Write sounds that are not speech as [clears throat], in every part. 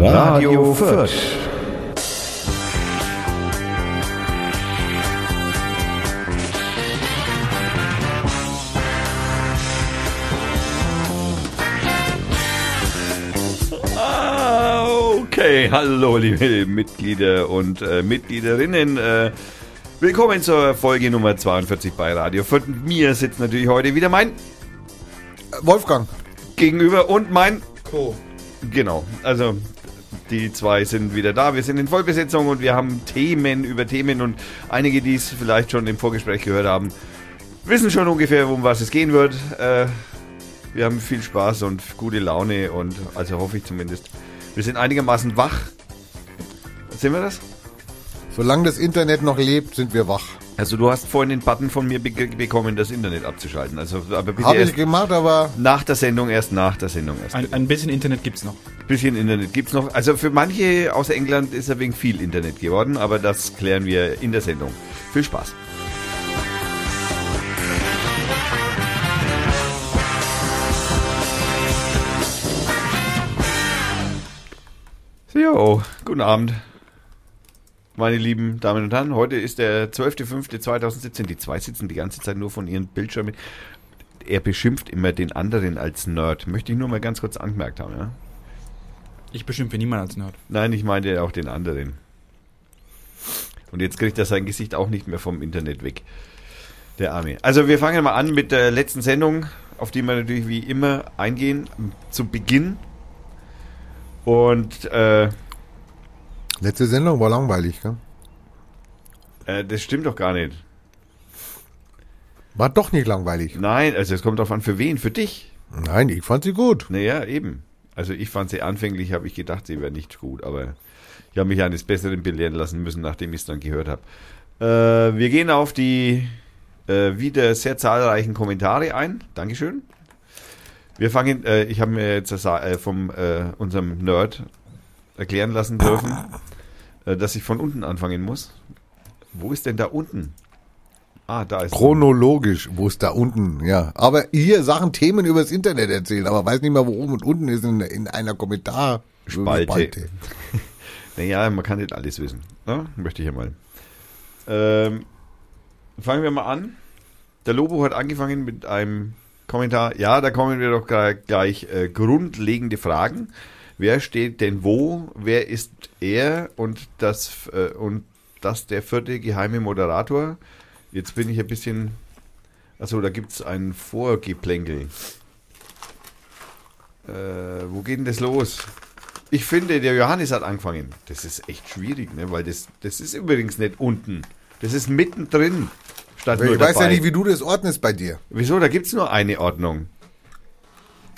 Radio Fürth. Ah, Okay, hallo liebe Mitglieder und äh, Mitgliederinnen. Äh, willkommen zur Folge Nummer 42 bei Radio Fürth. Mir sitzt natürlich heute wieder mein Wolfgang. Gegenüber und mein Co. Genau, also die zwei sind wieder da. Wir sind in Vollbesetzung und wir haben Themen über Themen und einige, die es vielleicht schon im Vorgespräch gehört haben, wissen schon ungefähr, um was es gehen wird. Äh, wir haben viel Spaß und gute Laune und also hoffe ich zumindest. Wir sind einigermaßen wach. Sind wir das? Solange das Internet noch lebt, sind wir wach. Also du hast vorhin den Button von mir be bekommen, das Internet abzuschalten. Also aber bitte Habe ich gemacht, aber nach der Sendung, erst nach der Sendung erst. Ein, ein bisschen Internet gibt's noch. bisschen Internet gibt's noch. Also für manche aus England ist er wegen viel Internet geworden, aber das klären wir in der Sendung. Viel Spaß. Jo, guten Abend. Meine lieben Damen und Herren, heute ist der 12.05.2017. Die zwei sitzen die ganze Zeit nur von ihren Bildschirmen. Er beschimpft immer den anderen als Nerd. Möchte ich nur mal ganz kurz angemerkt haben, ja? Ich beschimpfe niemanden als Nerd. Nein, ich meinte auch den anderen. Und jetzt kriegt er sein Gesicht auch nicht mehr vom Internet weg. Der Arme. Also wir fangen mal an mit der letzten Sendung, auf die wir natürlich wie immer eingehen, zu Beginn. Und äh, letzte Sendung war langweilig, gell? äh, das stimmt doch gar nicht. War doch nicht langweilig. Nein, also es kommt darauf an, für wen? Für dich? Nein, ich fand sie gut. Naja, eben. Also ich fand sie anfänglich, habe ich gedacht, sie wäre nicht gut, aber ich habe mich eines Besseren belehren lassen müssen, nachdem ich es dann gehört habe. Äh, wir gehen auf die äh, wieder sehr zahlreichen Kommentare ein. Dankeschön. Wir fangen, äh, ich habe mir jetzt äh, vom äh, unserem Nerd erklären lassen dürfen, äh, dass ich von unten anfangen muss. Wo ist denn da unten? Ah, da ist Chronologisch, wo ist da unten, ja. Aber hier Sachen, Themen übers Internet erzählen, aber weiß nicht mehr, wo oben und unten ist in, in einer Kommentar. Spalte. [laughs] Naja, man kann nicht alles wissen. Ne? Möchte ich ja mal. Ähm, fangen wir mal an. Der Lobo hat angefangen mit einem Kommentar. Ja, da kommen wir doch gleich, gleich äh, grundlegende Fragen. Wer steht denn wo? Wer ist er und das äh, und das der vierte geheime Moderator? Jetzt bin ich ein bisschen. Achso, da gibt es ein Vorgeplänkel. Äh, wo geht denn das los? Ich finde, der Johannes hat angefangen. Das ist echt schwierig, ne? weil das, das ist übrigens nicht unten. Das ist mittendrin. Statt nur Ich weiß dabei. ja nicht, wie du das ordnest bei dir. Wieso? Da gibt es nur eine Ordnung.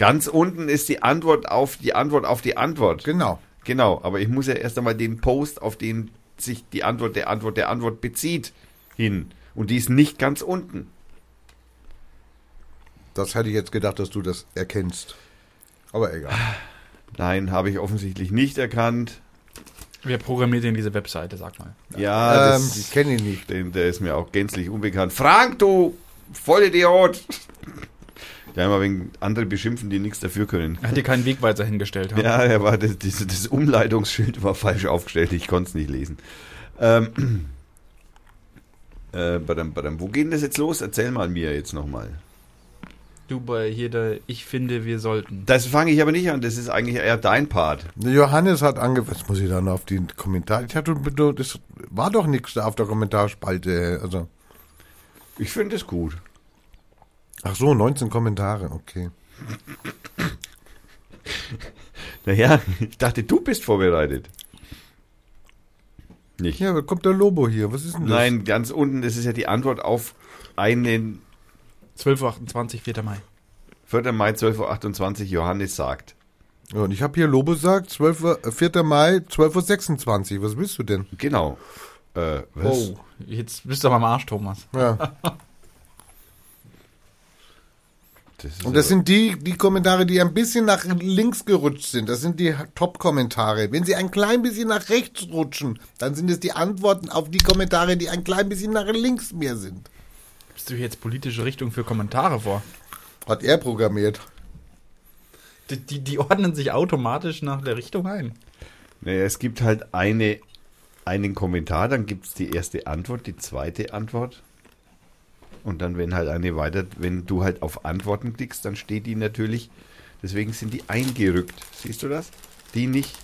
Ganz unten ist die Antwort auf die Antwort auf die Antwort. Genau. Genau, aber ich muss ja erst einmal den Post, auf den sich die Antwort der Antwort der Antwort bezieht, hin. Und die ist nicht ganz unten. Das hätte ich jetzt gedacht, dass du das erkennst. Aber egal. Nein, habe ich offensichtlich nicht erkannt. Wer programmiert denn diese Webseite, sag mal? Ja, ähm, das ich kenne ihn nicht. Den, der ist mir auch gänzlich unbekannt. Frank, du Vollidiot! Ja, immer wegen andere beschimpfen, die nichts dafür können. Er hat dir keinen Wegweiser hingestellt. ha? Ja, er war das, das, das Umleitungsschild war falsch aufgestellt, ich konnte es nicht lesen. Ähm, [clears throat] äh, badam, badam. Wo geht denn das jetzt los? Erzähl mal mir jetzt nochmal. Du bei hier der Ich finde, wir sollten. Das fange ich aber nicht an, das ist eigentlich eher dein Part. Johannes hat angefangen. Jetzt muss ich dann auf den Kommentar. Ich hatte, das war doch nichts da auf der Kommentarspalte. Also. Ich finde es gut. Ach so, 19 Kommentare, okay. [laughs] Naja, ich dachte, du bist vorbereitet. Nicht. Ja, da kommt der Lobo hier. Was ist denn das? Nein, ganz unten, das ist ja die Antwort auf einen 12.28 Uhr, 4. Mai. 4. Mai 12.28 Uhr Johannes sagt. Ja, und ich habe hier Lobo sagt, 12, Uhr- äh, 4. Mai, 12.26 Uhr. Was willst du denn? Genau. Äh, was? Oh, jetzt bist du aber am Arsch, Thomas. Ja. [laughs] Das ist Und das sind die, die Kommentare, die ein bisschen nach links gerutscht sind. Das sind die Top-Kommentare. Wenn sie ein klein bisschen nach rechts rutschen, dann sind es die Antworten auf die Kommentare, die ein klein bisschen nach links mehr sind. Bist du jetzt politische Richtung für Kommentare vor? Hat er programmiert. Die, die, die ordnen sich automatisch nach der Richtung ein. Naja, es gibt halt eine, einen Kommentar, dann gibt es die erste Antwort, die zweite Antwort. Und dann, wenn halt eine weiter, wenn du halt auf Antworten klickst, dann steht die natürlich, deswegen sind die eingerückt. Siehst du das? Die nicht.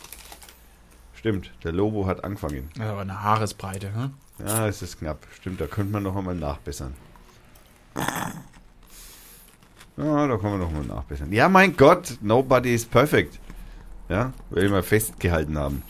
Stimmt, der Lobo hat angefangen. Ist aber eine Haaresbreite, ne? Ja, es ist knapp. Stimmt, da könnte man noch einmal nachbessern. Ja, da kann man noch mal nachbessern. Ja, mein Gott, nobody is perfect. Ja, will ich mal festgehalten haben.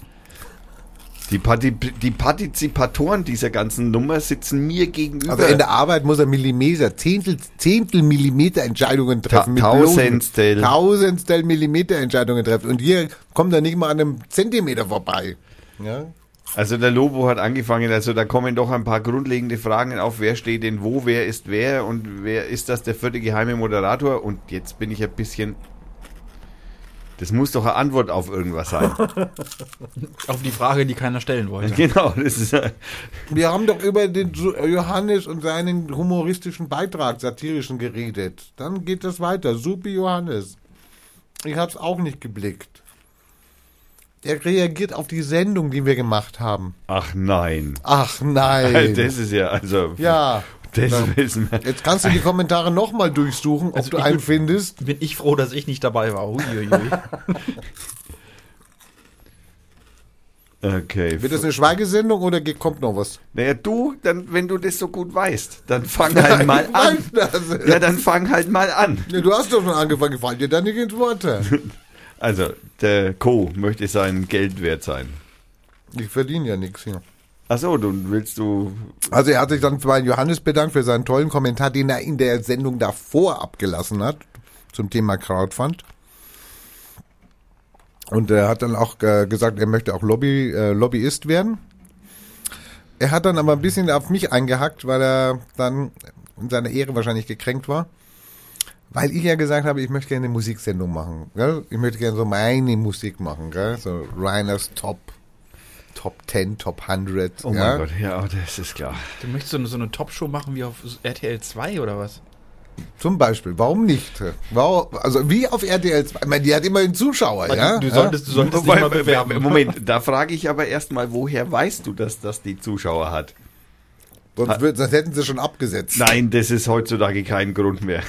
Die, Parti die Partizipatoren dieser ganzen Nummer sitzen mir gegenüber. Also in der Arbeit muss er Millimeter, Zehntel, Zehntel Millimeter Entscheidungen treffen. mit Tausendstel. Tausendstel Millimeter Entscheidungen treffen. Und hier kommt er nicht mal an einem Zentimeter vorbei. Ja? Also der Lobo hat angefangen, also da kommen doch ein paar grundlegende Fragen auf, wer steht denn wo, wer ist wer und wer ist das der vierte geheime Moderator und jetzt bin ich ein bisschen... Das muss doch eine Antwort auf irgendwas sein. [laughs] Auf die Frage, die keiner stellen wollte. [laughs] genau, das ist... Wir haben doch über den Jo- Johannes und seinen humoristischen Beitrag, satirischen, geredet. Dann geht das weiter. Supi Johannes. Ich hab's auch nicht geblickt. Er reagiert auf die Sendung, die wir gemacht haben. Ach nein. Ach nein. [laughs] Das ist ja, also... ja. Das Na, wissen wir. Jetzt kannst du die Kommentare nochmal durchsuchen, ob Also du ich einen bin- findest. Bin ich froh, dass ich nicht dabei war. [laughs] Okay. Wird das eine Schweigesendung oder kommt noch was? Naja, du, dann, wenn du das so gut weißt, dann fang halt mal an. das. Ja, dann fang halt mal an. Ja, du hast doch schon angefangen, gefallen dir dann nicht ins Wort. [laughs] Also, der Co. möchte sein Geld wert sein. Ich verdiene ja nichts hier. Achso, du willst du. Also er hat sich dann bei Johannes bedankt für seinen tollen Kommentar, den er in der Sendung davor abgelassen hat zum Thema Crowdfund. Und er hat dann auch äh, gesagt, er möchte auch Lobby, äh, Lobbyist werden. Er hat dann aber ein bisschen auf mich eingehackt, weil er dann in seiner Ehre wahrscheinlich gekränkt war. Weil ich ja gesagt habe, ich möchte gerne eine Musiksendung machen. Gell? Ich möchte gerne so meine Musik machen. Gell? So Reiners Top, Top 10, Top 100. Oh ja? mein Gott, ja, das ist klar. Du möchtest so eine, so eine Top-Show machen wie auf RTL 2 oder was? Zum Beispiel, warum nicht? Warum, also wie auf RTL 2. Ich meine, die hat immerhin Zuschauer, Weil ja? du, du solltest, du solltest dich Wobei, mal bewerben. [laughs] Moment, da frage ich aber erstmal, woher weißt du, dass das die Zuschauer hat? Sonst, sonst hätten sie schon abgesetzt. Nein, das ist heutzutage kein Grund mehr.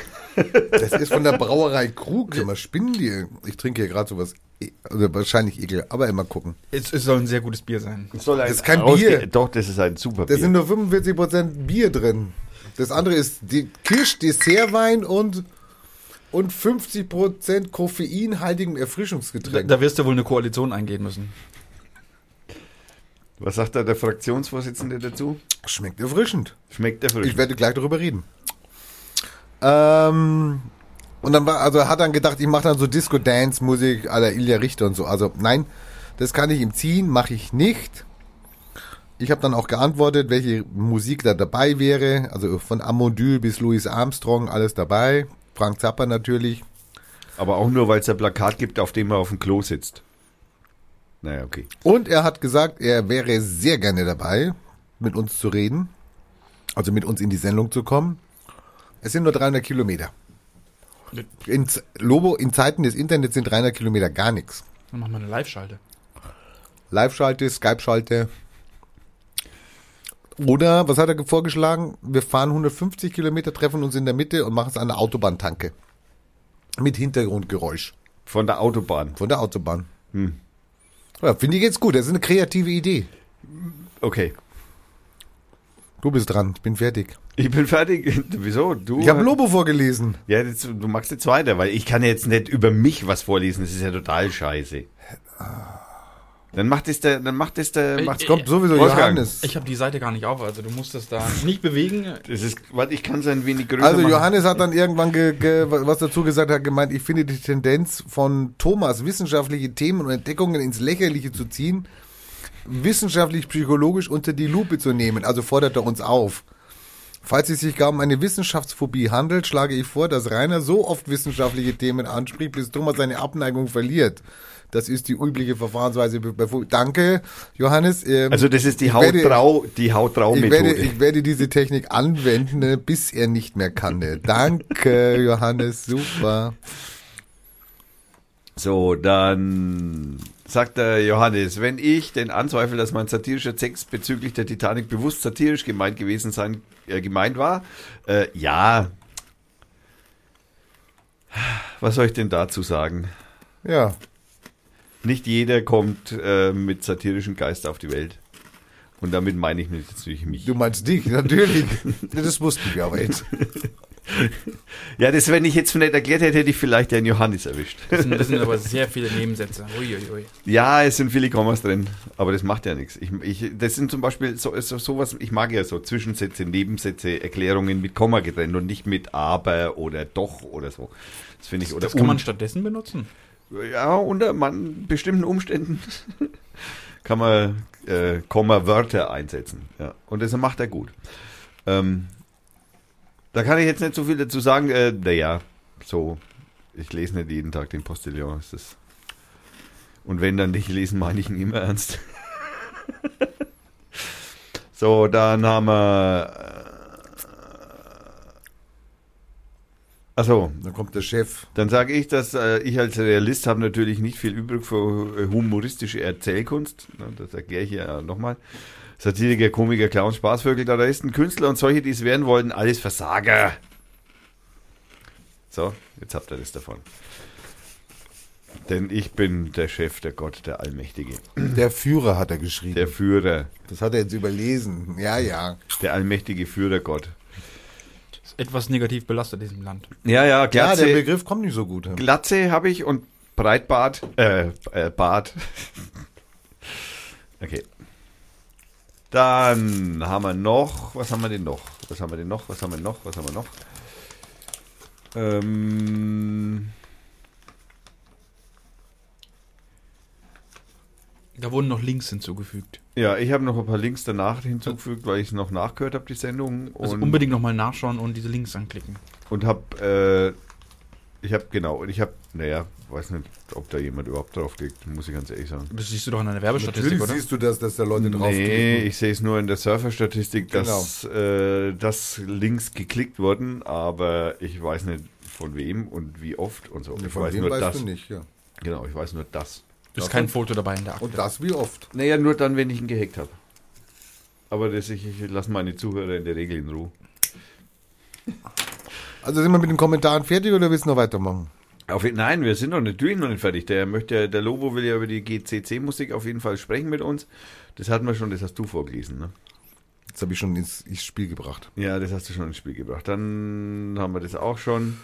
Das ist von der Brauerei Krug. Immer spinnen die. Ich trinke hier gerade sowas. e- Also wahrscheinlich ekel, aber immer gucken. Es, es soll ein sehr gutes Bier sein. Das, soll ein ist kein Bier. Doch, das ist ein super Da Bier. sind nur 45% Bier drin. Das andere ist die Kirsch-Dessertwein und, und 50% koffeinhaltigem Da, Erfrischungsgetränk. da wirst du wohl eine Koalition eingehen müssen. Was sagt da der Fraktionsvorsitzende dazu? Schmeckt erfrischend. Schmeckt der frisch? Ich werde gleich darüber reden. Ähm, und dann war, also er hat dann gedacht, ich mache dann so Disco-Dance-Musik la Ilja Richter und so. Also nein, das kann ich ihm ziehen, mache ich nicht. Ich habe dann auch geantwortet, welche Musik da dabei wäre. Also von Amondyl bis Louis Armstrong, alles dabei. Frank Zappa natürlich. Aber auch nur, weil es ein Plakat gibt, auf dem er auf dem Klo sitzt. Naja, okay. Und er hat gesagt, er wäre sehr gerne dabei, mit uns zu reden. Also mit uns in die Sendung zu kommen. Es sind nur 300 Kilometer. In Lobo, in Zeiten des Internets sind 300 Kilometer gar nichts. Dann machen wir eine Live-Schalte. Live-Schalte, Skype-Schalte. Oder, was hat er vorgeschlagen? Wir fahren 150 Kilometer, treffen uns in der Mitte und machen es an der Autobahntanke. Mit Hintergrundgeräusch Von der Autobahn. von der Autobahn. Ja, finde ich jetzt gut. Das ist eine kreative Idee. Okay. Du bist dran. Ich bin fertig. Ich bin fertig. [laughs] Wieso? Du? Ich habe Lobo vorgelesen. Ja, jetzt, du machst jetzt weiter, weil ich kann jetzt nicht über mich was vorlesen. Das ist ja total scheiße. Dann macht es der, dann macht es der, Ey, macht's ey, Kommt sowieso Wolfgang, Johannes. Ich habe die Seite gar nicht auf, also du musst das da nicht bewegen. Das ist, warte, ich kann es ein wenig größer Also machen. Johannes hat dann irgendwann ge, ge, was dazu gesagt, hat gemeint, ich finde die Tendenz von Thomas, wissenschaftliche Themen und Entdeckungen ins Lächerliche zu ziehen, wissenschaftlich psychologisch unter die Lupe zu nehmen. Also fordert er uns auf. Falls es sich gar um eine Wissenschaftsphobie handelt, schlage ich vor, dass Rainer so oft wissenschaftliche Themen anspricht, bis Thomas seine Abneigung verliert. Das ist die übliche Verfahrensweise. Danke, Johannes. Ähm, Also das ist die ich werde- Hauttrau, die ich Hauttrau-Methode. werde, ich werde diese Technik anwenden, ne, bis er nicht mehr kann. ne. Danke, Johannes, super. So, dann sagt der Johannes, wenn ich den Anzweifel, dass mein satirischer Text bezüglich der Titanic bewusst satirisch gemeint gewesen sein, äh, gemeint war, äh, ja. Was soll ich denn dazu sagen? Ja. Nicht jeder kommt äh, mit satirischem Geist auf die Welt. Und damit meine ich natürlich mich. Du meinst dich, natürlich. das wussten wir aber jetzt. [laughs] Ja, das, wenn ich jetzt nicht erklärt hätte, hätte ich vielleicht den Johannes erwischt. Das sind, das sind aber sehr viele Nebensätze. Uiuiui. Ja, es sind viele Kommas drin, aber das macht ja nichts. Ich, ich, das sind zum Beispiel so, so sowas, ich mag ja so Zwischensätze, Nebensätze, Erklärungen mit Komma getrennt und nicht mit aber oder doch oder so. Das finde ich, oder Das kann man stattdessen benutzen. Ja, unter man, bestimmten Umständen kann man äh, Komma-Wörter einsetzen. Ja. Und das macht er gut. Ähm, da kann ich jetzt nicht so viel dazu sagen. Äh, naja, so, ich lese nicht jeden Tag den Postillon. Ist das Und wenn dann nicht lesen, meine ich ihn immer ernst. [laughs] so, dann haben wir. Achso, Dann kommt der Chef. dann sage ich, dass äh, ich als Realist habe natürlich nicht viel übrig für äh, humoristische Erzählkunst. Das erkläre ich ja nochmal. Satiriker, Komiker, Clown, Spaßvögel, Dadaisten, Künstler und solche, die es werden wollten, alles Versager. So, jetzt habt ihr das davon. Denn ich bin der Chef, der Gott, der Allmächtige, Der Führer hat er geschrieben. der Führer, das hat er jetzt überlesen. Ja, ja. der allmächtige Führergott. Ist etwas negativ belastet in diesem Land. Ja, ja, Ja, Glatze, der Begriff kommt nicht so gut. Glatze habe ich und Breitbart, äh, äh, Bart. [laughs] okay. Dann haben wir noch, was haben wir denn noch? Was haben wir denn noch? Was haben wir noch? Was haben wir noch? Ähm, Da wurden noch Links hinzugefügt. ja, ich habe noch ein paar Links danach hinzugefügt, weil ich es noch nachgehört habe, die Sendung. Also und, unbedingt nochmal nachschauen und diese Links anklicken. und habe, äh, ich habe, genau, und ich habe, naja, weiß nicht, ob da jemand überhaupt drauf klickt, muss ich ganz ehrlich sagen. Das siehst du doch in einer Werbestatistik, Natürlich oder? siehst du das, dass da Leute Nee, draufklicken. ich sehe es nur in der Surferstatistik, dass, äh, dass Links geklickt wurden, aber ich weiß nicht von wem und wie oft und so. Nee, ich Von weiß nur weißt das. du nicht, ja. Genau, ich weiß nur das. Ist kein Foto dabei in der Akte. Und das wie oft. Naja, nur dann, wenn ich ihn gehackt habe. Aber das, ich, ich lasse meine Zuhörer in der Regel in Ruhe. Also sind wir mit den Kommentaren fertig oder willst du noch weitermachen? Auf, jeden- nein, wir sind doch natürlich noch nicht fertig. Der möchte, der Lobo will ja über die GCC-Musik auf jeden Fall sprechen mit uns. Das hatten wir schon, das hast du vorgelesen, ne? Das habe ich schon ins, ins Spiel gebracht. Ja, das hast du schon ins Spiel gebracht. Dann haben wir das auch schon.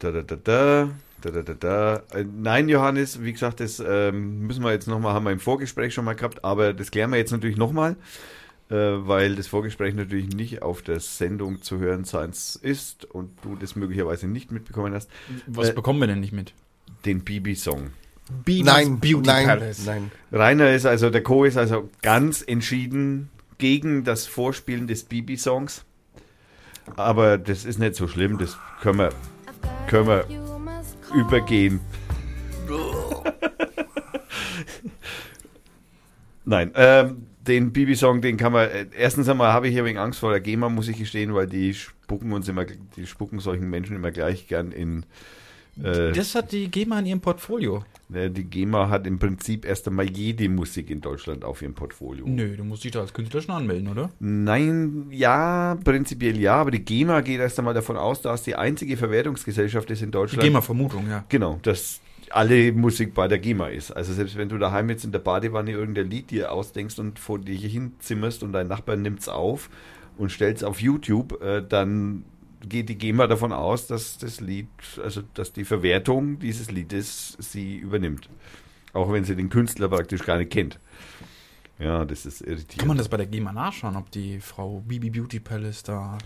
Da, da, da, da. Da, da, da, da. Äh, Nein, Johannes, wie gesagt, das ähm, müssen wir jetzt nochmal, haben wir im Vorgespräch schon mal gehabt, aber das klären wir jetzt natürlich nochmal, äh, weil das Vorgespräch natürlich nicht auf der Sendung zu hören sein ist und du das möglicherweise nicht mitbekommen hast. Was Äh, bekommen wir denn nicht mit? Den Bibi-Song. Nein, Beauty nein, Palace. nein. Rainer ist also, der Co. ist also ganz entschieden gegen das Vorspielen des Bibi-Songs. Aber das ist nicht so schlimm, das können wir können wir übergehen. [laughs] Nein, ähm, den Bibi-Song, den kann man, äh, erstens einmal habe ich ein wenig Angst vor der GEMA, muss ich gestehen, weil die spucken uns immer, die spucken solchen Menschen immer gleich gern in, äh, Das hat die GEMA in ihrem Portfolio. äh, die GEMA hat im Prinzip erst einmal jede Musik in Deutschland auf ihrem Portfolio. Nö, du musst dich da als Künstler schon anmelden, oder? Nein, ja, prinzipiell ja, aber die GEMA geht erst einmal davon aus, dass die einzige Verwertungsgesellschaft ist in Die Deutschland. GEMA-Vermutung, ja. Genau, dass alle Musik bei der GEMA ist. Also selbst wenn du daheim jetzt in der Badewanne irgendein Lied dir ausdenkst und vor dir hinzimmerst und dein Nachbar nimmt's auf und stellt's auf YouTube, äh, dann geht die GEMA davon aus, dass das Lied, also dass die Verwertung dieses Liedes sie übernimmt. Auch wenn sie den Künstler praktisch gar nicht kennt. Ja, das ist irritierend. Kann man das bei der GEMA nachschauen, ob die Frau Bibi Beauty Palace da.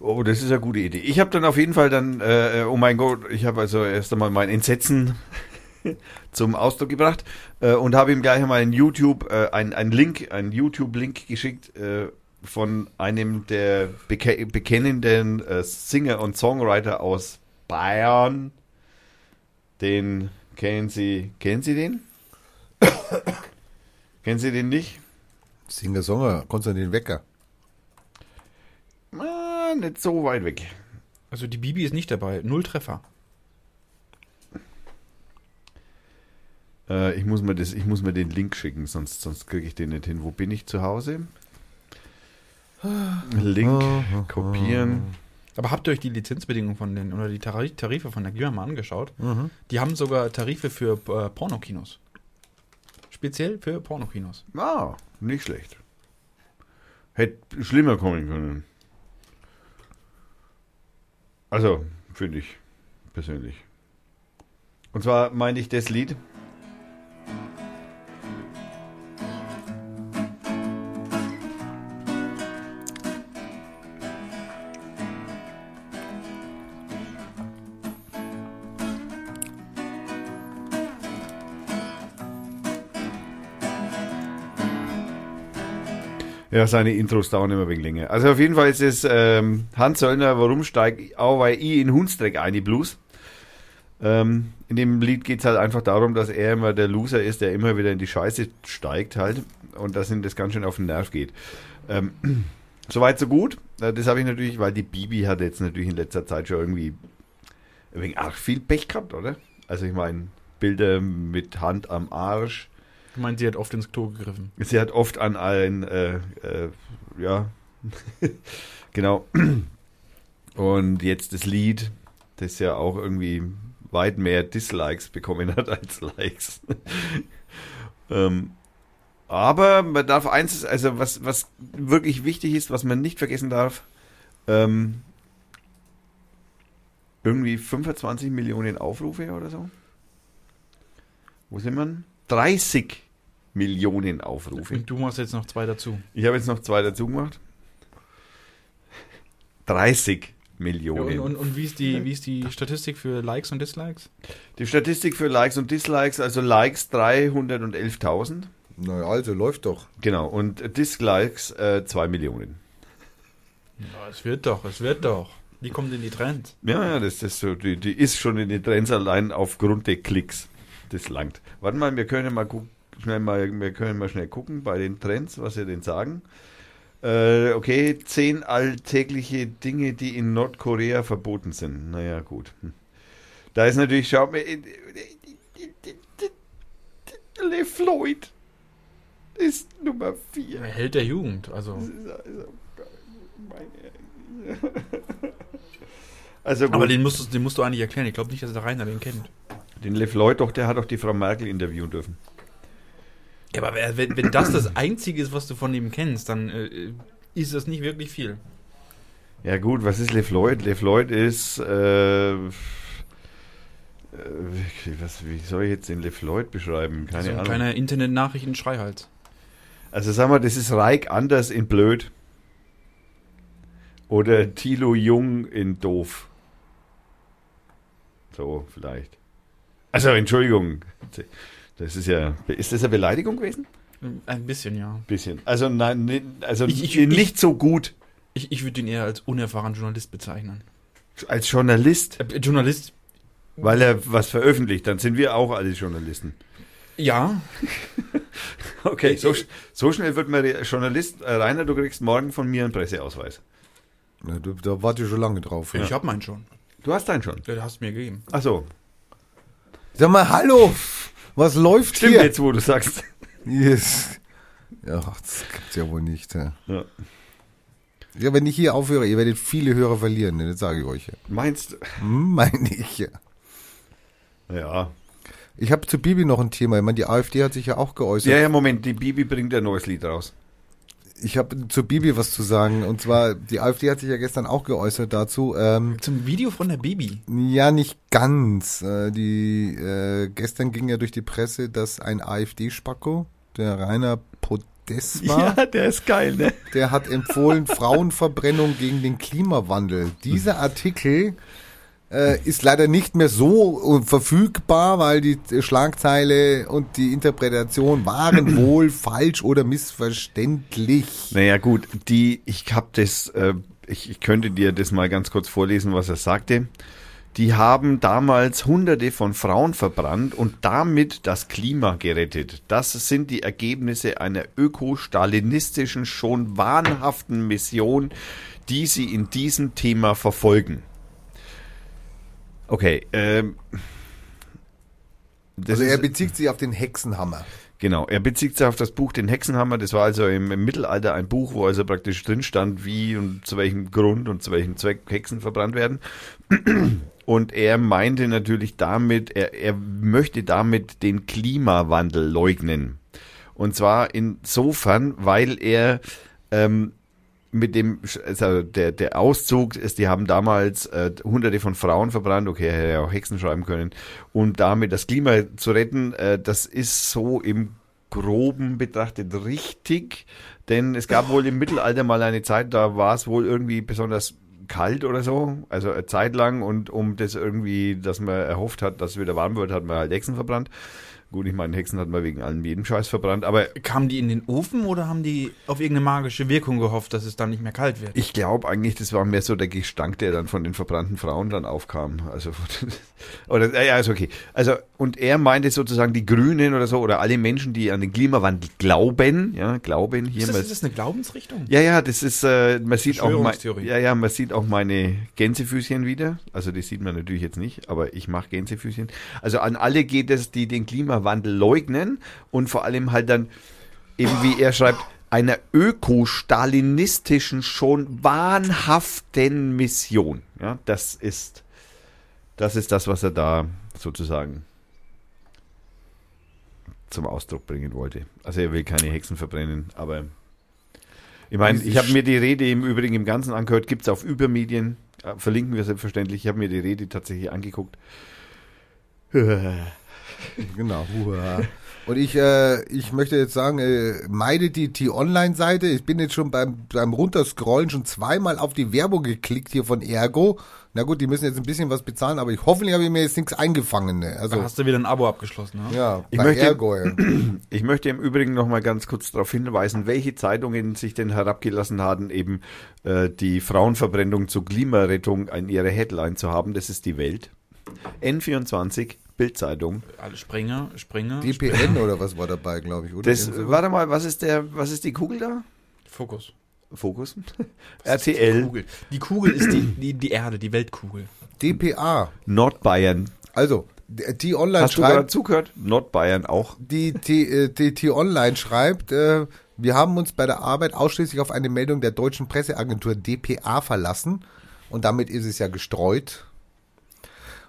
Oh, das ist eine gute Idee. Ich habe dann auf jeden Fall dann, äh, oh mein Gott, ich habe also erst einmal mein Entsetzen [laughs] zum Ausdruck gebracht äh, und habe ihm gleich einmal einen YouTube, äh, einen, einen Link, einen YouTube-Link geschickt äh, von einem der beke bekennenden äh, Singer und Songwriter aus Bayern. Den kennen Sie, kennen Sie den? [coughs] kennen Sie den nicht? Singer-Songer, Konstantin Wecker. Ah, nicht so weit weg. Also die Bibi ist nicht dabei. Null Treffer. Äh, ich, muss mir das, ich muss mir den Link schicken, sonst, sonst kriege ich den nicht hin. Wo bin ich zu Hause? Link kopieren. Aber habt ihr euch die Lizenzbedingungen von den oder die Tari- Tarife von der GEMA mal angeschaut? Mhm. Die haben sogar Tarife für äh, Pornokinos. Speziell für Pornokinos. Ah, nicht schlecht. Hätte schlimmer kommen können. Also, finde ich persönlich. Und zwar meine ich das Lied. Ja, seine Intros dauern immer wegen länger. Also auf jeden Fall ist es ähm, Hans Söllner, warum steigt auch weil ich in Hundstreck ein, die Blues. Ähm, in dem Lied geht es halt einfach darum, dass er immer der Loser ist, der immer wieder in die Scheiße steigt halt und dass ihm das ganz schön auf den Nerv geht. Ähm, [clears throat] Soweit so gut. Äh, Das habe ich natürlich, weil die Bibi hat jetzt natürlich in letzter Zeit schon irgendwie wegen arg viel Pech gehabt, oder? Also ich meine, Bilder mit Hand am Arsch. Ich meine, sie hat oft ins Klo gegriffen. Sie hat oft an ein, äh, äh, ja, [laughs] genau. Und jetzt das Lied, das ja auch irgendwie weit mehr Dislikes bekommen hat als Likes. [laughs] ähm, aber man darf eins, also was, was wirklich wichtig ist, was man nicht vergessen darf, ähm, irgendwie 25 Millionen Aufrufe oder so. Wo sind wir? 30 Millionen Aufrufe. Und du machst jetzt noch zwei dazu. Ich habe jetzt noch zwei dazu gemacht. 30 Ja, Millionen. und, und, und wie, ist die, wie ist die Statistik für Likes und Dislikes? Die Statistik für Likes und Dislikes, also Likes 311.000. Naja, also läuft doch. Genau, und Dislikes äh, 2 Millionen. Ja, es wird doch, es wird doch. Die kommt in die Trends. Ja, ja, das ist so, die, die ist schon in den Trends allein aufgrund der Klicks. Das langt. Warte mal, wir können mal gucken, schnell mal, wir können mal schnell gucken bei den Trends, was sie denn sagen. Äh, okay, zehn alltägliche Dinge, die in Nordkorea verboten sind. Naja, gut. Hm. Da ist natürlich, schaut mir, äh, Le Floyd ist Nummer vier. Held der Jugend, also. Also [laughs] gut. Aber den musst, du, den musst du eigentlich erklären. Ich glaube nicht, dass der Rainer den kennt. Den Le Floyd, doch, der hat doch die Frau Merkel interviewen dürfen. Ja, aber wenn, wenn das das Einzige ist, was du von ihm kennst, dann äh, ist das nicht wirklich viel. Ja gut, was ist Le Floyd? Le Floyd ist, äh, äh, was, wie soll ich jetzt den Le Floyd beschreiben? Keine so ein Ahnung. kleiner Internet-Nachrichten-Schreihals. Also sagen wir, das ist Reik Anders in Blöd. Oder Thilo Jung in Doof. So, vielleicht. Also, Entschuldigung. Das ist ja, ist das eine Beleidigung gewesen? Ein bisschen, ja. Bisschen. Also, nein, also Ich- ich- nicht so gut Ich, ich würde ihn eher als unerfahrenen Journalist bezeichnen. als Journalist, Äh, Journalist, weil er was veröffentlicht. Dann sind wir auch alle Journalisten. ja. [laughs] Okay, so, so schnell wird man Re- Journalist. Äh, Rainer, du kriegst morgen von mir einen Presseausweis. Ja, da, da warte ich schon lange drauf. Ich habe meinen schon. Du hast deinen schon. Ja, Der hast du mir gegeben. Ach so. Sag mal, hallo! Was läuft Stimmt hier? jetzt, wo du sagst. Yes. Ja, das gibt's ja wohl nicht. Ja. Ja. ja, wenn ich hier aufhöre, ihr werdet viele Hörer verlieren, ne, das sage ich euch. Ja. Meinst du? Hm, meine ich. Ja. Ja. Ich habe zu Bibi noch ein Thema. Ich meine, die AfD hat sich ja auch geäußert. Ja, ja, Moment, die Bibi bringt ein neues Lied raus. Ich habe zu Bibi was zu sagen. Und zwar, die AfD hat sich ja gestern auch geäußert dazu. Ähm, Zum Video von der Baby. ja, nicht ganz. Äh, die, äh, gestern ging ja durch die Presse, dass ein AfD-Spacko, der Rainer Podest war, [laughs] der ist geil, ne? der hat empfohlen, Frauenverbrennung gegen den Klimawandel. Dieser Artikel äh, ist leider nicht mehr so äh, verfügbar, weil die Schlagzeile und die Interpretation waren [clears throat] wohl falsch oder missverständlich. Naja, gut, die, ich hab das, äh, ich, ich könnte dir das mal ganz kurz vorlesen, was er sagte. Die haben damals hunderte von Frauen verbrannt und damit das Klima gerettet. Das sind die Ergebnisse einer öko-stalinistischen, schon wahnhaften Mission, die sie in diesem Thema verfolgen. Okay, ähm, Also er bezieht sich auf den Hexenhammer. genau, er bezieht sich auf das Buch Den Hexenhammer. Das war also im, im Mittelalter ein Buch, wo also praktisch drin stand, wie und zu welchem Grund und zu welchem Zweck Hexen verbrannt werden. [clears throat] Und er meinte natürlich damit, er, er möchte damit den Klimawandel leugnen. Und zwar insofern, weil er ähm, mit dem, also der, der Auszug ist, die haben damals äh, hunderte von Frauen verbrannt, okay, hätte ja auch Hexen schreiben können, um damit das Klima zu retten, äh, das ist so im Groben betrachtet richtig, denn es gab wohl im Mittelalter mal eine Zeit, da war es wohl irgendwie besonders kalt oder so, also eine Zeit lang und um das irgendwie, dass man erhofft hat, dass es wieder warm wird, hat man halt Hexen verbrannt. Gut, ich meine, Hexen hat man wegen allem jeden Scheiß verbrannt, aber Kamen die in den Ofen oder haben die auf irgendeine magische Wirkung gehofft, dass es dann nicht mehr kalt wird? Ich glaube eigentlich, das war mehr so der Gestank, der dann von den verbrannten Frauen dann aufkam. Also [laughs] oder ja, ist okay. Also und er meinte sozusagen die Grünen oder so oder alle Menschen, die an den Klimawandel glauben, ja, glauben hier ist, das, ist das eine Glaubensrichtung? Ja, ja, das ist äh, man sieht auch mein, ja, ja, man sieht auch meine Gänsefüßchen wieder. Also die sieht man natürlich jetzt nicht, aber ich mache Gänsefüßchen. Also an alle geht es, die den Klimawandel leugnen und vor allem halt dann eben wie er schreibt einer ökostalinistischen schon wahnhaften Mission. Ja, das ist das ist das, was er da sozusagen zum Ausdruck bringen wollte. Also er will keine Hexen verbrennen, aber ich meine, ich habe mir die Rede im Übrigen im Ganzen angehört, gibt es auf Übermedien, äh, verlinken wir selbstverständlich. Ich habe mir die Rede tatsächlich angeguckt. [laughs] [laughs] Genau. Hurra. Und ich, äh, ich möchte jetzt sagen, äh, meide die T-Online-Seite. Ich bin jetzt schon beim, beim Runterscrollen schon zweimal auf die Werbung geklickt hier von Ergo. Na gut, die müssen jetzt ein bisschen was bezahlen, aber ich hoffentlich habe ich mir jetzt nichts eingefangen. Ne? Da Also, hast du wieder ein Abo abgeschlossen, ne? ja, Ich bei möchte- Ergo. Ja. [clears throat] Ich möchte im Übrigen noch mal ganz kurz darauf hinweisen, welche Zeitungen sich denn herabgelassen haben, eben äh, die Frauenverbrennung zur Klimarettung in ihrer Headline zu haben. Das ist die Welt. N24, Bildzeitung. Alle Springer, Springer. DPN oder was war dabei, glaube ich, oder? Das, warte mal, was ist der, was ist die Kugel da? Fokus. Fokus? [laughs] Die RTL, Kugel. Die Kugel ist die, die, die Erde, die Weltkugel. DPA. Nordbayern. Also, die T-Online Hast du gerade schreibt, zugehört? Nordbayern auch. die T- äh, die T-Online schreibt, äh, wir haben uns bei der Arbeit ausschließlich auf eine Meldung der deutschen Presseagentur DPA verlassen und damit ist es ja gestreut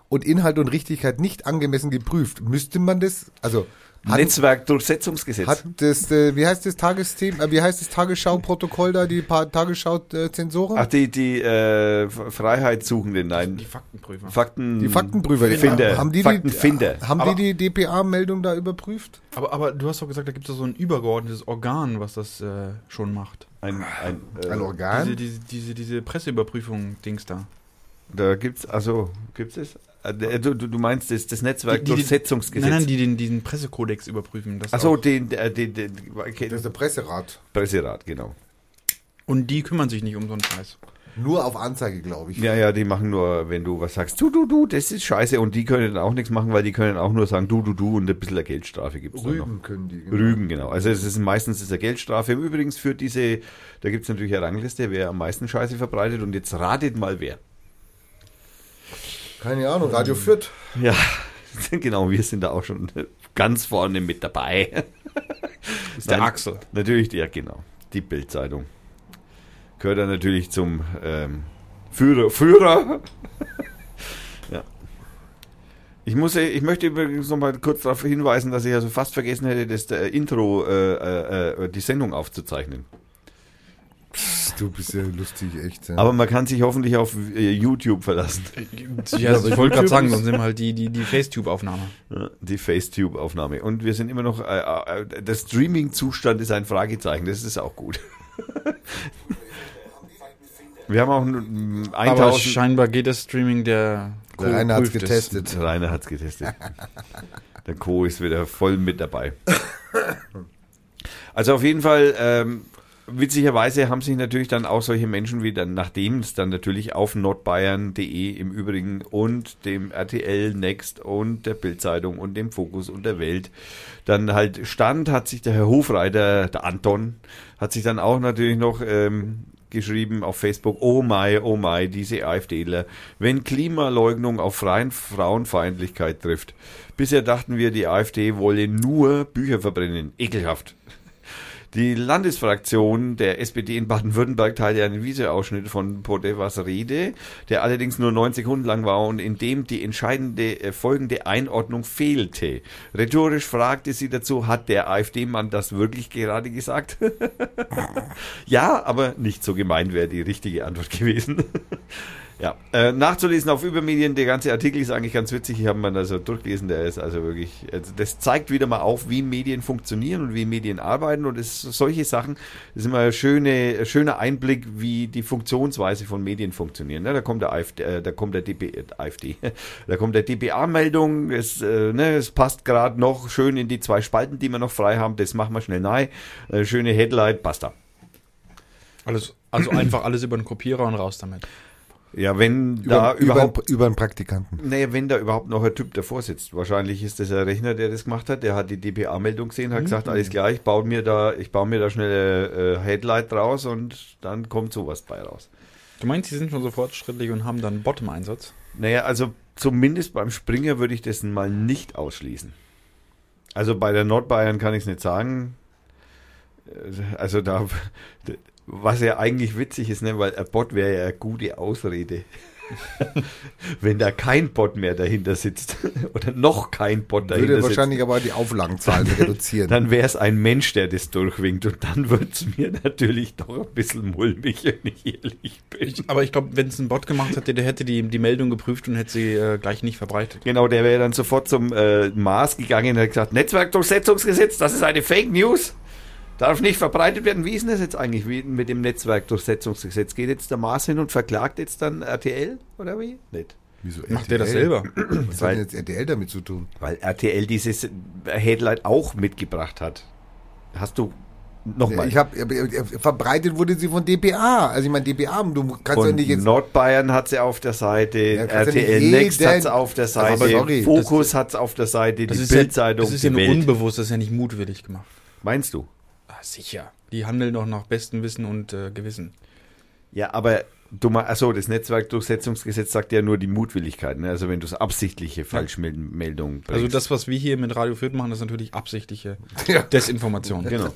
und Inhalt und Richtigkeit nicht angemessen geprüft. Müsste man das, also hat, Netzwerkdurchsetzungsgesetz. hat das, äh, wie heißt das Tagesthema, äh, wie heißt das Tagesschau-Protokoll da, die Tagesschau-Zensoren? Ach, die, die äh, Freiheitssuchenden, nein. Die Faktenprüfer. Fakten. die Faktenprüfer, Finder. haben die Faktenfinder. die, haben Aber- die die DPA-Meldung da überprüft? Aber, aber du hast doch gesagt, da gibt es so ein übergeordnetes Organ, was das äh, schon macht. Ein, ein, äh, Ein Organ? Diese, diese, diese, diese Presseüberprüfung-Dings da. Da gibt's, also, gibt's es? Äh, Du, du, meinst das, das Die- die- Netzwerkdurchsetzungsgesetz. Nein, nein, die den, diesen Pressekodex überprüfen. Achso, den, äh, den, den, okay, Das ist der Presserat. Presserat, genau. Und die kümmern sich nicht um so einen Scheiß. Nur auf Anzeige, glaube ich. Ja, ja, die machen nur, wenn du was sagst, du, du, du, das ist scheiße. Und die können dann auch nichts machen, weil die können auch nur sagen, du, du, du und ein bisschen Geldstrafe gibt's dann noch. Rügen können die. genau. Rügen, genau. Also es ist meistens ist eine Geldstrafe. Übrigens für diese, da gibt's natürlich eine Rangliste, wer am meisten Scheiße verbreitet. Und jetzt ratet mal wer. Keine Ahnung, Radio Fürth. Ja, [laughs] genau, wir sind da auch schon ganz vorne mit dabei. ist der Nein, Axel. Natürlich, ja, genau. Die Bildzeitung. Gehört dann natürlich zum ähm, Führer. Führer. [laughs] ja. Ich, muss, ich möchte übrigens noch mal kurz darauf hinweisen, dass ich also fast vergessen hätte, das äh, Intro, äh, äh, äh, die Sendung aufzuzeichnen. Du bist ja lustig, echt. Ja. Aber man kann sich hoffentlich auf äh, YouTube verlassen. Ja, also ich wollte gerade sagen, sonst nehmen wir halt die, die, die Facetube-Aufnahme. Die Facetube-Aufnahme. Und wir sind immer noch, äh, äh, der Streaming-Zustand ist ein Fragezeichen, das ist auch gut. [laughs] wir haben auch mm, Aber 1000... scheinbar geht das Streaming der Der Rainer hat's prüft es. getestet. Rainer hat's getestet. [laughs] Der Co. ist wieder voll mit dabei. [laughs] Also auf jeden Fall, ähm, witzigerweise haben sich natürlich dann auch solche Menschen wie dann, nachdem es dann natürlich auf nordbayern.de im Übrigen und dem RTL Next und der Bildzeitung und dem Fokus und der Welt dann halt stand, hat sich der Herr Hofreiter, der Anton, hat sich dann auch natürlich noch ähm, geschrieben auf Facebook, oh my, oh my, diese AfDler, wenn Klimaleugnung auf freien Frauenfeindlichkeit trifft. Bisher dachten wir, die AfD wolle nur Bücher verbrennen. Ekelhaft. Die Landesfraktion der SPD in Baden-Württemberg teilte einen Videoausschnitt von Podevas Rede, der allerdings nur neun Sekunden lang war und in dem die entscheidende äh, folgende Einordnung fehlte. Rhetorisch fragte sie dazu, hat der AfD-Mann das wirklich gerade gesagt? [laughs] ja, aber nicht so gemein wäre die richtige Antwort gewesen. [laughs] Ja, äh, nachzulesen auf Übermedien, der ganze Artikel ist eigentlich ganz witzig. Ich habe mir also durchgelesen, der ist also wirklich, also das zeigt wieder mal auf, wie Medien funktionieren und wie Medien arbeiten und es, solche Sachen, das ist immer ein schöne, schöner Einblick, wie die Funktionsweise von Medien funktionieren. Ne, da kommt der AfD, äh, da kommt der DB, äh, AfD, [laughs] da kommt der DBA-Meldung, es, äh, ne, es passt gerade noch schön in die zwei Spalten, die wir noch frei haben, das machen wir schnell nein. Äh, schöne Headline, basta. Alles, also einfach alles über den Kopierer und raus damit. Ja, wenn da über, überhaupt über, über einen Praktikanten. Naja, wenn da überhaupt noch ein Typ davor sitzt. Wahrscheinlich ist das ein Rechner, der das gemacht hat. Der hat die DPA-Meldung gesehen, hat gesagt, alles klar, ich baue mir da, ich baue mir da schnell äh, Headlight draus und dann kommt sowas bei raus. Du meinst, sie sind schon so fortschrittlich und haben dann einen Bottom-Einsatz? Naja, also zumindest beim Springer würde ich das mal nicht ausschließen. Also bei der Nordbayern kann ich es nicht sagen. Äh, Also da, [laughs] was ja eigentlich witzig ist, ne, weil ein Bot wäre ja eine gute Ausrede. [laughs] Wenn da kein Bot mehr dahinter sitzt [laughs] oder noch kein Bot dahinter Würde sitzt, wahrscheinlich aber die Auflagenzahlen reduzieren. dann wäre es ein Mensch, der das durchwinkt und dann wird es mir natürlich doch ein bisschen mulmig, wenn ich ehrlich bin. Ich, aber ich glaube, wenn es ein Bot gemacht hätte, der hätte die, die Meldung geprüft und hätte sie äh, gleich nicht verbreitet. Genau, der wäre dann sofort zum äh, Mars gegangen und hat gesagt, Netzwerkdurchsetzungsgesetz, das ist eine Fake News. Darf nicht verbreitet werden. Wie ist denn das jetzt eigentlich wie mit dem Netzwerkdurchsetzungsgesetz? Geht jetzt der Mars hin und verklagt jetzt dann RTL oder wie? Nicht. Wieso Macht der das RTL? selber? [clears throat] Was hat Weil- denn jetzt RTL damit zu tun? Weil RTL dieses Headline auch mitgebracht hat. Hast du nochmal? Ich habe verbreitet wurde sie von DPA. Also ich meine DPA, du kannst ja nicht jetzt Nordbayern hat sie auf der Seite, Ja, ja RTL nicht Next hat sie auf der Seite, Aber sorry, Fokus hat es auf der Seite, Das die ist, ja, Bildzeitung, das ist ja nur unbewusst, das ist ja nicht mutwillig gemacht. Meinst du? Ah, sicher. Die handeln doch nach bestem Wissen und äh, Gewissen. Ja, aber du mal, achso, das Netzwerkdurchsetzungsgesetz sagt ja nur die Mutwilligkeit, ne? Also wenn du es absichtliche Falschmeldung bringst. Also das, was wir hier mit Radio Fürth machen, ist natürlich absichtliche [laughs] Ja. Desinformation. Genau.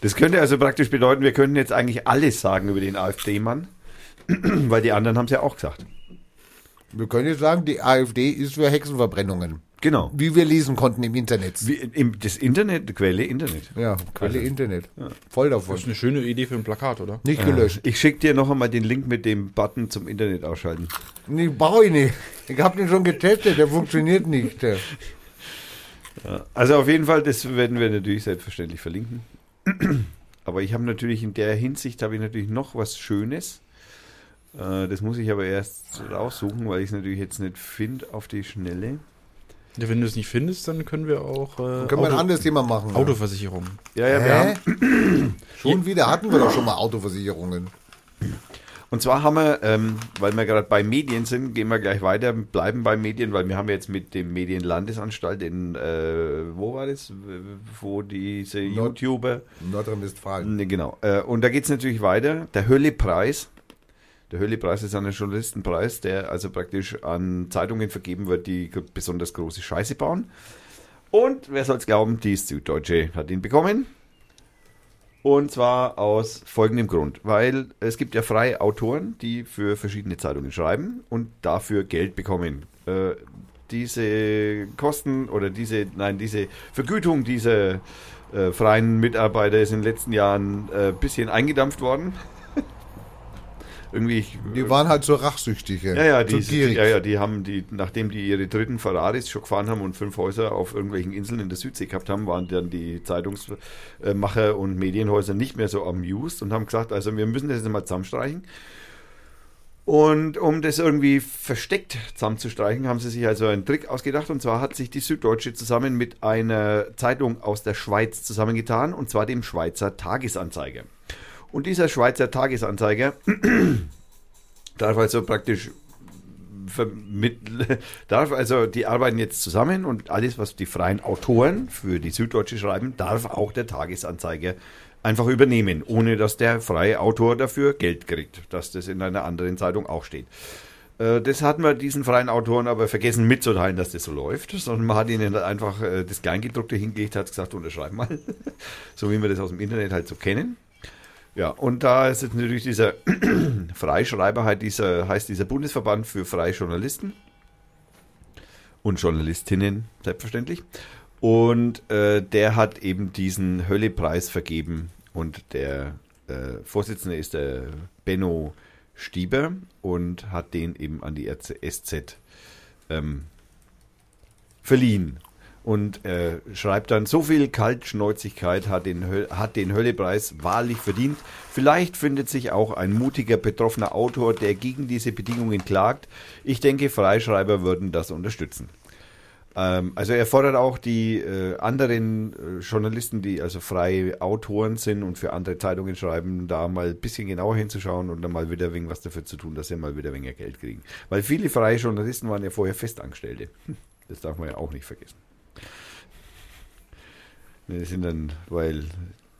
Das könnte also praktisch bedeuten, wir könnten jetzt eigentlich alles sagen über den AfD-Mann, [clears throat] weil die anderen haben es ja auch gesagt. wir können jetzt sagen, die AfD ist für Hexenverbrennungen. Genau. Wie wir lesen konnten im Internet. Wie, im, das Internet, Quelle Internet. Ja, Quelle Internet. Voll davon. Das ist eine schöne Idee für ein Plakat, oder? Nicht gelöscht. Ich schicke dir noch einmal den Link mit dem Button zum Internet ausschalten. Nee, brauche ich nicht. Ich habe den schon getestet, der funktioniert nicht. Der- Also auf jeden Fall, das werden wir natürlich selbstverständlich verlinken. Aber ich habe natürlich in der Hinsicht habe ich natürlich noch was Schönes. Äh, Das muss ich aber erst raussuchen, weil ich es natürlich jetzt nicht finde auf die Schnelle. Ja, wenn du es nicht findest, dann können wir auch äh, Können wir ein anderes Thema machen? Autoversicherung. Ja, ja, wir Hä? haben, [clears throat] Schon wieder hatten wir doch schon mal Autoversicherungen. und zwar haben wir, ähm, weil wir gerade bei Medien sind, gehen wir gleich weiter, bleiben bei Medien, weil wir haben jetzt mit dem Medienlandesanstalt in, äh, wo war das, wo diese Nord- YouTuber Nordrhein-Westfalen. Ne, genau. Äh, und da geht es natürlich weiter. Der Hölle-Preis. Der Hölle-Preis ist ein Journalistenpreis, der also praktisch an Zeitungen vergeben wird, die besonders große Scheiße bauen. Und wer soll es glauben, die Süddeutsche hat ihn bekommen. Und zwar aus folgendem Grund. Weil es gibt ja freie Autoren, die für verschiedene Zeitungen schreiben und dafür Geld bekommen. Äh, diese Kosten oder diese, nein, diese Vergütung dieser äh, freien Mitarbeiter ist in den letzten Jahren ein äh, bisschen eingedampft worden. Irgendwie. Die waren halt so rachsüchtig. ja, ja, so die, gierig. ja, ja, die haben die, nachdem die ihre dritten Ferraris schon gefahren haben und fünf Häuser auf irgendwelchen Inseln in der Südsee gehabt haben, waren dann die Zeitungsmacher und Medienhäuser nicht mehr so amused und haben gesagt, also wir müssen das jetzt mal zusammenstreichen. Und um das irgendwie versteckt zusammenzustreichen, haben sie sich also einen Trick ausgedacht. Und zwar hat sich die Süddeutsche zusammen mit einer Zeitung aus der Schweiz zusammengetan, und zwar dem Schweizer Tagesanzeiger. Und dieser Schweizer Tagesanzeiger [clears throat] darf also praktisch vermitteln, [laughs] darf also, die arbeiten jetzt zusammen und alles, was die freien Autoren für die Süddeutsche schreiben, darf auch der Tagesanzeiger einfach übernehmen, ohne dass der freie Autor dafür Geld kriegt, dass das in einer anderen Zeitung auch steht. Äh, Das hatten wir diesen freien Autoren aber vergessen mitzuteilen, dass das so läuft, sondern man hat ihnen einfach äh, das Kleingedruckte hingelegt, hat gesagt, unterschreib mal, [laughs] so wie wir das aus dem Internet halt so kennen. Ja, und da ist jetzt natürlich dieser [clears throat] Freischreiber, halt dieser, heißt dieser Bundesverband für freie Journalisten und Journalistinnen, selbstverständlich. Und äh, der hat eben diesen Höllepreis vergeben und der äh, Vorsitzende ist der Benno Stieber und hat den eben an die SZ ähm, verliehen. Und äh, schreibt dann, so viel Kaltschnäuzigkeit hat den, hat den Höllepreis wahrlich verdient. Vielleicht findet sich auch ein mutiger, betroffener Autor, der gegen diese Bedingungen klagt. Ich denke, Freischreiber würden das unterstützen. Ähm, also er fordert auch die äh, anderen äh, Journalisten, die also freie Autoren sind und für andere Zeitungen schreiben, da mal ein bisschen genauer hinzuschauen und dann mal wieder wegen was dafür zu tun, dass sie mal wieder weniger Geld kriegen. Weil viele freie Journalisten waren ja vorher Festangestellte. Das darf man ja auch nicht vergessen. Ne, Das sind dann, weil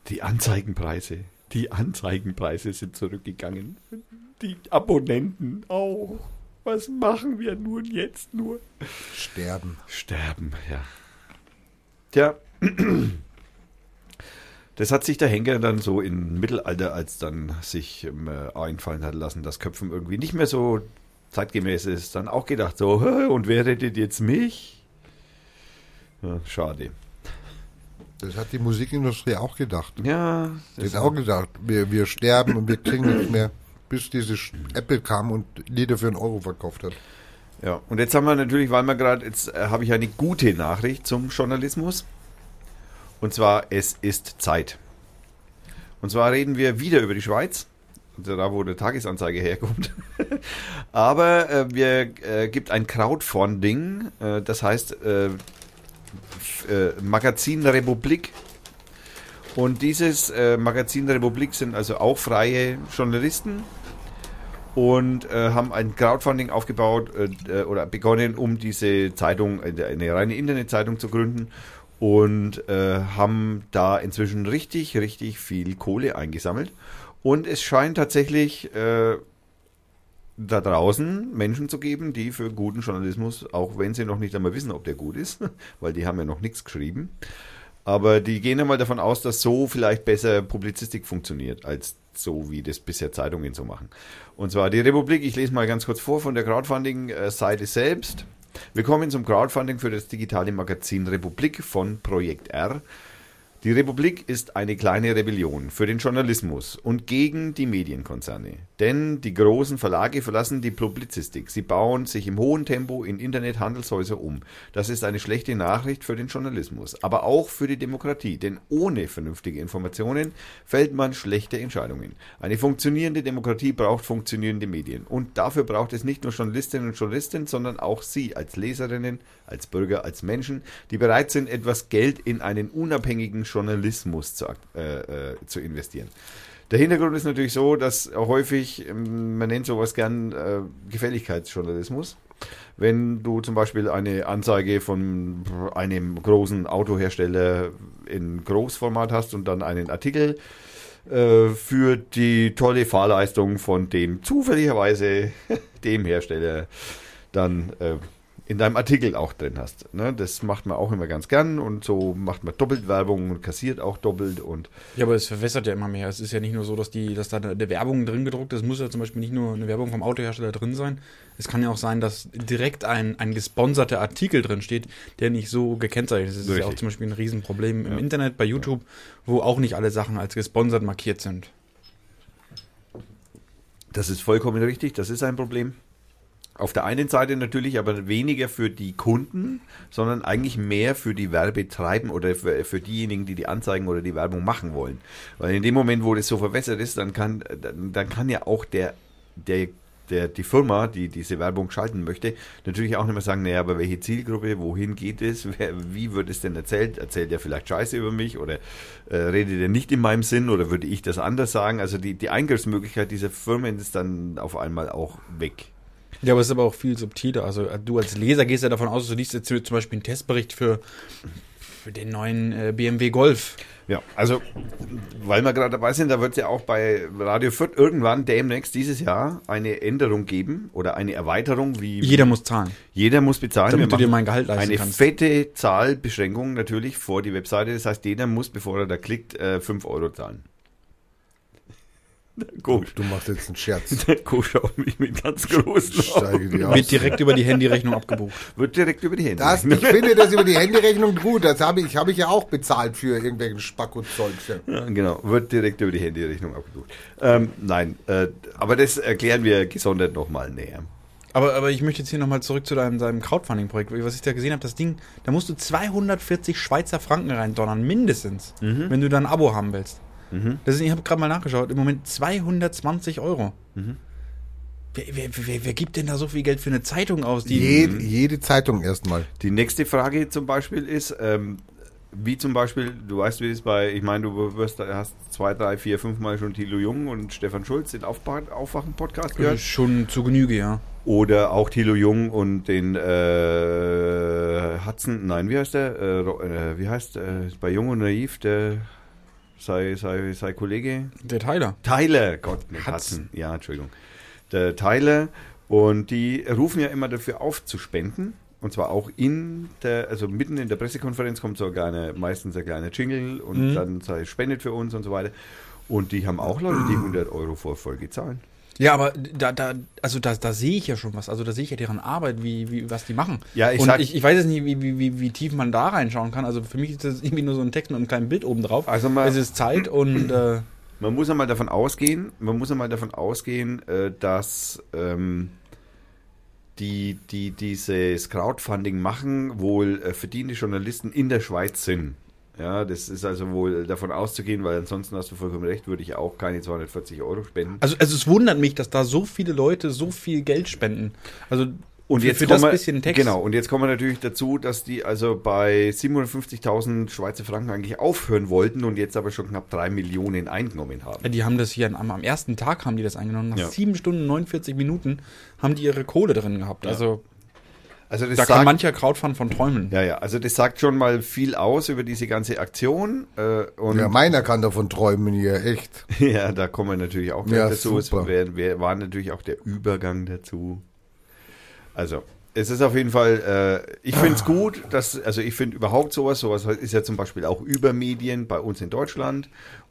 die Anzeigenpreise, die Anzeigenpreise sind zurückgegangen. Die Abonnenten auch. Was machen wir nun jetzt nur? Sterben. Sterben, ja. Tja, das hat sich der Henker dann so im Mittelalter, als dann sich ähm, äh, einfallen hat lassen, dass Köpfen irgendwie nicht mehr so zeitgemäß ist, dann auch gedacht so, "Hä, [laughs] und wer rettet jetzt mich? Ja, schade. Das hat die Musikindustrie auch gedacht. Ja, das hat auch gedacht, wir, wir sterben und wir kriegen nichts mehr, bis diese Apple kam und Lieder für einen Euro verkauft hat. Ja, und jetzt haben wir natürlich, weil wir gerade, jetzt äh, habe ich eine gute Nachricht zum Journalismus. Und zwar, es ist Zeit. Und zwar reden wir wieder über die Schweiz, also da wo der Tagesanzeige herkommt. [laughs] Aber äh, wir äh, gibt ein Crowdfunding, äh, das heißt äh, äh, Magazin Republik. Und dieses äh, Magazin Republik sind also auch freie Journalisten, und äh, haben ein Crowdfunding aufgebaut äh, oder begonnen, um diese Zeitung, äh, eine reine Internetzeitung zu gründen und äh, haben da inzwischen richtig, richtig viel Kohle eingesammelt. Und es scheint tatsächlich äh, da draußen Menschen zu geben, die für guten Journalismus, auch wenn sie noch nicht einmal wissen, ob der gut ist, [laughs] weil die haben ja noch nichts geschrieben, aber die gehen einmal davon aus, dass so vielleicht besser Publizistik funktioniert, als so wie das bisher Zeitungen so machen. Und zwar die Republik, ich lese mal ganz kurz vor von der Crowdfunding-Seite selbst. Willkommen zum Crowdfunding für das digitale Magazin Republik von Projekt R. Die Republik ist eine kleine Rebellion für den Journalismus und gegen die Medienkonzerne. Denn die großen Verlage verlassen die Publizistik. Sie bauen sich im hohen Tempo in Internethandelshäuser um. Das ist eine schlechte Nachricht für den Journalismus, aber auch für die Demokratie. Denn ohne vernünftige Informationen fällt man schlechte Entscheidungen. Eine funktionierende Demokratie braucht funktionierende Medien. Und dafür braucht es nicht nur Journalistinnen und Journalisten, sondern auch Sie als Leserinnen, als Bürger, als Menschen, die bereit sind, etwas Geld in einen unabhängigen Journalismus zu, äh, äh, zu investieren. Der Hintergrund ist natürlich so, dass häufig, ähm, man nennt sowas gern äh, Gefälligkeitsjournalismus. Wenn du zum Beispiel eine Anzeige von einem großen Autohersteller in Großformat hast und dann einen Artikel äh, für die tolle Fahrleistung von dem zufälligerweise [laughs] dem Hersteller dann äh, in deinem Artikel auch drin hast. Ne? Das macht man auch immer ganz gern und so macht man doppelt Werbung und kassiert auch doppelt und Ja, aber es verwässert ja immer mehr. Es ist ja nicht nur so, dass die, dass da eine, Werbung drin gedruckt ist. Es muss ja zum Beispiel nicht nur eine Werbung vom Autohersteller drin sein. Es kann ja auch sein, dass direkt ein, ein gesponserter Artikel drin steht, der nicht so gekennzeichnet ist. Das ist ja Richtig. auch zum Beispiel ein Riesenproblem im Ja. Internet, bei YouTube, wo auch nicht alle Sachen als gesponsert markiert sind. Das ist vollkommen richtig, das ist ein Problem. Auf der einen Seite natürlich aber weniger für die Kunden, sondern eigentlich mehr für die Werbetreiben oder für, für diejenigen, die die Anzeigen oder die Werbung machen wollen. Weil in dem Moment, wo das so verwässert ist, dann kann, dann, dann kann ja auch der, der, der, die Firma, die diese Werbung schalten möchte, natürlich auch nicht mehr sagen, naja, aber welche Zielgruppe, wohin geht es, [laughs] wer, wie wird es denn erzählt? Erzählt er vielleicht Scheiße über mich oder äh, redet er nicht in meinem Sinn oder würde ich das anders sagen? Also die, die Eingriffsmöglichkeit dieser Firmen ist dann auf einmal auch weg. Ja, aber es ist aber auch viel subtiler. Also äh, du als Leser gehst ja davon aus, du liest jetzt zum Beispiel einen Testbericht für, für den neuen äh, BMW Golf. Ja, also, weil wir gerade dabei sind, da wird es ja auch bei Radio Fürth irgendwann demnächst dieses Jahr eine Änderung geben oder eine Erweiterung, wie Jeder muss zahlen. jeder muss bezahlen. Damit Wir du dir mein Gehalt leisten Eine kannst. fette Zahlbeschränkung natürlich vor die Webseite. Das heißt, jeder muss, bevor er da klickt, äh, 5 Euro zahlen. [laughs] Gut. Du machst jetzt einen Scherz. [laughs] Der Co schaut mich mit ganz großen Augen. aus. Wird direkt über die Handyrechnung abgebucht. Wird direkt über die Hände. Das, ich [laughs] finde das über die Handyrechnung gut. Das habe ich, habe ich ja auch bezahlt für irgendwelchen Spacko-Zeug. Ja, genau, wird direkt über die Handyrechnung abgebucht. Ähm, nein, äh, aber das erklären wir gesondert nochmal näher. Aber, aber ich möchte jetzt hier nochmal zurück zu deinem, deinem Crowdfunding-Projekt. Was ich da gesehen habe, das Ding, da musst du 240 Schweizer Franken reindonnern, mindestens, wenn du da ein Abo haben willst. Das ist, ich habe gerade mal nachgeschaut, im Moment 220 Euro. Wer, wer, wer, wer gibt denn da so viel Geld für eine Zeitung aus? Die, Jede, jede Zeitung erstmal. Die nächste Frage zum Beispiel ist, ähm, wie zum Beispiel, du weißt, wie es bei, ich meine, du wirst, hast zwei, drei, vier, fünf Mal schon Thilo Jung und Stefan Schulz den Aufwachen-Podcast äh, gehört. schon zu Genüge, ja. Oder auch Thilo Jung und den äh, Hudson, nein, wie heißt der? Äh, äh, wie heißt äh, bei Jung und Naiv, der sei, sei, sei Kollege? Der Tyler. Tyler, Gott, nicht Hudson. Hudson. Ja, Entschuldigung. Der Tyler. Und die rufen ja immer dafür auf zu spenden. Und zwar auch in der, also mitten in der Pressekonferenz kommt so ein kleiner, meistens ein kleiner Jingle und Mhm. dann sei spendet für uns und so weiter. Und die haben auch Leute, die 100 Euro vor Folge zahlen. Ja, aber da, da, also da, da sehe ich ja schon was. Also da sehe ich ja deren Arbeit, wie, wie, was die machen. Ja, ich Und sag- ich, ich weiß jetzt nicht, wie, wie, wie, wie tief man da reinschauen kann. Also für mich ist das irgendwie nur so ein Text mit einem kleinen Bild oben drauf. Also mal- es ist Zeit und äh, Man muss einmal davon ausgehen, man muss einmal davon ausgehen, äh, dass ähm, die, die dieses Crowdfunding machen, wohl äh, verdiente Journalisten in der Schweiz sind. Ja, das ist also wohl davon auszugehen, weil ansonsten hast du vollkommen recht, würde ich auch keine 240 Euro spenden. also, also es wundert mich, dass da so viele Leute so viel Geld spenden. Also Und für, jetzt für das wir, bisschen Text. Genau, und jetzt kommen wir natürlich dazu, dass die also bei 750.000 Schweizer Franken eigentlich aufhören wollten und jetzt aber schon knapp 3 Millionen eingenommen haben. Die haben das hier am, am ersten Tag haben die das eingenommen. Nach Ja. sieben Stunden 49 Minuten haben die ihre Kohle drin gehabt. Also Also das da kann sagt- mancher Crowdfund von träumen. Ja, ja, also das sagt schon mal viel aus über diese ganze Aktion. Äh, und Ja, meiner kann davon träumen hier, echt. [laughs] ja, da kommen wir natürlich auch gleich Ja, dazu. Es super. wär, wär, war natürlich auch der Übergang dazu. Also, es ist auf jeden Fall, äh, ich finde es gut, dass, also ich finde überhaupt sowas, sowas ist ja zum Beispiel auch über Medien bei uns in Deutschland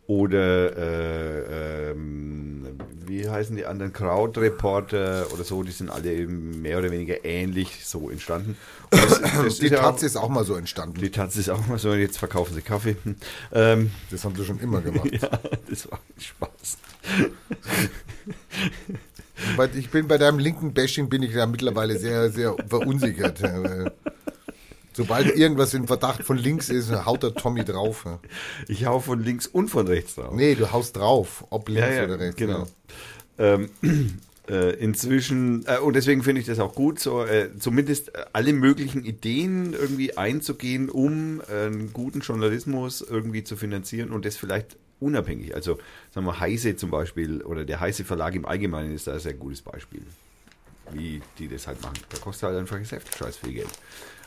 oder äh, ähm, wie heißen die anderen Crowd-Reporter oder so, die sind alle eben mehr oder weniger ähnlich so entstanden. Das, das Die ist ja auch- ist auch mal so entstanden. die Taz ist auch mal so, jetzt verkaufen sie Kaffee. Hm. Ähm, Das haben sie schon immer gemacht. [laughs] ja, das war ein Spaß. Ich bin bei deinem linken Bashing bin ich da mittlerweile sehr, sehr verunsichert. [laughs] Sobald irgendwas in Verdacht von links ist, haut der Tommy drauf. ja. Ich hau von links und von rechts drauf. Nee, du haust drauf, ob links ja, ja, oder rechts. genau. Ähm, [clears throat] äh, inzwischen, äh, und deswegen finde ich das auch gut, so äh, zumindest äh, alle möglichen Ideen irgendwie einzugehen, um äh, einen guten Journalismus irgendwie zu finanzieren und das vielleicht unabhängig. Also sagen wir Heise zum Beispiel oder der Heise Verlag im Allgemeinen ist da ein sehr gutes Beispiel, wie die das halt machen. Da kostet halt einfach das Heft scheiß viel Geld.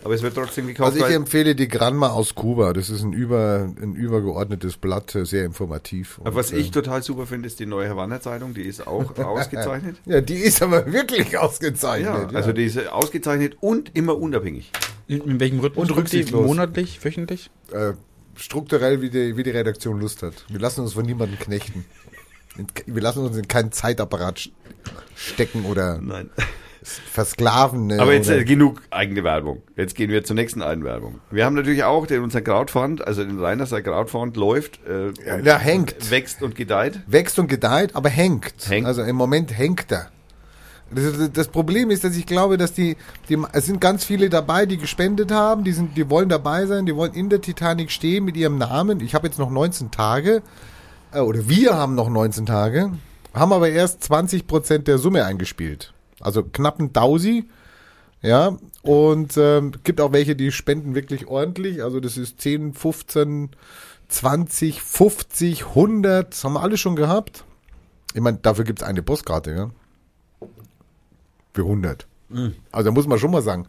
Aber es wird trotzdem gekauft. Also ich empfehle die Granma aus Kuba. Das ist ein, über, ein übergeordnetes Blatt, äh, sehr informativ. Und, Was äh, ich total super finde, ist die neue Havanna Zeitung. Die ist auch [laughs] ausgezeichnet. Ja, die ist aber wirklich ausgezeichnet. Ja, also die ist ausgezeichnet und immer unabhängig. In, in welchem Rhythmus Und rücksichtslos. Monatlich, wöchentlich? äh, strukturell, wie die, wie die Redaktion Lust hat. Wir lassen uns von niemandem knechten. In- [laughs] Wir lassen uns in keinen Zeitapparat stecken oder Nein. Versklaven. äh, Aber jetzt äh, genug eigene Werbung. Jetzt gehen wir zur nächsten Eigenwerbung. Wir haben natürlich auch den, unser Crowdfund, also den Rheinerser Crowdfund läuft, äh, Ja, der hängt. wächst und gedeiht. wächst und gedeiht, aber hängt. Hängt. Also im Moment hängt er. Das, das Problem ist, dass ich glaube, dass die, die, es sind ganz viele dabei, die gespendet haben, die sind, die wollen dabei sein, die wollen in der Titanic stehen mit ihrem Namen. Ich habe jetzt noch 19 Tage, äh, oder wir haben noch 19 Tage, haben aber erst 20 Prozent der Summe eingespielt. Also knapp ein Tausi, ja, und ähm, gibt auch welche, die spenden wirklich ordentlich. Also das ist 10, 15, 20, 50, 100, das haben wir alle schon gehabt. Ich meine, dafür gibt's eine Postkarte, ja. für 100. Also da muss man schon mal sagen.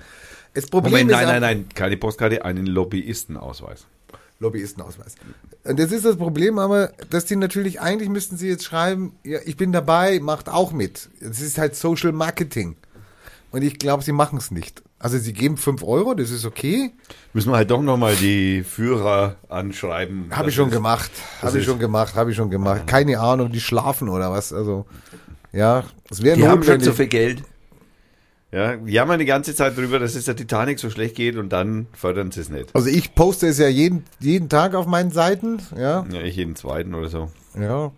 Das Problem Moment, nein, nein, nein, keine Postkarte, einen Lobbyistenausweis. Lobbyistenausweis. Und das ist das Problem, aber dass die natürlich, eigentlich müssten sie jetzt schreiben, ja, ich bin dabei, macht auch mit. Es ist halt Social Marketing. Und ich glaube, sie machen es nicht. Also sie geben 5 Euro, das ist okay. Müssen wir halt doch nochmal die Führer anschreiben. Habe ich schon ist- gemacht. Habe ich schon gemacht, habe ich schon gemacht. Keine Ahnung, die schlafen oder was. Also, ja, es wäre Die haben schon so viel Geld. Ja, jammern die ganze Zeit drüber, dass es der Titanic so schlecht geht und dann fördern sie es nicht. Also ich poste es ja jeden, jeden Tag auf meinen Seiten, ja. Ja, ich jeden zweiten oder so. Ja,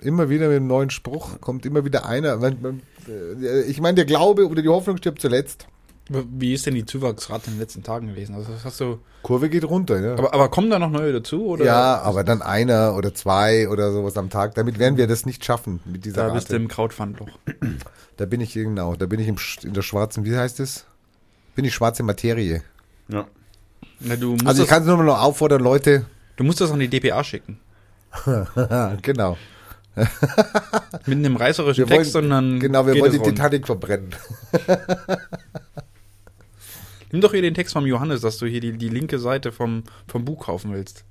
immer wieder mit einem neuen Spruch, kommt immer wieder einer. Äh, Ich meine, der Glaube oder die Hoffnung stirbt zuletzt. Wie ist denn die Zuwachsrate in den letzten Tagen gewesen? Also hast du. Kurve geht runter, ja. Aber, aber kommen da noch neue dazu? Oder ja, aber dann einer oder zwei oder sowas am Tag. Damit werden wir das nicht schaffen mit dieser da bist du Rate. im Krautpfandloch. [clears throat] Da bin ich genau, da bin ich im, in der schwarzen, wie heißt es? Bin ich schwarze Materie. Ja. Na, du, musst Also ich kann es nur noch auffordern, Leute. du musst das an die DPA schicken. [laughs] genau. Mit einem reißerischen Wir Text wollen, und dann. genau, wir geht wollen es die rund. Titanic verbrennen. [laughs] Nimm doch hier den Text vom Johannes, dass du hier die, die linke Seite vom, vom Buch kaufen willst.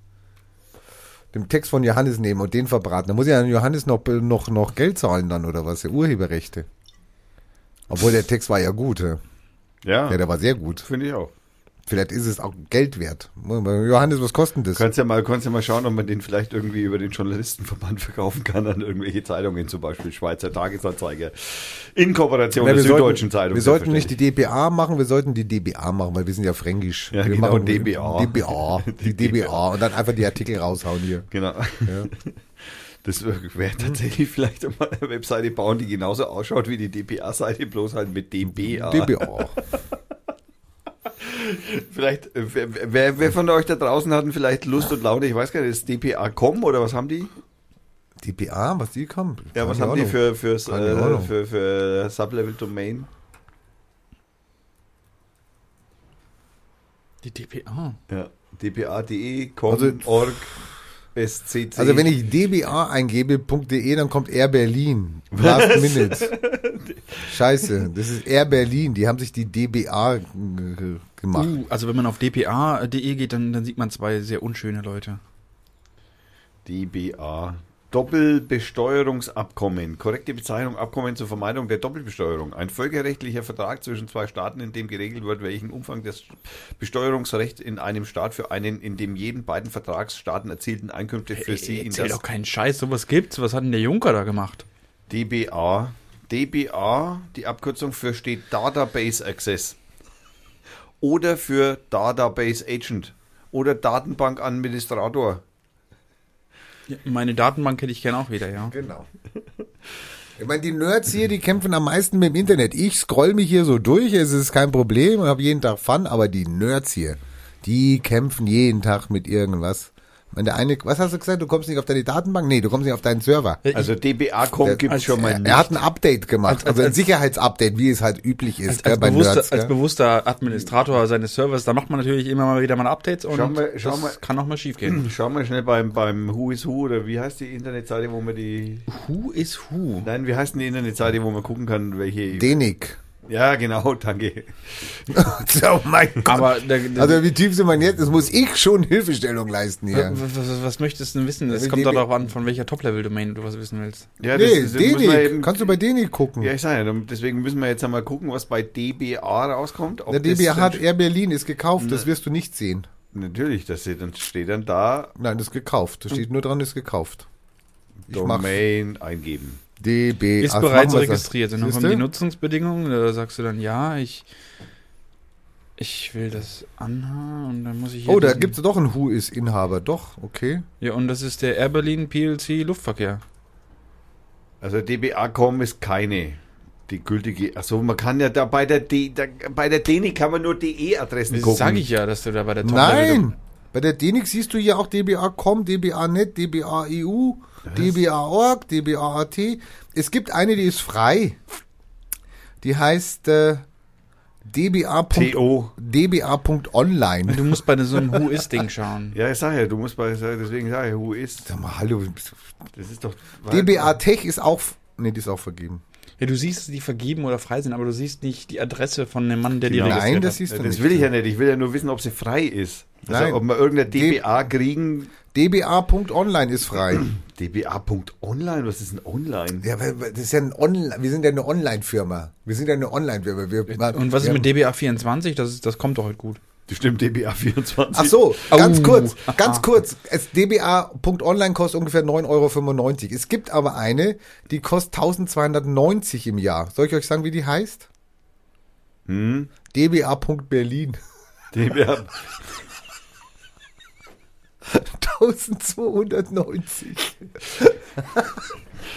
Den Text von Johannes nehmen und den verbraten. Da muss ja an Johannes noch, noch, noch Geld zahlen dann oder was? Ja, Urheberrechte. Obwohl der Text war ja gut. Ja, Ja, ja der war sehr gut. finde ich auch. Vielleicht ist es auch Geld wert. Johannes, was kostet das? kannst ja mal, kannst ja mal schauen, ob man den vielleicht irgendwie über den Journalistenverband [laughs] verkaufen kann an irgendwelche Zeitungen, zum Beispiel Schweizer Tagesanzeiger. In Kooperation Ja, mit der Süddeutschen Zeitung. wir sollten nicht die. DBA machen, wir sollten die DBA machen, weil wir sind ja fränkisch. Ja, wir genau, machen DBA. DBA, die DBA [laughs] und dann einfach die Artikel raushauen hier. Genau. [laughs] Das wäre tatsächlich vielleicht mal eine Webseite bauen, die genauso ausschaut wie die DPA-Seite, bloß halt mit DBA. DBA. Vielleicht, äh, wer, wer, wer von euch da draußen hatten vielleicht Lust und Laune, ich weiß gar nicht, ist DPA.com oder was haben die? DBA, was die kommen? Ja, was haben die Ahnung. für, fürs, äh, für, für Sublevel Domain? Die DPA. Ja, dpa.de, com, Also- org, SCC. Also wenn ich DBA eingebe, .de, dann kommt Air Berlin. Last Minute. Scheiße, das ist Air Berlin. Die haben sich die DBA gemacht. Uh, also wenn man auf dpa.de geht, dann, dann sieht man zwei sehr unschöne Leute. DBA. Doppelbesteuerungsabkommen. Korrekte Bezeichnung Abkommen zur Vermeidung der Doppelbesteuerung. Ein völkerrechtlicher Vertrag zwischen zwei Staaten, in dem geregelt wird, welchen Umfang das Besteuerungsrecht in einem Staat für einen in dem jeden beiden Vertragsstaaten erzielten Einkünfte für sie in das doch keinen Scheiß, sowas gibt's. Was hat denn der Juncker da gemacht? DBA. DBA, die Abkürzung für steht Database Access. Oder für Database Agent. Oder Datenbankadministrator. Meine Datenbank hätte ich gern auch wieder, ja. Genau. Ich meine, die Nerds hier, die kämpfen am meisten mit dem Internet. Ich scroll mich hier so durch, es ist kein Problem, habe jeden Tag Fun, aber die Nerds hier, die kämpfen jeden Tag mit irgendwas. Meine, der eine, was hast du gesagt? Du kommst nicht auf deine Datenbank? Nee, du kommst nicht auf deinen Server. Also DBA.com es schon mal Er, nicht. er hat ein Update gemacht, Als- als- also ein Sicherheitsupdate, wie es halt üblich ist Als, als, bei bewusster, Nerds. als bewusster Administrator seines Servers, da macht man natürlich immer mal wieder mal Updates und Schau mal- schau das mal. kann auch mal schief gehen. [clears throat] Schau mal schnell beim, beim Who is Who oder wie heißt die Internetseite, wo man die. Who is who? Nein, wie heißt denn die Internetseite, wo man gucken kann, welche. Denik. Ja, genau, [laughs] danke. [laughs] oh mein Gott. Aber der, der, also wie tief sind wir jetzt? Das muss ich schon Hilfestellung leisten hier. was, was, was möchtest du denn wissen? Es kommt darauf an, von welcher Top-Level-Domain du was wissen willst. Ja, nee, das man Denik. Kannst du bei Denik gucken. Ja, ich sage ja, deswegen müssen wir jetzt einmal gucken, was bei DBA rauskommt. Der das DBA hat Air Berlin, ist gekauft, das wirst du nicht sehen. Natürlich, das steht dann, da, Nein, das ist gekauft. Da steht nur dran, ist gekauft. Domain eingeben. DB. Ist Ach, bereits registriert. Und dann kommen die Nutzungsbedingungen, da sagst du dann, ja, ich, ich will das anhaben und dann muss ich hier Oh, da gibt es doch einen Who is Inhaber. Doch, okay. Ja, und das ist der Air Berlin PLC Luftverkehr. Also DBA.com ist keine die gültige. Achso, man kann ja da bei der D, da, bei der DENI kann man nur DE-Adressen Das gucken. sage ich ja, dass du da bei der Top Nein! Bei der Denik siehst du hier auch DBA.com, DBA.net, DBA.eu, DBA.org, DBA.at. Es gibt eine, die ist frei. Die heißt äh, DBA. TO. DBA.online. Du musst bei so einem Who is Ding schauen. Ja, ich sage ja, du musst bei, deswegen sage ich, who ist. Sag mal, hallo. Das ist doch. DBA Tech ist auch. Nee, die ist auch vergeben. Ja, du siehst, dass die vergeben oder frei sind, aber du siehst nicht die Adresse von dem Mann, der die Genau. registriert Nein, das siehst du das nicht. will ich ja nicht. Ich will ja nur wissen, ob sie frei ist. Also Nein. ob wir irgendeine DBA kriegen. dba.online ist frei. [clears throat] DBA.online? Was ist denn online? Ja, weil weil das ist ja ein Online, wir sind ja eine Online-Firma. Wir sind ja eine Online-Firma. Wir, Und was ist mit DBA24? Das, ist, das kommt doch heute gut. Das stimmt, DBA24. Ach so, ganz Au. kurz, ganz kurz. Es, dba.online kostet ungefähr 9,95 Euro. Es gibt aber eine, die kostet 1290 im Jahr. Soll ich euch sagen, wie die heißt? Hm? dba.berlin. DBA. [laughs] [laughs] 1290.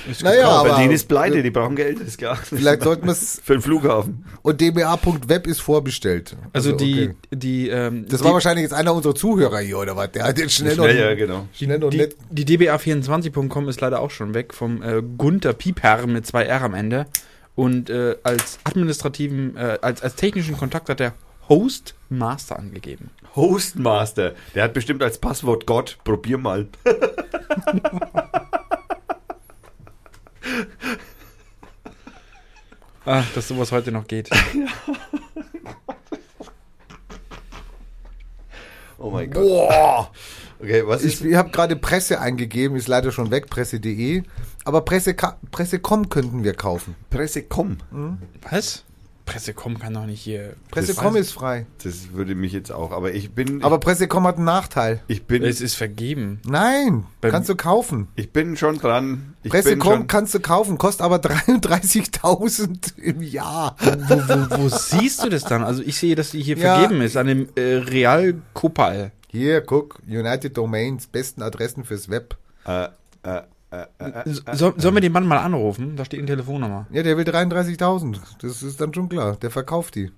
Ist Naja, Ja, aber Berlin ist pleite, die brauchen Geld, ist klar. vielleicht sollten wir es. [laughs] Für den Flughafen. Und dba.web ist vorbestellt. Also, die, okay. die, ähm, Das die, war wahrscheinlich jetzt einer unserer Zuhörer hier, oder was? Der hat jetzt schnell noch. Schnell, ja, genau. Schnell noch die, nett. die dba24.com ist leider auch schon weg vom äh, Gunther Pieper mit zwei R am Ende. Und äh, als administrativen, äh, als, als technischen Kontakt hat der Host Master angegeben. Hostmaster. Der hat bestimmt als Passwort Gott. Probier mal. [laughs] Ach, dass sowas heute noch geht. [laughs] Oh mein Gott. Boah! Okay, was Ich, ist. ich habe gerade Presse eingegeben, ist leider schon weg, presse.de. Aber Presse, Presse.com könnten wir kaufen. Presse.com. Was? Pressecom kann doch nicht hier. Presse.com ist frei. Das würde mich jetzt auch. Aber ich bin. Aber Presse.com hat einen Nachteil. ich bin. Es ist vergeben. Nein, Beim- kannst du kaufen. Ich bin schon dran. Ich Presse.com schon, kannst du kaufen, kostet aber [laughs] 33.000 im Jahr. Wo, wo, wo siehst du das dann? Also ich sehe, dass die hier Ja. vergeben ist, an dem äh, Real Kopal. Hier, guck, United Domains, besten Adressen fürs Web. äh, äh, äh, äh, So, sollen wir den Mann mal anrufen? Da steht eine Telefonnummer. Ja, der will 33.000. Das ist dann schon klar. Der verkauft die.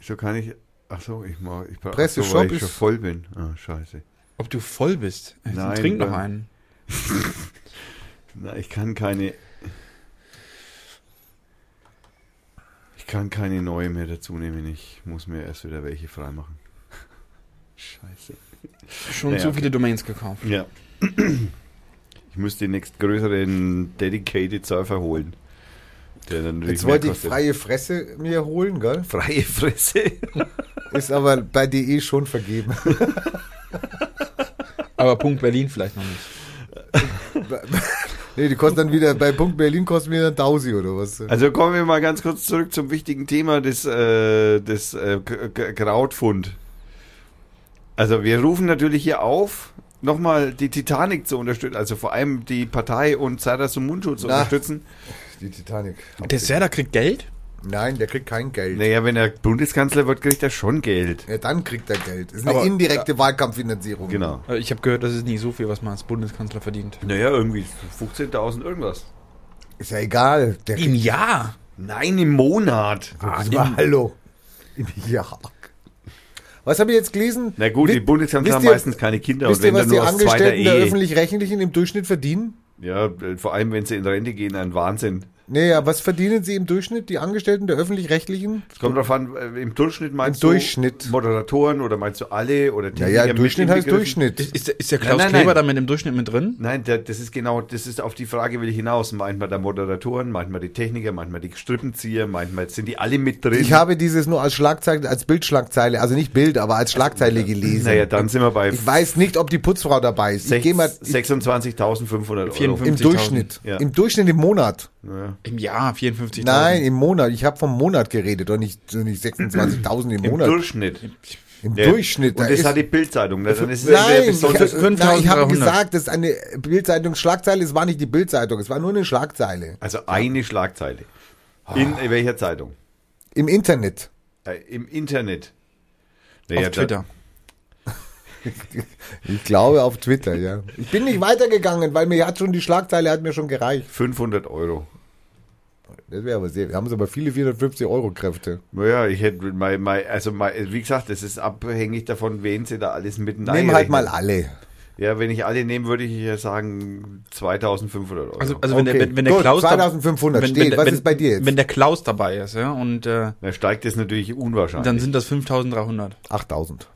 so kann ich. Ach so, ich mag. Ich, ach Presse so, Shop weil ich ist- schon voll bin. Ah, scheiße. Ob du voll bist? Äh, Nein, Trink noch einen. [laughs] Na, ich kann keine. Ich kann keine neue mehr dazu nehmen. Ich muss mir erst wieder welche freimachen. [laughs] Scheiße. Schon Naja, zu okay. viele Domains gekauft. Ja. Ich muss den nächstgrößeren Dedicated Surfer holen. Dann Jetzt wollte ich freie Fresse mir holen, gell? freie Fresse. [laughs] Ist aber bei DE schon vergeben. [laughs] Aber Punkt Berlin vielleicht noch nicht. [laughs] nee, die kosten dann wieder, bei Punkt Berlin kosten wieder ein Tausi oder was? Also kommen wir mal ganz kurz zurück zum wichtigen Thema des, äh, des äh, Krautfund. Also wir rufen natürlich hier auf, nochmal die Titanic zu unterstützen, also vor allem die Partei und Sardar Sumuncu zu Na. unterstützen. Die Titanic. Der Serda kriegt Geld? Nein, der kriegt kein Geld. Naja, wenn er Bundeskanzler wird, kriegt er schon Geld. Ja, dann kriegt er Geld. Das ist eine Aber- indirekte Wahlkampffinanzierung. Genau. Äh, Ich habe gehört, das ist nicht so viel, was man als Bundeskanzler verdient. Naja, irgendwie 15.000 irgendwas. Ist ja egal. Der Im Jahr? Nein, im Monat. Ah, aber hallo. Ja. Was habe ich jetzt gelesen? Na gut, die wisst haben ihr- meistens keine Kinder Wisst und ihr, wenn was die Angestellten der. Öffentlich-Rechtlichen im Durchschnitt verdienen? Ja, äh, vor allem wenn sie in Rente gehen, ein Wahnsinn. Nee, ja, was verdienen sie im Durchschnitt, die Angestellten der Öffentlich-Rechtlichen? Es kommt drauf an, äh, im Durchschnitt meinst Im du Durchschnitt. Moderatoren oder meinst du alle oder Ja, ja, mit Durchschnitt heißt? Durchschnitt. Ist, ist, der- Klaus Nein, nein, Kleber nein. da mit im Durchschnitt mit drin? Nein, der, das ist genau, das ist auf die Frage will ich hinaus. Manchmal der Moderatoren, manchmal die Techniker, manchmal die Strippenzieher, manchmal sind die alle mit drin. Ich habe dieses nur als Schlagzeile, als Bildschlagzeile, also nicht Bild, aber als Schlagzeile gelesen. naja, dann sind wir bei Ich weiß nicht, ob die Putzfrau dabei ist. Ich gehe mal ich, 26.500 Euro. 54. im 50.000. Durchschnitt. Ja. Im Durchschnitt im Monat. Ja. Im Jahr 54.000. Nein, im Monat. Ich habe vom Monat geredet und nicht, nicht 26.000 im Im Monat. Durchschnitt. Im Ja. Durchschnitt. Und da das ist- hat die Bildzeitung. ne? Dann ist es Nein, ich, nein, ich habe 5300. gesagt, das ist eine Bildzeitung-Schlagzeile, es war nicht die Bildzeitung, es war nur eine Schlagzeile. Also eine Schlagzeile. In welcher Zeitung? Im Internet. Äh, Im Internet. Auf Naja, da- Twitter. [laughs] Ich glaube auf Twitter, ja. Ich bin nicht weitergegangen, weil mir hat schon die Schlagzeile hat mir schon gereicht. 500 Euro. Das wäre aber sehr. Wir haben aber viele 450 Euro Kräfte. Naja, ich hätte mein, mein, also mein, wie gesagt, das ist abhängig davon, wen sie da alles miteinander Nehmen halt mal alle. Ja, wenn ich alle nehme, würde ich ja sagen 2500 Euro. Also, also wenn, der, Okay. wenn, wenn der Gut, Klaus. da- 2500 wenn, steht. wenn, Was wenn, ist bei dir jetzt? Wenn der Klaus dabei ist, ja, und äh, da steigt das natürlich unwahrscheinlich. dann sind das 5300. 8000.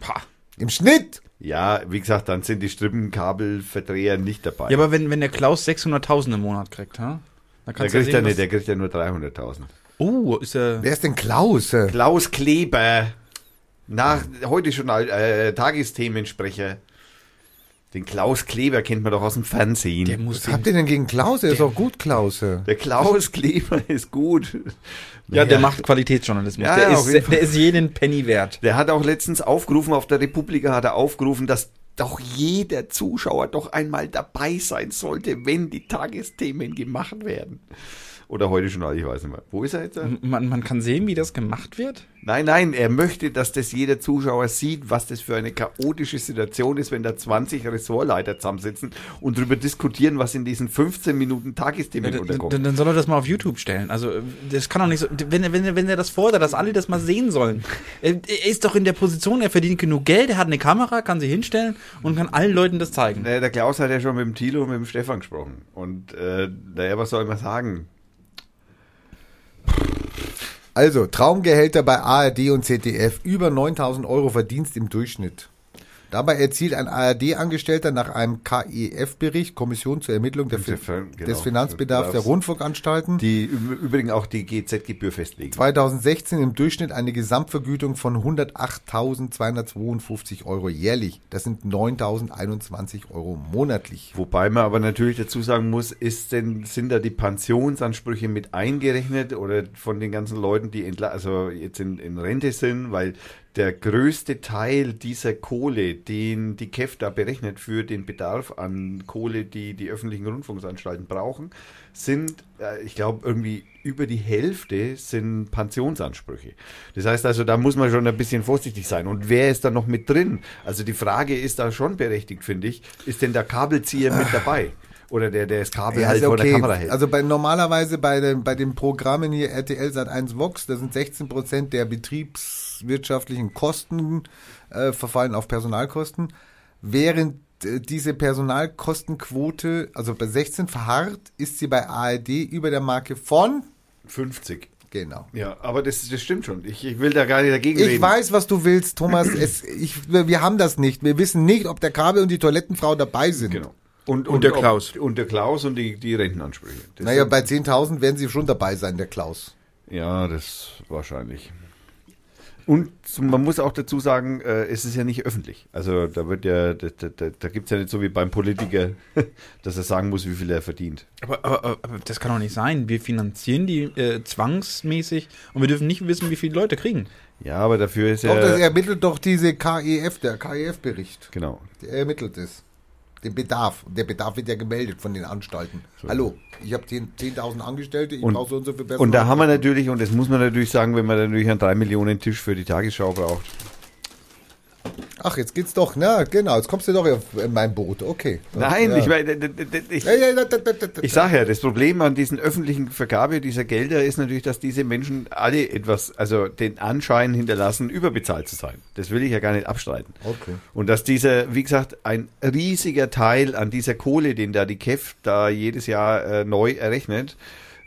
Pah. Im Schnitt. ja, wie gesagt, dann sind die Strippenkabelverdreher nicht dabei. Ja, aber wenn, wenn der Klaus 600.000 im Monat kriegt, ha? Da Der kriegt, ja ja sehen, nicht, der kriegt ja nur 300.000. was- Oh, ist er. Wer ist denn Klaus? Äh, Klaus Kleber. Nach heute schon äh, Tagesthemensprecher. Den Klaus Kleber kennt man doch aus dem Fernsehen. Der Der, muss Was habt ihr denn gegen Klaus? Er ist doch gut, Klaus. äh. Klaus Kleber [laughs] ist gut. Ja, der Naja, macht Qualitätsjournalismus. Ja, der, ja, ist, der ist jeden Penny wert. Der hat auch letztens aufgerufen, auf der Republika hat er aufgerufen, dass doch jeder Zuschauer doch einmal dabei sein sollte, wenn die Tagesthemen gemacht werden. Oder heute schon, ich weiß nicht mehr. Wo ist er jetzt? Man, man kann sehen, wie das gemacht wird. Nein, nein, er möchte, dass das jeder Zuschauer sieht, was das für eine chaotische Situation ist, wenn da 20 Ressortleiter zusammensitzen und darüber diskutieren, was in diesen 15 Minuten Tagesthemen Dann, unterkommt. dann, dann soll er das mal auf YouTube stellen. Also, das kann doch nicht so. Wenn er, wenn wenn er das fordert, dass alle das mal sehen sollen. Er, er ist doch in der Position, er verdient genug Geld, er hat eine Kamera, kann sie hinstellen und kann allen Leuten das zeigen. Naja, der Klaus hat ja schon mit dem Thilo und mit dem Stefan gesprochen. Und äh, naja, was soll man sagen? Also, Traumgehälter bei ARD und ZDF. Über 9000 Euro Verdienst im Durchschnitt. Dabei erzielt ein ARD-Angestellter nach einem KEF-Bericht, Kommission zur Ermittlung der, Der genau, des Finanzbedarfs der Rundfunkanstalten Die im Übrigen auch die GZ-Gebühr festlegen. 2016 im Durchschnitt eine Gesamtvergütung von 108.252 Euro jährlich. Das sind 9.021 Euro monatlich. Wobei man aber natürlich dazu sagen muss, ist denn, sind da die Pensionsansprüche mit eingerechnet oder von den ganzen Leuten, die entla also jetzt in, in Rente sind, weil der größte Teil dieser Kohle, den die KEF da berechnet für den Bedarf an Kohle, die die öffentlichen Rundfunksanstalten brauchen, sind, äh, ich glaube, irgendwie über die Hälfte sind Pensionsansprüche. Das heißt also, da muss man schon ein bisschen vorsichtig sein. Und wer ist da noch mit drin? Also die Frage ist da schon berechtigt, finde ich. Ist denn der Kabelzieher mit dabei? Oder der, der das Kabel Ja, halt ist vor der okay. Kamera hält? Also bei, normalerweise bei den, bei den Programmen hier RTL Sat 1 Vox, da sind 16 Prozent der betriebswirtschaftlichen Kosten äh, verfallen auf Personalkosten, während äh, diese Personalkostenquote, also bei 16 verharrt, ist sie bei ARD über der Marke von 50. genau. Ja, aber das, das stimmt schon. Ich, ich will da gar nicht dagegen Ich reden. weiß, was du willst, Thomas. [clears throat] Es, ich, wir haben das nicht. Wir wissen nicht, ob der Kabel und die Toilettenfrau dabei sind. Genau. Und, Und der ob- Klaus. Und der Klaus und die, die Rentenansprüche. Das Naja, bei 10.000 werden sie schon dabei sein, der Klaus. Ja, das wahrscheinlich. Und man muss auch dazu sagen, äh, es ist ja nicht öffentlich. Also da wird ja, da, da, da, da gibt es ja nicht so wie beim Politiker, [laughs] dass er sagen muss, wie viel er verdient. Aber, aber, aber das kann doch nicht sein. Wir finanzieren die äh, zwangsmäßig und wir dürfen nicht wissen, wie viele Leute kriegen. Ja, aber dafür ist Doch, das ja. ermittelt doch diese KEF, der KEF-Bericht. Genau. Der ermittelt es. Den Bedarf. Und der Bedarf wird ja gemeldet von den Anstalten. Hallo, ich habe 10 10.000 Angestellte, ich brauche so und so viel Personal. Und da haben wir natürlich, und das muss man natürlich sagen, wenn man natürlich einen 3 Millionen Tisch für die Tagesschau braucht. Ach, jetzt geht's doch. Na, genau, jetzt kommst du doch auf in mein Boot. Okay. Nein, ja. ich meine, ich, Ich sage ja, das Problem an diesen öffentlichen Vergabe dieser Gelder ist natürlich, dass diese Menschen alle etwas, also den Anschein hinterlassen, überbezahlt zu sein. Das will ich ja gar nicht abstreiten. Okay. Und dass dieser, wie gesagt, ein riesiger Teil an dieser Kohle, den da die KEF da jedes Jahr äh, neu errechnet,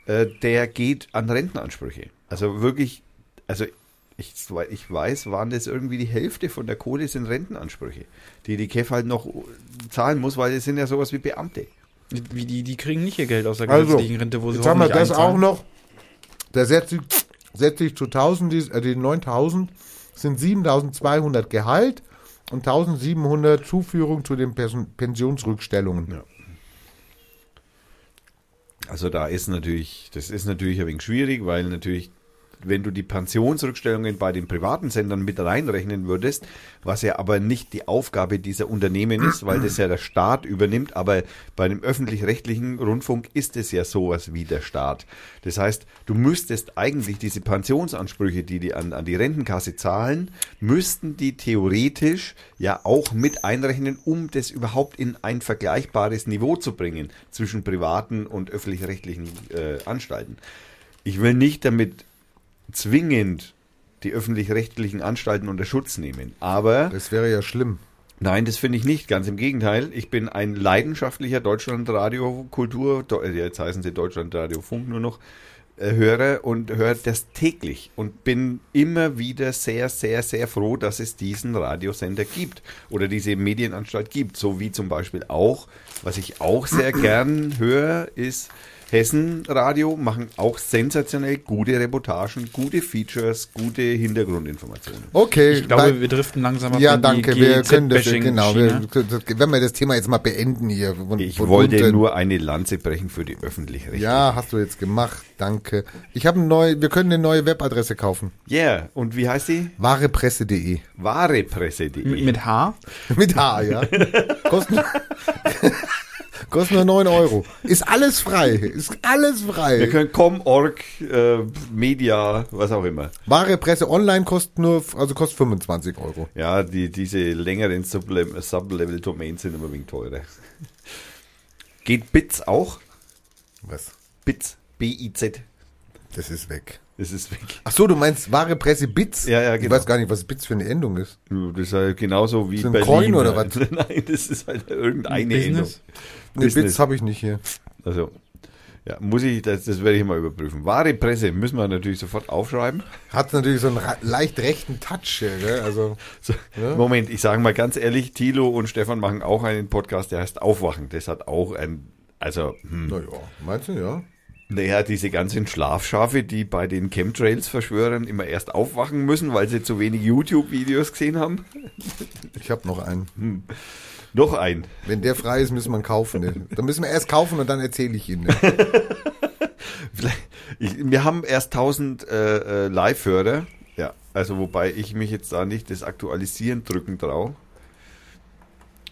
äh, der geht an Rentenansprüche. Also wirklich, also ich, ich weiß, waren das irgendwie die Hälfte von der Kohle sind Rentenansprüche, die die KEF halt noch zahlen muss, weil das sind ja sowas wie Beamte. Wie die, die kriegen nicht ihr Geld aus der Also, gesetzlichen Rente, wo sie Jetzt haben wir das einzahlen. auch noch. Da setzt sich, setzt sich zu 1000, die, äh, die 9000 sind 7200 Gehalt und 1700 Zuführung zu den Person Pensionsrückstellungen. Ja. Also da ist natürlich, das ist natürlich ein wenig schwierig, weil natürlich, wenn du die Pensionsrückstellungen bei den privaten Sendern mit reinrechnen würdest, was ja aber nicht die Aufgabe dieser Unternehmen ist, weil das ja der Staat übernimmt, aber bei dem öffentlich-rechtlichen Rundfunk ist es ja sowas wie der Staat. Das heißt, du müsstest eigentlich diese Pensionsansprüche, die die an, an die Rentenkasse zahlen, müssten die theoretisch ja auch mit einrechnen, um das überhaupt in ein vergleichbares Niveau zu bringen zwischen privaten und öffentlich-rechtlichen äh, Anstalten. Ich will nicht damit zwingend die öffentlich-rechtlichen Anstalten unter Schutz nehmen, aber Das wäre ja schlimm. Nein, das finde ich nicht. Ganz im Gegenteil. Ich bin ein leidenschaftlicher Deutschlandradio-Kultur, äh, jetzt heißen sie Deutschlandradio Funk nur noch, äh, Hörer und höre das täglich und bin immer wieder sehr, sehr, sehr froh, dass es diesen Radiosender gibt oder diese Medienanstalt gibt. So wie zum Beispiel auch, was ich auch sehr gern höre, ist Hessen Radio machen auch sensationell gute Reportagen, gute Features, gute Hintergrundinformationen. Okay. Ich glaube, weil- wir driften langsam ab ja, in danke. die Wir können das genau. Wir, wenn wir das Thema jetzt mal beenden hier. Von, Ich von wollte unten. nur eine Lanze brechen für die öffentlich rechte Ja, hast du jetzt gemacht. Danke. Ich habe eine neue. Wir können eine neue Webadresse kaufen. Yeah, und wie heißt die? Wahrepresse.de. Wahrepresse.de. Mit, mit H. [laughs] Mit H, ja. [laughs] Kosten, [laughs] kosten nur 9 Euro. Ist alles frei. Ist alles Wir frei. können com, org, äh, Media, was auch immer. Wahre Presse online kostet nur, also kostet 25 Euro. Ja, die, diese längeren Suble- Sublevel-Domains sind immer ein wenig teurer. Geht Bits auch? Was? Bits, B-I-Z. Das ist weg. Das ist weg. Ach so, du meinst wahre Presse Bits? Ja, ja, Ich genau. weiß gar nicht, was Bits für eine Endung ist. Das ist halt genauso wie Ist ein Berlin. Coin oder was? [laughs] Nein, das ist halt irgendeine Business? Nee, Business. Bits habe ich nicht hier. Also, ja, muss ich, das, das werde ich mal überprüfen. Wahre Presse müssen wir natürlich sofort aufschreiben. Hat natürlich so einen leicht rechten Touch hier, gell? Also, [laughs] So, Ja. Moment, ich sage mal ganz ehrlich, Thilo und Stefan machen auch einen Podcast, der heißt Aufwachen. Das hat auch ein, also, hm, naja, meinst du, ja? naja, diese ganzen Schlafschafe, die bei den Chemtrails-Verschwörern immer erst aufwachen müssen, weil sie zu wenig YouTube-Videos gesehen haben. Ich habe noch einen. Noch ein. Wenn der frei ist, müssen wir ihn kaufen. Ne? Dann müssen wir erst kaufen und dann erzähle ich ihn. Ne? [laughs] Ich, wir haben erst 1000 äh, äh, Live-Hörer. Ja, also wobei ich mich jetzt da nicht das Aktualisieren drücken traue.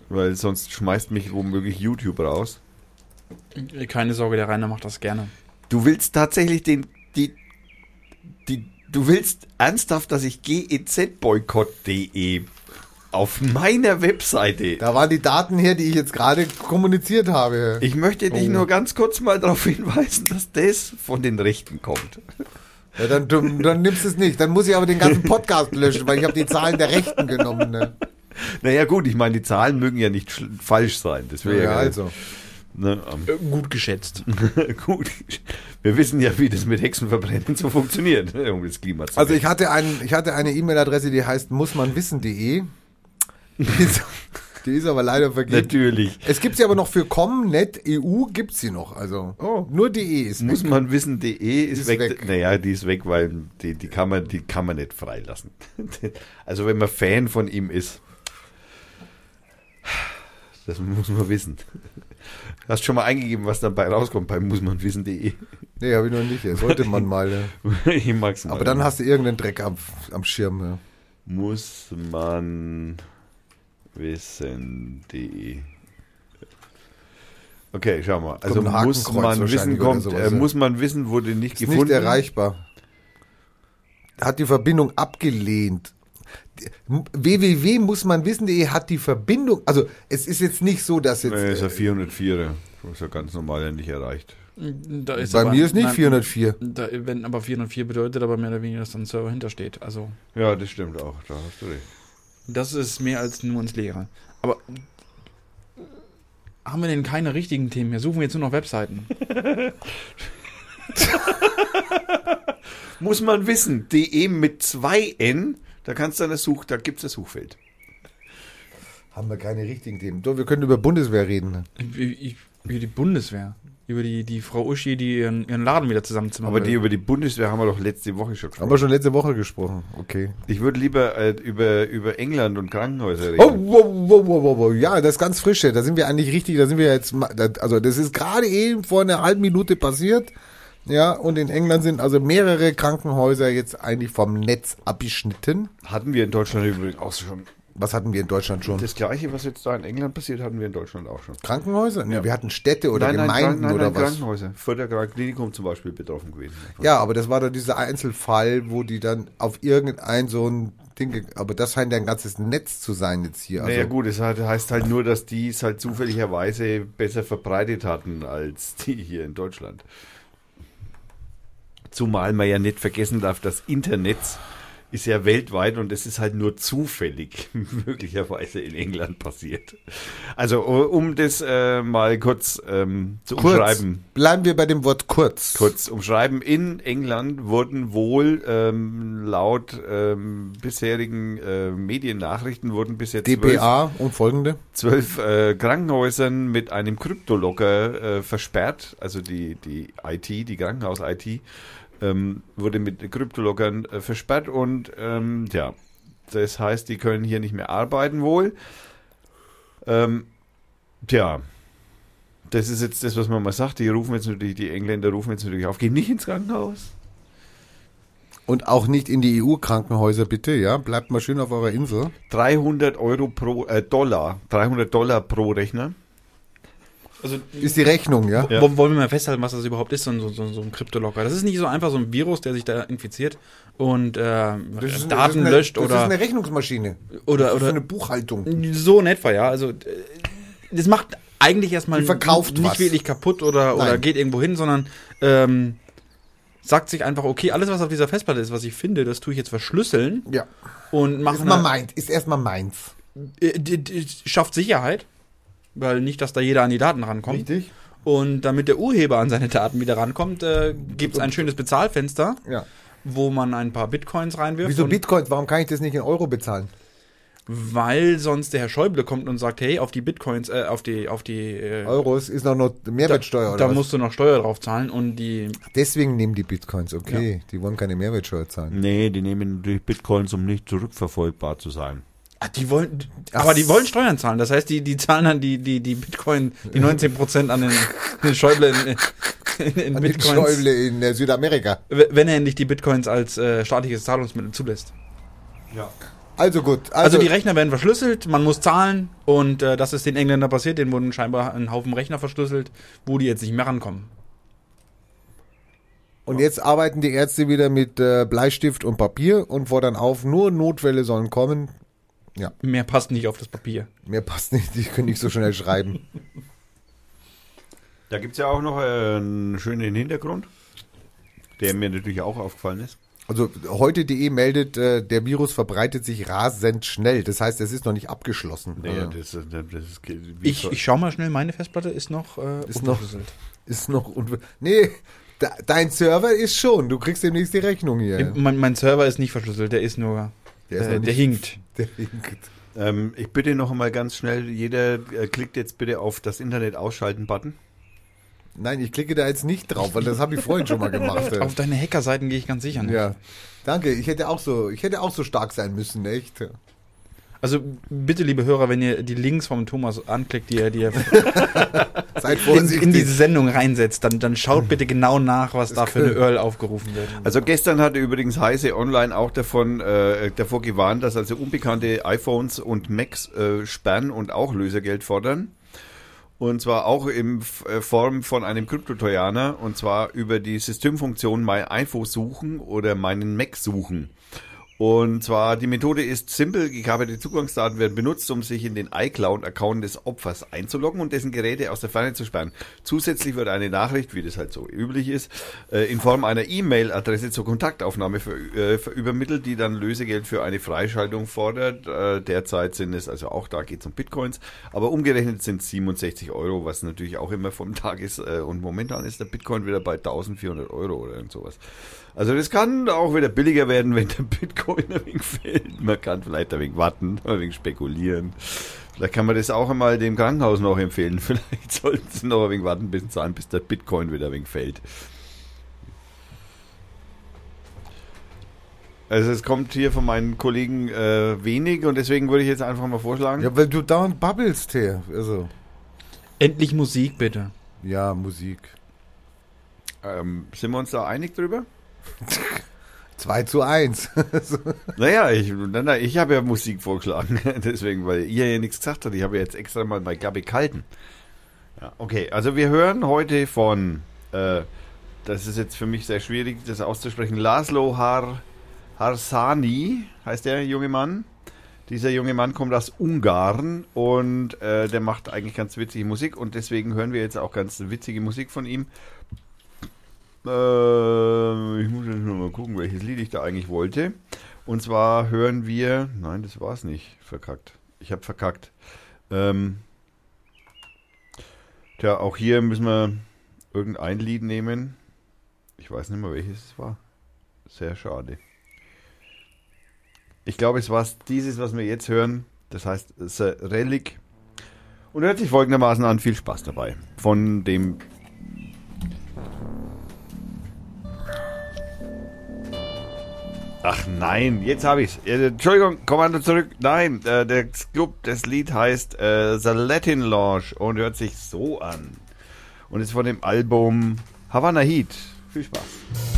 Weil sonst schmeißt mich womöglich YouTube raus. Keine Sorge, der Rainer macht das gerne. Du willst tatsächlich den, die, die, du willst ernsthaft, dass ich gezboykott.de auf meiner Webseite. Da waren die Daten her, die ich jetzt gerade kommuniziert habe. Ich möchte dich Oh. nur ganz kurz mal darauf hinweisen, dass das von den Rechten kommt. Ja, dann, dann nimmst du es nicht. Dann muss ich aber den ganzen Podcast löschen, weil ich habe die Zahlen der Rechten genommen. Ne? Naja gut, ich meine, die Zahlen mögen ja nicht falsch sein. Das wäre ja, Ja, also. Ne, ähm, Äh, Gut geschätzt. [laughs] gut. Wir wissen ja, wie das mit Hexenverbrennen so funktioniert, [laughs] um das Klima zu Also ich hatte, einen, ich hatte eine E-Mail-Adresse, die heißt mussmanwissen.de. Die ist, aber leider vergeben. Natürlich. Es gibt sie aber noch für com.net EU gibt sie noch. Also Oh. nur DE ist Muss weg. man wissen, DE ist, Ist weg. weg. Naja, die ist weg, weil die, die, kann man, die kann man nicht freilassen. [laughs] Also wenn man Fan von ihm ist. Das muss man wissen. Hast schon mal eingegeben, was dabei rauskommt bei mussmanwissen.de. Nee, habe ich noch nicht. Das sollte man mal. Ja. [laughs] Ich mag's mal. Aber dann hast du irgendeinen Dreck am, am Schirm. Ja. muss man wissen.de. Okay, schau mal. Also ein muss man wissen kommt, sowas, äh, ja. muss man wissen, wurde nicht Ist gefunden. nicht erreichbar. Hat die Verbindung abgelehnt. www muss man wissen.de hat die Verbindung, also es ist jetzt nicht so, dass jetzt, Nee, ist ja äh, 404. Das ist ja ganz normal ja nicht erreicht. Da ist bei aber- mir ist nicht nein, 404. Da, wenn aber 404 bedeutet aber mehr oder weniger, dass da ein Server hintersteht. Also Ja, das stimmt auch. Da hast du recht. Das ist mehr als nur ins Leere. Aber haben wir denn keine richtigen Themen mehr? Suchen wir jetzt nur noch Webseiten? [laughs] Muss man wissen. DE mit zwei N. Da kannst du eine Such, da gibt's das Suchfeld. Haben wir keine richtigen Themen. Doch, wir können über Bundeswehr reden. über die Bundeswehr. Über die, die Frau Uschi, die ihren, ihren Laden wieder zusammenzimmern Aber die über die Bundeswehr haben wir doch letzte Woche schon Haben gesprochen. wir schon letzte Woche gesprochen. Okay. Ich würde lieber äh, über, über England und Krankenhäuser reden. Oh, wow, wow, wow, wow, wow. Ja, das ist ganz frische. Da sind wir eigentlich richtig, da sind wir jetzt, also das ist gerade eben vor einer halben Minute passiert. Ja, und in England sind also mehrere Krankenhäuser jetzt eigentlich vom Netz abgeschnitten. Hatten wir in Deutschland übrigens auch schon. Was hatten wir in Deutschland schon? Das gleiche, was jetzt da in England passiert, hatten wir in Deutschland auch schon. Krankenhäuser? Nee, wir hatten Städte oder nein, nein, Gemeinden nein, oder was. Krankenhäuser. Fördergrad Klinikum zum Beispiel betroffen gewesen. Ja, aber das war doch dieser Einzelfall, wo die dann auf irgendein so ein Ding, aber das scheint ja ein ganzes Netz zu sein jetzt hier. Also, naja gut, es hat- heißt halt nur, dass die es halt zufälligerweise besser verbreitet hatten als die hier in Deutschland. Zumal man ja nicht vergessen darf, das Internet ist ja weltweit und es ist halt nur zufällig [laughs] möglicherweise in England passiert. Also um das äh, mal kurz ähm, zu Kurz. umschreiben. Bleiben wir bei dem Wort kurz. Kurz umschreiben. In England wurden wohl ähm, laut ähm, bisherigen äh, Mediennachrichten wurden bisher zwölf, DPA und folgende. zwölf äh, Krankenhäusern mit einem Kryptolocker äh, versperrt. Also die, die IT, die Krankenhaus-IT, ähm, wurde mit Kryptolockern äh, versperrt und ähm, ja, das heißt, die können hier nicht mehr arbeiten wohl. Ähm, tja, das ist jetzt das, was man mal sagt. Die rufen jetzt natürlich, die Engländer rufen jetzt natürlich auf, geh nicht ins Krankenhaus. Und auch nicht in die EU-Krankenhäuser, bitte, ja. Bleibt mal schön auf eurer Insel. 300 Euro pro äh, Dollar, 300 Dollar pro Rechner. Also Ist die Rechnung, ja? Ja. Wollen wir mal festhalten, was das überhaupt ist, so, ein- so, so, ein Kryptolocker. Das ist nicht so einfach so ein Virus, der sich da infiziert und äh, Das ist- Daten das ist eine, löscht Das ist oder, eine Rechnungsmaschine. oder, Das ist oder eine Buchhaltung. so in etwa, ja. Also äh, das macht eigentlich erstmal nicht was. wirklich kaputt oder, oder Nein. geht irgendwo hin, sondern ähm, sagt sich einfach, okay, alles, was auf dieser Festplatte ist, was ich finde, das tue ich jetzt verschlüsseln Ja. und mache Ist mal meins. Ist erstmal meins. äh, schafft Sicherheit, weil nicht, dass da jeder an die Daten rankommt. Richtig? Und damit der Urheber an seine Daten wieder rankommt, äh, gibt es ein schönes Bezahlfenster, Ja. wo man ein paar Bitcoins reinwirft. Wieso Bitcoins? Warum kann ich das nicht in Euro bezahlen? Weil sonst der Herr Schäuble kommt und sagt, hey, auf die Bitcoins, äh, auf die, auf die äh, Euros ist noch noch Mehrwertsteuer oder da was? musst du noch Steuer drauf zahlen und die Deswegen nehmen die Bitcoins, okay. Die wollen keine Mehrwertsteuer zahlen. Nee, die nehmen natürlich Bitcoins, um nicht zurückverfolgbar zu sein. Ah, die wollen, Ach aber die wollen Steuern zahlen. Das heißt, die, die zahlen dann die, die, die Bitcoin, die 19% an den, den Schäuble in, in, in An den Bitcoins. Schäuble in äh, Südamerika. Wenn er endlich die Bitcoins als äh, staatliches Zahlungsmittel zulässt. Ja. Also gut. Also, Also, die Rechner werden verschlüsselt, man muss zahlen und äh, das ist den Engländern passiert, denen wurden scheinbar ein Haufen Rechner verschlüsselt, wo die jetzt nicht mehr rankommen. und jetzt arbeiten die Ärzte wieder mit äh, Bleistift und Papier und fordern auf, nur Notfälle sollen kommen. Mehr passt nicht auf das Papier. Mehr passt nicht, die können nicht so schnell schreiben. Da gibt es ja auch noch äh, einen schönen Hintergrund, der mir natürlich auch aufgefallen ist. Also heute.de meldet, äh, der Virus verbreitet sich rasend schnell. Das heißt, es ist noch nicht abgeschlossen. Nee, Äh, das, das, das Ich, ich schau mal schnell, meine Festplatte ist noch äh, Ist noch- ist noch unver Nee, dein Server ist schon. Du kriegst demnächst die Rechnung hier. Mein, mein Server ist nicht verschlüsselt, der ist nur, Der ist äh, noch der nicht- hinkt. [laughs] Der hinkt. ähm, ich bitte noch einmal ganz schnell, jeder äh, klickt jetzt bitte auf das Internet ausschalten-Button. Nein, ich klicke da jetzt nicht drauf, weil das habe ich vorhin schon mal gemacht. Auf deine Hackerseiten gehe ich ganz sicher nicht. Ja. Danke, ich hätte auch so, ich hätte auch so stark sein müssen, echt. Also bitte, liebe Hörer, wenn ihr die Links vom Thomas anklickt, die er [laughs] Seid in, in diese Sendung reinsetzt, dann, dann schaut bitte genau nach, was da für eine URL aufgerufen wird. Also gestern hatte übrigens Heise Online auch davon äh, davor gewarnt, dass also unbekannte iPhones und Macs äh, sperren und auch Lösegeld fordern. Und zwar auch in äh, Form von einem Kryptotrojaner und zwar über die Systemfunktion MyInfo suchen oder meinen Mac suchen. Und zwar die Methode ist simpel, gekabelte Zugangsdaten werden benutzt, um sich in den iCloud-Account des Opfers einzuloggen und dessen Geräte aus der Ferne zu sperren. Zusätzlich wird eine Nachricht, wie das halt so üblich ist, äh, in Form einer E-Mail-Adresse zur Kontaktaufnahme äh, übermittelt, die dann Lösegeld für eine Freischaltung fordert. Äh, derzeit sind es, also auch da geht es um Bitcoins, aber umgerechnet sind es 67 Euro, was natürlich auch immer vom [laughs] Tag ist. Und momentan ist der Bitcoin wieder bei 1400 Euro oder irgend sowas. Also das kann auch wieder billiger werden, wenn der Bitcoin [laughs] ein wenig fällt. Man kann vielleicht ein wenig warten, [laughs] ein wenig spekulieren. Vielleicht kann man das auch einmal dem Krankenhaus noch empfehlen. [laughs] Vielleicht sollten sie noch ein wenig warten, bis, zahlen, bis der Bitcoin wieder ein wenig fällt. Also es kommt hier von meinen Kollegen äh, wenig und deswegen würde ich jetzt einfach mal vorschlagen. Ja, weil du dauernd babbelst hier. Also, Endlich Musik, bitte. ja, Musik. Ähm, sind wir uns da einig drüber? [laughs] 2 zu 1. [laughs] Naja, ich, na, ich habe ja Musik vorgeschlagen, [laughs] deswegen, weil ihr ja nichts gesagt habt. Ich habe ja jetzt extra mal bei Gabi kalten. Ja, okay, also wir hören heute von, äh, das ist jetzt für mich sehr schwierig, das auszusprechen, Laszlo Har, Harsani heißt der junge Mann. Dieser junge Mann kommt aus Ungarn und äh, der macht eigentlich ganz witzige Musik und deswegen hören wir jetzt auch ganz witzige Musik von ihm. Äh, ich muss jetzt noch mal gucken, welches Lied ich da eigentlich wollte. Und zwar hören wir, nein, das war's nicht, verkackt. Ich habe verkackt. Ähm, tja, auch hier müssen wir irgendein Lied nehmen. Ich weiß nicht mehr, welches es war. Sehr schade. Ich glaube, es war dieses, was wir jetzt hören. Das heißt, The Relic. Und hört sich folgendermaßen an. Viel Spaß dabei. Von dem Ach nein, jetzt habe ich's. Äh, Entschuldigung, Kommando zurück. Nein, äh, der Club, das Lied heißt äh, The Latin Lounge und hört sich so an. Und ist von dem Album Havana Heat. Viel Spaß.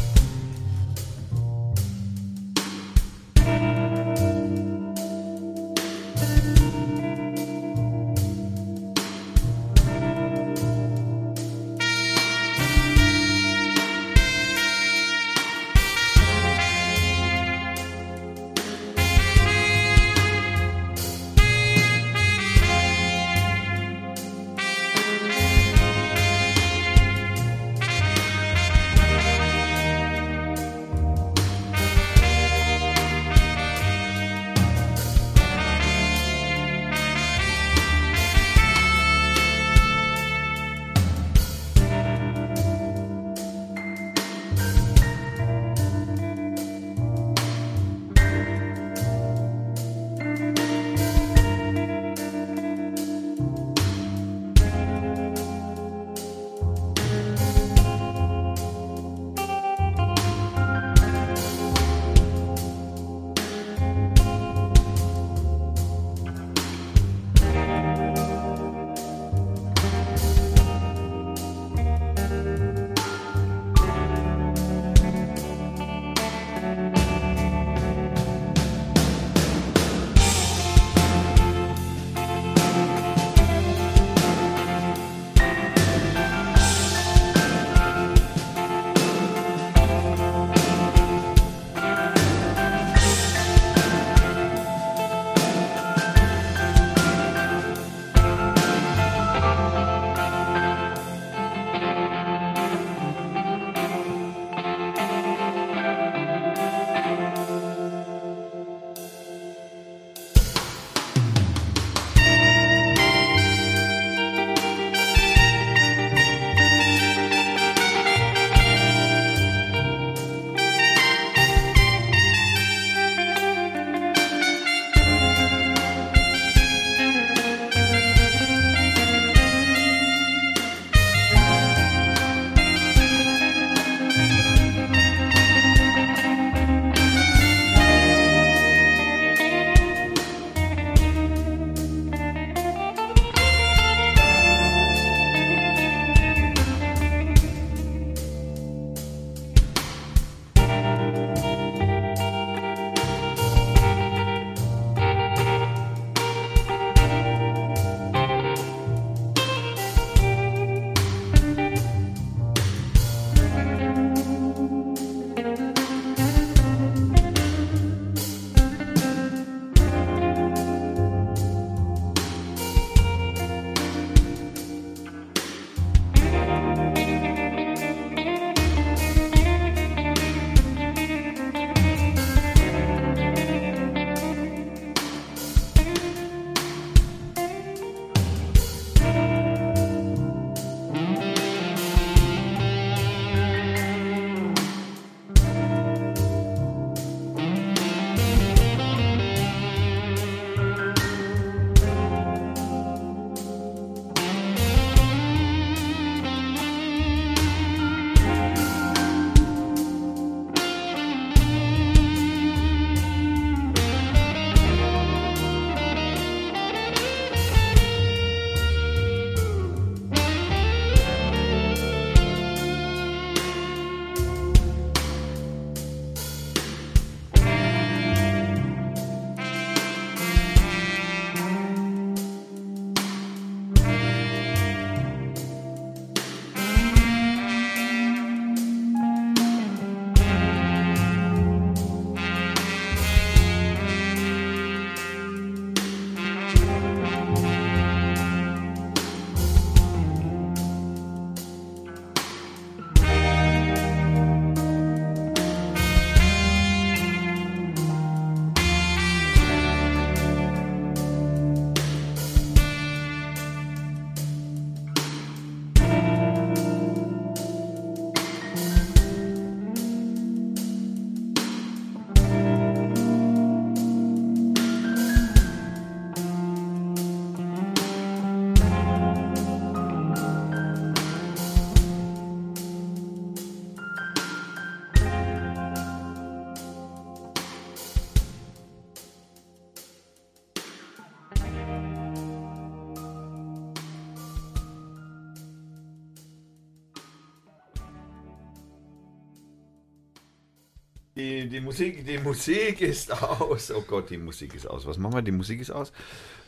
Die, Musik, die Musik ist aus. Oh Gott, die Musik ist aus. Was machen wir? Die Musik ist aus.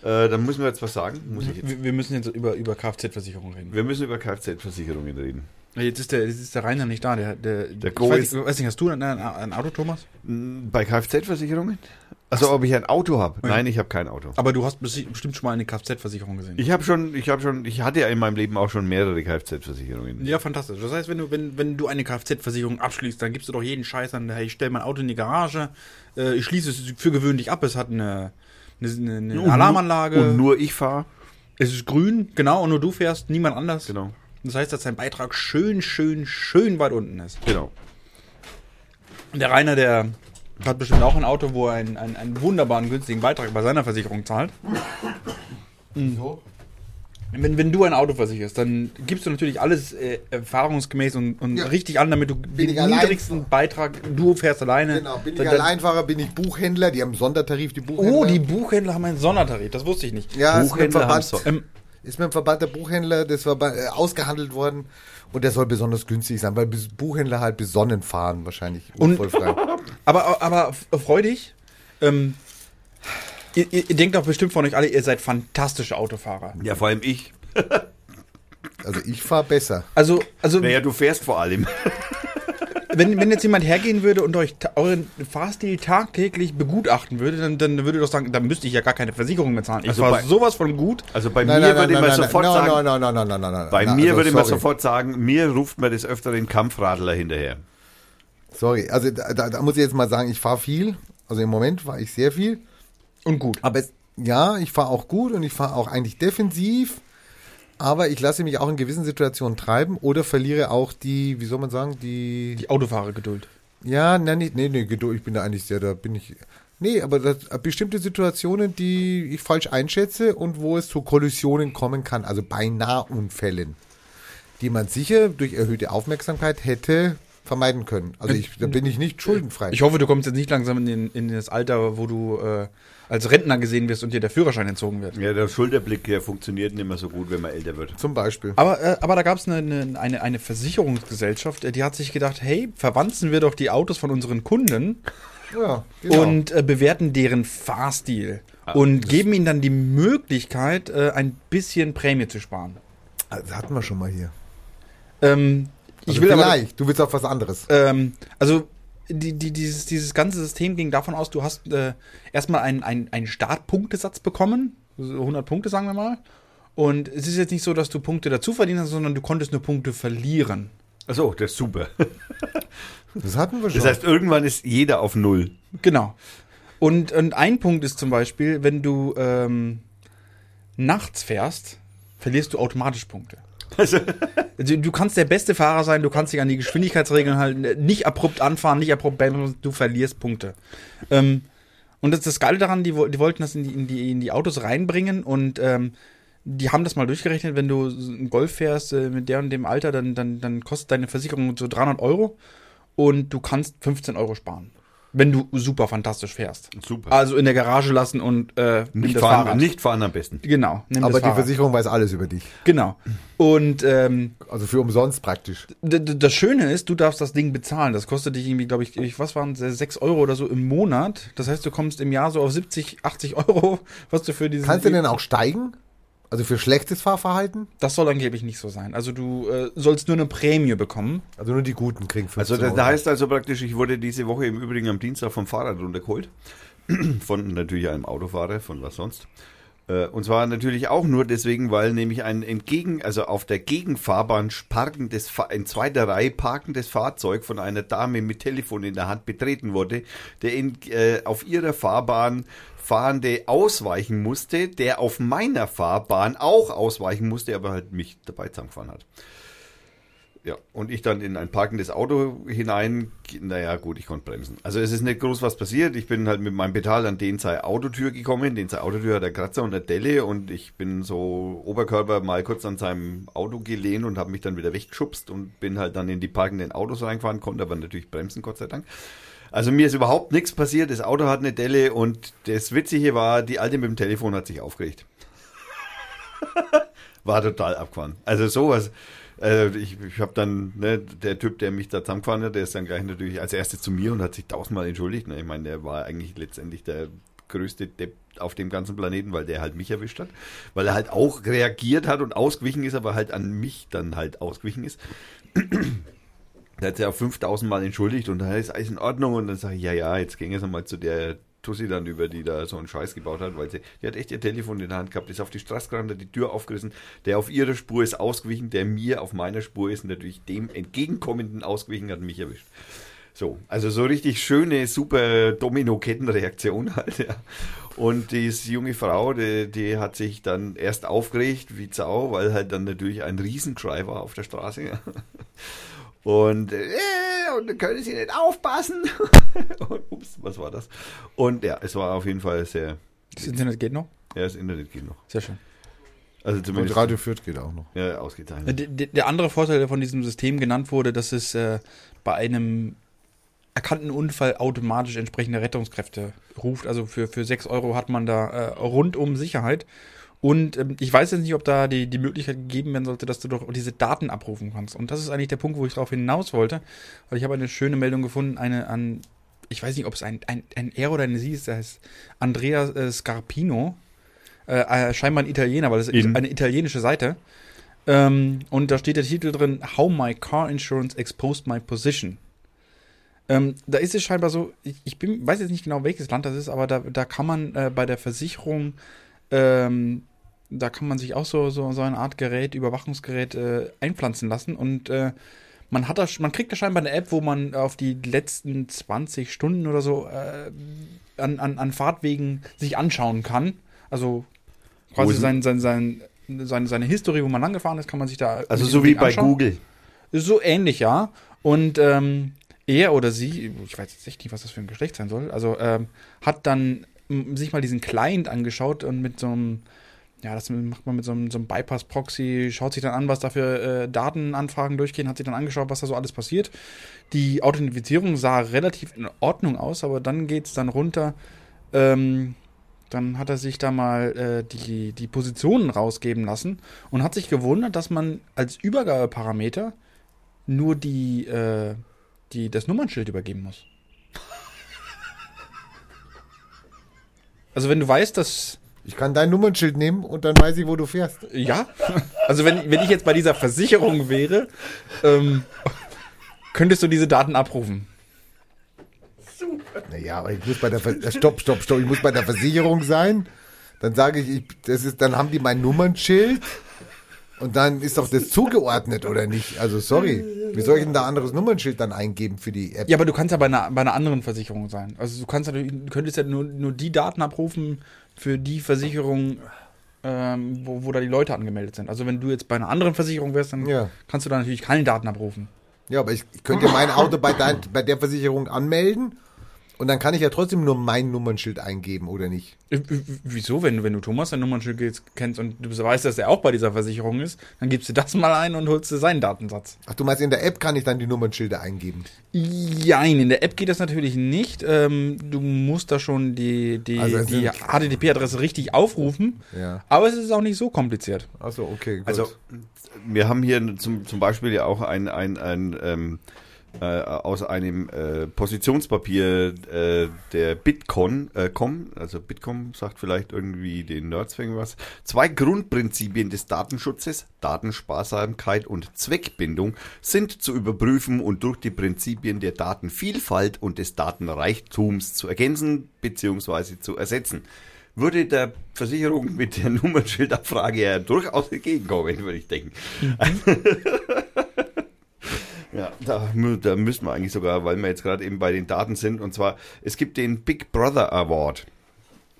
Äh, dann müssen wir jetzt was sagen. Jetzt, Wir, wir müssen jetzt über, über Kfz-Versicherung reden. wir müssen über Kfz-Versicherungen reden. Jetzt ist der, jetzt ist der Rainer nicht da. Der, der, Der ich Go weiß, ist- ich weiß nicht, hast du ein, ein, Auto, Thomas? Bei Kfz-Versicherungen? Also ob ich ein Auto habe? Nein, ich habe kein Auto. Aber du hast bestimmt schon mal eine Kfz-Versicherung gesehen. Ich habe schon, ich habe schon, ich hatte ja in meinem Leben auch schon mehrere Kfz-Versicherungen. Ja, fantastisch. Das heißt, wenn du, wenn, wenn du eine Kfz-Versicherung abschließt, dann gibst du doch jeden Scheiß an, hey, ich stelle mein Auto in die Garage, äh, ich schließe es für gewöhnlich ab, es hat eine, eine, eine nur- Alarmanlage, Und nur ich fahre. es ist grün, genau, und nur du fährst, niemand anders. Genau. Das heißt, dass dein Beitrag schön, schön, schön weit unten ist. Genau. Und der Rainer, der hat bestimmt auch ein Auto, wo er einen, einen, einen wunderbaren, günstigen Beitrag bei seiner Versicherung zahlt. So. Wenn, wenn du ein Auto versicherst, dann gibst du natürlich alles äh, erfahrungsgemäß und, und Ja. richtig an, damit du den ich allein- niedrigsten Beitrag, du fährst alleine. Genau, bin ich Alleinfahrer, bin ich Buchhändler, die haben einen Sondertarif, die Buchhändler. Oh, die Buchhändler haben einen Sondertarif, das wusste ich nicht. ja, Buchhändler haben so- Ähm, ist mit dem Verband der Buchhändler, das war bei, äh, ausgehandelt worden und der soll besonders günstig sein, weil Buchhändler halt bis Sonnen fahren wahrscheinlich Und- unfallfrei. [laughs] aber, aber f- freu dich. Ähm, ihr, ihr, ihr denkt doch bestimmt von euch alle, ihr seid fantastische Autofahrer. Ja, vor allem ich. [laughs] Also ich fahre besser. Also, also Naja, du fährst vor allem. [laughs] wenn, wenn jetzt jemand hergehen würde und euch euren Fahrstil tagtäglich begutachten würde, dann, dann würde doch sagen, dann müsste ich ja gar keine Versicherung mehr zahlen. Ich Also war bei- sowas von gut. Also bei mir würde man sofort nein, sagen, nein, nein, nein, nein, nein, nein, bei nein, mir also würde man sofort sagen, mir ruft man des Öfteren Kampfradler hinterher. Sorry, also da, da, da muss ich jetzt mal sagen, ich fahre viel. Also im Moment fahre ich sehr viel. Und gut. Aber es, ja, ich fahre auch gut und ich fahre auch eigentlich defensiv. Aber ich lasse mich auch in gewissen Situationen treiben oder verliere auch die, wie soll man sagen, die. Die Autofahrergeduld. Ja, nein, nicht, nee, nee, Geduld, ich bin da eigentlich sehr, da bin ich. Nee, aber das, bestimmte Situationen, die ich falsch einschätze und wo es zu Kollisionen kommen kann, also bei Nahunfällen, die man sicher durch erhöhte Aufmerksamkeit hätte vermeiden können. Also ich, da bin ich nicht schuldenfrei. Ich hoffe, du kommst jetzt nicht langsam in, in das Alter, wo du äh, als Rentner gesehen wirst und dir der Führerschein entzogen wird. Ja, der Schulterblick der funktioniert nicht mehr so gut, wenn man älter wird. Zum Beispiel. Aber, äh, aber da gab es eine, eine, eine, Versicherungsgesellschaft, äh, die hat sich gedacht, hey, verwanzen wir doch die Autos von unseren Kunden Ja, genau. und äh, bewerten deren Fahrstil und geben ihnen dann die Möglichkeit, äh, ein bisschen Prämie zu sparen. das hatten wir schon mal hier. Ähm, ich Also will aber, vielleicht, du willst auf was anderes. ähm, also die, die, dieses, dieses ganze System ging davon aus, du hast äh, erstmal einen, einen, einen Startpunktesatz bekommen, so 100 Punkte sagen wir mal. Und es ist jetzt nicht so, dass du Punkte dazu verdient hast, sondern du konntest nur Punkte verlieren. Achso, das ist super. [laughs] Das hatten wir schon. Das heißt, irgendwann ist jeder auf Null. Genau. Und, und ein Punkt ist zum Beispiel, wenn du ähm, nachts fährst, verlierst du automatisch Punkte. Also, Also, du kannst der beste Fahrer sein, du kannst dich an die Geschwindigkeitsregeln halten, nicht abrupt anfahren, nicht abrupt bremsen, du verlierst Punkte. Ähm, und das ist das Geile daran, die, die wollten das in die, in die, in die Autos reinbringen und ähm, die haben das mal durchgerechnet, wenn du einen Golf fährst äh, mit der und dem Alter, dann, dann, dann kostet deine Versicherung so 300 Euro und du kannst 15 Euro sparen. Wenn du super fantastisch fährst. super. Also in der Garage lassen und äh, nicht, das fahren, Fahrrad. nicht fahren am besten. Genau. Nimm aber das die. Versicherung weiß alles über dich. Genau. Und ähm, Also für umsonst praktisch. Das Schöne ist, du darfst das Ding bezahlen. Das kostet dich irgendwie, glaube ich, ich, was waren es, 6 Euro oder so im Monat. Das heißt, du kommst im Jahr so auf 70, 80 Euro, [laughs] was du für dieses. Kannst du denn auch steigen? Also für schlechtes Fahrverhalten? Das soll angeblich nicht so sein. Also du äh, sollst nur eine Prämie bekommen. Also nur die Guten kriegen 15 Also das, Euro. das heißt also praktisch, ich wurde diese Woche im Übrigen am Dienstag vom Fahrrad runtergeholt. [clears throat] Von natürlich einem Autofahrer, von was sonst. Äh, Und zwar natürlich auch nur deswegen, weil nämlich ein entgegen, also auf der Gegenfahrbahn parkendes, in zweiter Reihe parkendes Fahrzeug von einer Dame mit Telefon in der Hand betreten wurde, der in, äh, auf ihrer Fahrbahn Fahrende ausweichen musste, der auf meiner Fahrbahn auch ausweichen musste, aber halt mich dabei zusammengefahren hat. Ja, und ich dann in ein parkendes Auto hinein, naja gut, ich konnte bremsen. Also es ist nicht groß was passiert. Ich bin halt mit meinem Pedal an den sei Autotür gekommen. Den sei Autotür hat der Kratzer und der Delle und ich bin so Oberkörper mal kurz an seinem Auto gelehnt und habe mich dann wieder weggeschubst und bin halt dann in die parkenden Autos reingefahren, konnte aber natürlich bremsen, Gott sei Dank. Also mir ist überhaupt nichts passiert. Das Auto hat eine Delle und das Witzige war, die Alte mit dem Telefon hat sich aufgeregt. [laughs] war total abgefahren. Also sowas. Äh, ich ich habe dann, ne, der Typ, der mich da zusammengefahren hat, der ist dann gleich natürlich als erstes zu mir und hat sich tausendmal entschuldigt. Ne? Ich meine, der war eigentlich letztendlich der größte Depp auf dem ganzen Planeten, weil der halt mich erwischt hat. Weil er halt auch reagiert hat und ausgewichen ist, aber halt an mich dann halt ausgewichen ist. Der hat sich auch 5000 Mal entschuldigt und dann ist alles in Ordnung und dann sage ich, ja, ja, jetzt ging es einmal zu der Tussi dann über, die da so einen Scheiß gebaut hat, weil sie, die hat echt ihr Telefon in der Hand gehabt, ist auf die Straße gerannt, hat die Tür aufgerissen, der auf ihrer Spur ist ausgewichen, der mir auf meiner Spur ist und natürlich dem entgegenkommenden ausgewichen hat mich erwischt. So, also so richtig schöne, super Domino-Kettenreaktion [laughs] halt, ja. Und diese junge Frau, die, die hat sich dann erst aufgeregt wie Zau, weil halt dann natürlich ein Riesenschrei war auf der Straße. Ja. Und, äh, und dann können sie nicht aufpassen. [laughs] und, ups, was war das? Und ja, es war auf jeden Fall sehr. Das Internet geht noch? Ja, das Internet geht noch. Sehr schön. Also Und zumindest. Radio Fürth geht auch noch. Ja, Äh, ausgezeichnet. Der, der der andere Vorteil, der von diesem System genannt wurde, dass es äh, bei einem erkannten Unfall automatisch entsprechende Rettungskräfte ruft. Also für, für 6 Euro hat man da äh, rundum Sicherheit. Und ähm, ich weiß jetzt nicht, ob da die, die Möglichkeit gegeben werden sollte, dass du doch diese Daten abrufen kannst. Und das ist eigentlich der Punkt, wo ich darauf hinaus wollte. Weil ich habe eine schöne Meldung gefunden, eine an, ich weiß nicht, ob es ein, ein, ein er oder eine sie ist, der heißt Andrea äh, Scarpino. Äh, äh, scheinbar ein Italiener, weil es ist In. eine italienische Seite. Ähm, und da steht der Titel drin, How My Car Insurance Exposed My Position. Ähm, da ist es scheinbar so, ich, ich bin, weiß jetzt nicht genau, welches Land das ist, aber da, da kann man äh, bei der Versicherung, ähm, da kann man sich auch so, so, so eine Art Gerät, Überwachungsgerät äh, einpflanzen lassen und äh, man hat da, man kriegt da scheinbar eine App, wo man auf die letzten 20 Stunden oder so äh, an, an, an Fahrtwegen sich anschauen kann. Also quasi sein, sein, sein, seine, seine History, wo man angefahren ist, kann man sich da. Also so wie bei anschauen. Google. So ähnlich, ja. Und ähm, er oder sie, ich weiß jetzt echt nicht, was das für ein Geschlecht sein soll, also ähm, hat dann sich mal diesen Client angeschaut und mit so einem, ja, das macht man mit so einem, so einem Bypass-Proxy, schaut sich dann an, was da für äh, Datenanfragen durchgehen, hat sich dann angeschaut, was da so alles passiert. Die Authentifizierung sah relativ in Ordnung aus, aber dann geht's dann runter. Ähm, dann hat er sich da mal äh, die, die Positionen rausgeben lassen und hat sich gewundert, dass man als Übergabeparameter nur die, äh, die, das Nummernschild übergeben muss. Also wenn du weißt, dass Ich kann dein Nummernschild nehmen und dann weiß ich, wo du fährst. ja, also wenn, wenn ich jetzt bei dieser Versicherung wäre, ähm, könntest du diese Daten abrufen. Naja, aber ich muss bei der Ver äh, Stopp, stopp, stopp. Ich muss bei der Versicherung sein. Dann sage ich, ich, das ist, dann haben die mein Nummernschild. Und dann ist doch das zugeordnet, oder nicht? Also sorry. Wie soll ich denn da anderes Nummernschild dann eingeben für die App? Ja, aber du kannst ja bei einer, bei einer anderen Versicherung sein. Also du kannst du könntest ja nur, nur die Daten abrufen für die Versicherung, ähm, wo, wo da die Leute angemeldet sind. Also wenn du jetzt bei einer anderen Versicherung wärst, dann Ja. kannst du da natürlich keine Daten abrufen. Ja, aber ich, ich könnte mein Auto bei, dein, bei der Versicherung anmelden und dann kann ich ja trotzdem nur mein Nummernschild eingeben, oder nicht? Äh, Wieso, wenn du, wenn du Thomas dein Nummernschild jetzt kennst und du weißt, dass er auch bei dieser Versicherung ist, dann gibst du das mal ein und holst dir seinen Datensatz. Ach, du meinst, in der App kann ich dann die Nummernschilder eingeben? Jein, in der App geht das natürlich nicht. Ähm, du musst da schon die, die, Also die HTTP-Adresse richtig aufrufen. Ja. Aber es ist auch nicht so kompliziert. Achso, okay, gut. Also, wir haben hier zum, zum Beispiel ja auch ein, ein, ein ähm, äh, aus einem äh, Positionspapier äh, der Bitcon, äh, com, also Bitcom sagt vielleicht irgendwie den Nerds was. Zwei Grundprinzipien des Datenschutzes, Datensparsamkeit und Zweckbindung, sind zu überprüfen und durch die Prinzipien der Datenvielfalt und des Datenreichtums zu ergänzen bzw. zu ersetzen. Würde der Versicherung mit der Nummernschildabfrage ja durchaus entgegenkommen, würde ich denken. [laughs] Ja, da, da müssen wir eigentlich sogar, weil wir jetzt gerade eben bei den Daten sind. Und zwar, es gibt den Big Brother Award.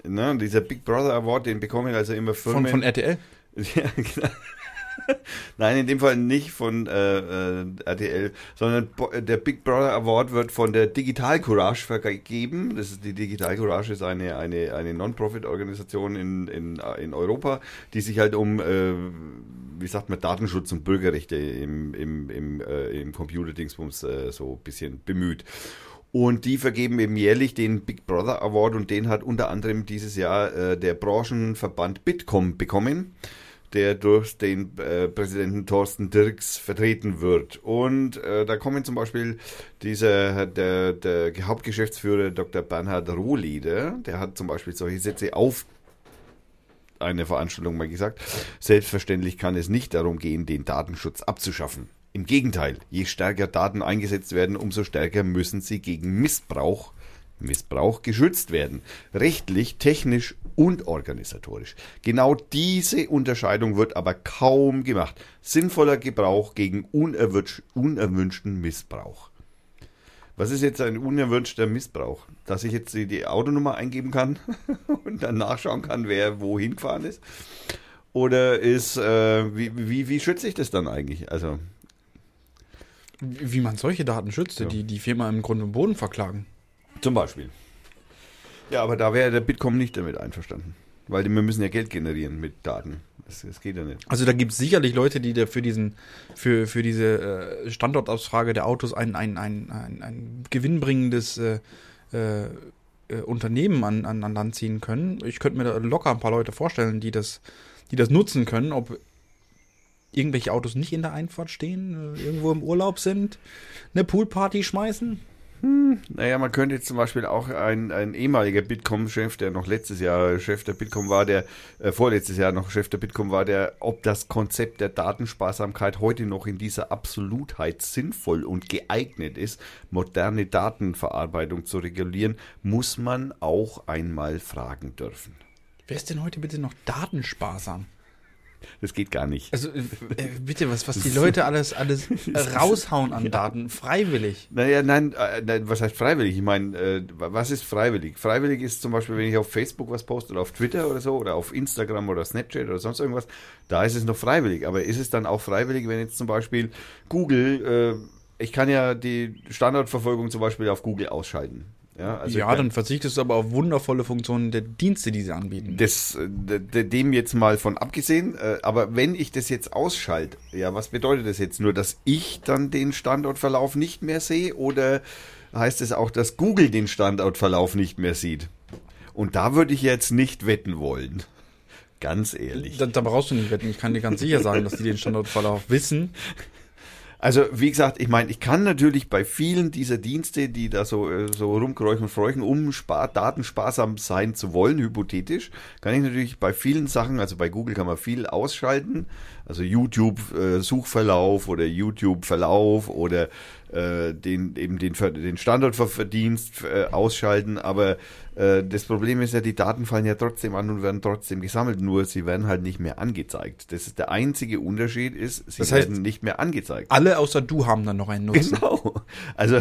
Ne, dieser Big Brother Award, den bekommen also immer Von, Firmen. von RTL. [laughs] ja, genau. [laughs] Nein, in dem Fall nicht von äh, äh, RTL, sondern der Big Brother Award wird von der Digital Courage vergeben. Das ist die Digital Courage ist eine eine eine Non-Profit-Organisation in, in äh, in Europa, die sich halt um äh, wie sagt man Datenschutz und Bürgerrechte im im im, äh, im Computerdingsbums äh, so ein bisschen bemüht. Und die vergeben eben jährlich den Big Brother Award und den hat unter anderem dieses Jahr äh, der Branchenverband Bitkom bekommen. Der durch den äh, Präsidenten Thorsten Dirks vertreten wird. Und äh, da kommen zum Beispiel dieser, der, der Hauptgeschäftsführer Dr. Bernhard Rohleder, der hat zum Beispiel solche Sätze auf einer Veranstaltung mal gesagt, selbstverständlich kann es nicht darum gehen, den Datenschutz abzuschaffen. Im Gegenteil, je stärker Daten eingesetzt werden, umso stärker müssen sie gegen Missbrauch Missbrauch geschützt werden. Rechtlich, technisch und organisatorisch. Genau diese Unterscheidung wird aber kaum gemacht. Sinnvoller Gebrauch gegen unerwünschten Missbrauch. Was ist jetzt ein unerwünschter Missbrauch? Dass ich jetzt die, die Autonummer eingeben kann [laughs] und dann nachschauen kann, wer wohin gefahren ist? Oder ist, äh, wie, wie, wie schütze ich das dann eigentlich? Also. Wie man solche Daten schützt, ja. die die Firma im Grund und Boden verklagen. Zum Beispiel. Ja, aber da wäre der Bitkom nicht damit einverstanden. Weil wir müssen ja Geld generieren mit Daten. Das, das geht ja nicht. Also da gibt es sicherlich Leute, die da für diesen, für, für diese äh, Standortausfrage der Autos ein, ein, ein, ein, ein gewinnbringendes äh, äh, äh, Unternehmen an, an, an Land ziehen können. Ich könnte mir da locker ein paar Leute vorstellen, die das, die das nutzen können, ob irgendwelche Autos nicht in der Einfahrt stehen, äh, irgendwo im Urlaub sind, eine Poolparty schmeißen. Hm, naja, man könnte jetzt zum Beispiel auch ein, ein ehemaliger Bitkom-Chef, der noch letztes Jahr Chef der Bitkom war, der äh, vorletztes Jahr noch Chef der Bitkom war, der, ob das Konzept der Datensparsamkeit heute noch in dieser Absolutheit sinnvoll und geeignet ist, moderne Datenverarbeitung zu regulieren, muss man auch einmal fragen dürfen. Wer ist denn heute bitte noch datensparsam? Das geht gar nicht. Also äh, bitte, was, was die Leute alles, alles [laughs] raushauen an Daten, freiwillig. Naja, nein, äh, nein, was heißt freiwillig? Ich meine, äh, was ist freiwillig? Freiwillig ist zum Beispiel, wenn ich auf Facebook was poste oder auf Twitter oder so oder auf Instagram oder Snapchat oder sonst irgendwas, da ist es noch freiwillig. Aber ist es dann auch freiwillig, wenn jetzt zum Beispiel Google, äh, ich kann ja die Standardverfolgung zum Beispiel auf Google ausschalten. Ja, also ja dann verzichtest du aber auf wundervolle Funktionen der Dienste, die sie anbieten. Das, dem jetzt mal von abgesehen, äh, aber wenn ich das jetzt ausschalte, ja, was bedeutet das jetzt? Nur, dass ich dann den Standortverlauf nicht mehr sehe oder heißt es auch, dass Google den Standortverlauf nicht mehr sieht? Und da würde ich jetzt nicht wetten wollen. Ganz ehrlich. Da, da brauchst du nicht wetten. Ich kann dir ganz sicher sagen, dass die den Standortverlauf wissen. Also wie gesagt, ich meine, ich kann natürlich bei vielen dieser Dienste, die da so, äh, so rumkräuchen und fräuchen, um spar datensparsam sein zu wollen, hypothetisch, kann ich natürlich bei vielen Sachen, also bei Google kann man viel ausschalten, also YouTube äh, Suchverlauf oder YouTube Verlauf oder äh, den eben den, den Standortverdienst äh, ausschalten, aber das Problem ist ja, die Daten fallen ja trotzdem an und werden trotzdem gesammelt, nur sie werden halt nicht mehr angezeigt. Das ist der einzige Unterschied ist, sie das heißt, werden nicht mehr angezeigt. Alle außer du haben dann noch einen Nutzen. Genau. Also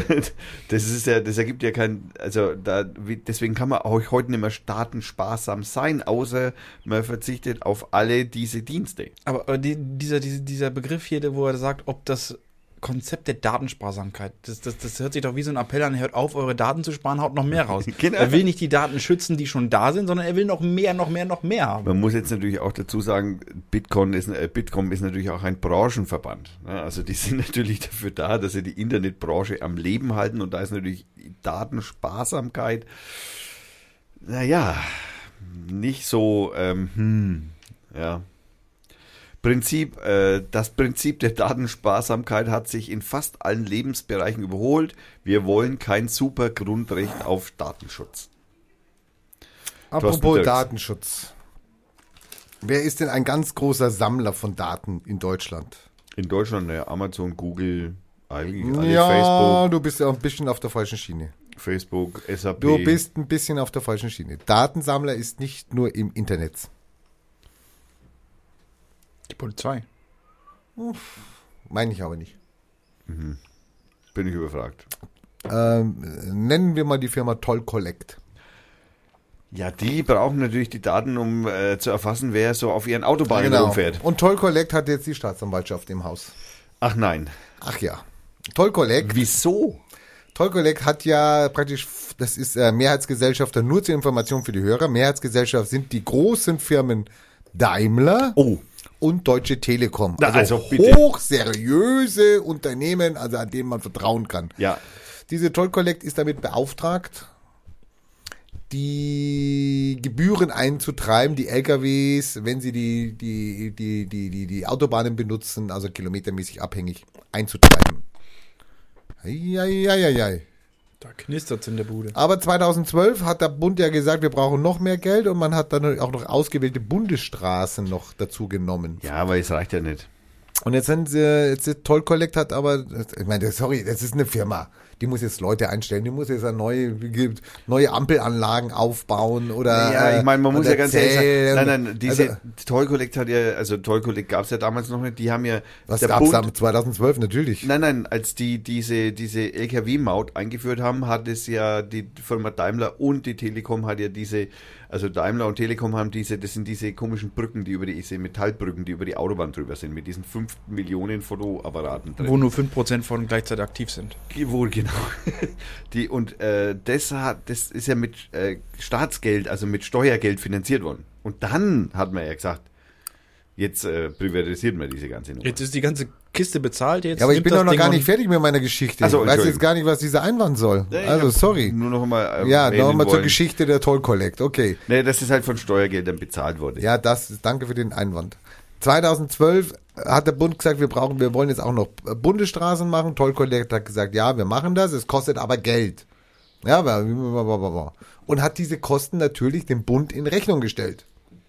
das ist ja, das ergibt ja kein, also da, deswegen kann man auch heute nicht mehr datensparsam sein, außer man verzichtet auf alle diese Dienste. Aber die, dieser, dieser Begriff hier, wo er sagt, ob das Konzept der Datensparsamkeit. Das, das, das hört sich doch wie so ein Appell an, hört auf, eure Daten zu sparen, haut noch mehr raus. [laughs] genau. Er will nicht die Daten schützen, die schon da sind, sondern er will noch mehr, noch mehr, noch mehr haben. Man muss jetzt natürlich auch dazu sagen, Bitcoin ist, äh, Bitkom ist natürlich auch ein Branchenverband. Ne? Also die sind [laughs] natürlich dafür da, dass sie die Internetbranche am Leben halten und da ist natürlich Datensparsamkeit, naja, nicht so, ähm, hm, ja, Prinzip, äh, das Prinzip der Datensparsamkeit hat sich in fast allen Lebensbereichen überholt. Wir wollen kein super Grundrecht auf Datenschutz. Apropos Datenschutz. Wer ist denn ein ganz großer Sammler von Daten in Deutschland? In Deutschland, naja, Amazon, Google, eigentlich alle ja, Facebook. du bist ja ein bisschen auf der falschen Schiene. Facebook, SAP. Du bist ein bisschen auf der falschen Schiene. Datensammler ist nicht nur im Internet. Die Polizei. Meine ich aber nicht. Mhm. Bin ich überfragt. Ähm, nennen wir mal die Firma Toll Collect. Ja, die brauchen natürlich die Daten, um äh, zu erfassen, wer so auf ihren Autobahnen genau. rumfährt. Und Toll Collect hat jetzt die Staatsanwaltschaft im Haus. Ach nein. Ach ja. Toll Collect. Wieso? Toll Collect hat ja praktisch, das ist äh, Mehrheitsgesellschafter, nur zur Information für die Hörer. Mehrheitsgesellschaft sind die großen Firmen Daimler. Oh und Deutsche Telekom. Na, also, also hochseriöse Unternehmen, also an denen man vertrauen kann. Ja. Diese Toll Collect ist damit beauftragt, die Gebühren einzutreiben, die LKWs, wenn sie die, die, die, die, die, die Autobahnen benutzen, also kilometermäßig abhängig, einzutreiben. Eieieiei. Da knistert's in der Bude. Aber 2012 hat der Bund ja gesagt, wir brauchen noch mehr Geld und man hat dann auch noch ausgewählte Bundesstraßen noch dazu genommen. Ja, aber es reicht ja nicht. Und jetzt sind sie, jetzt ist Toll Collect hat aber, ich meine, sorry, das ist eine Firma. Die muss jetzt Leute einstellen, die muss jetzt eine neue, neue Ampelanlagen aufbauen oder. Ja, ich meine, man muss oder ja ganz ehrlich sagen, nein, nein, diese Also, Toy Collect hat ja, also Toy Collect gab es ja damals noch nicht, die haben ja, was Bund- da 2012 natürlich? Nein, nein, als die diese, diese LKW-Maut eingeführt haben, hat es ja die Firma Daimler und die Telekom hat ja diese, also Daimler und Telekom haben diese, das sind diese komischen Brücken, die über die, diese Metallbrücken, die über die Autobahn drüber sind, mit diesen 5 Millionen Fotoapparaten drin. Wo nur 5% von gleichzeitig aktiv sind. Wohl genau. [laughs] Die, und äh, das hat, das ist ja mit äh, Staatsgeld, also mit Steuergeld finanziert worden. Und dann hat man ja gesagt, jetzt äh, privatisiert man diese ganze Nummer. Jetzt ist die ganze Kiste bezahlt. Jetzt Ja, aber ich bin doch noch Ding gar nicht fertig mit meiner Geschichte. Ach so, ich weiß jetzt gar nicht, was dieser Einwand soll. Ja, ich also, sorry. Nur noch mal. äh, Ja, erwähnen nochmal zur. Geschichte der Toll Collect. Okay. Nee, das ist halt von Steuergeldern bezahlt worden. Ja, das, danke für den Einwand. 2012 hat der Bund gesagt, wir brauchen, wir wollen jetzt auch noch Bundesstraßen machen. Toll Collect hat gesagt, ja, wir machen das, es kostet aber Geld. Ja, und hat diese Kosten natürlich dem Bund in Rechnung gestellt.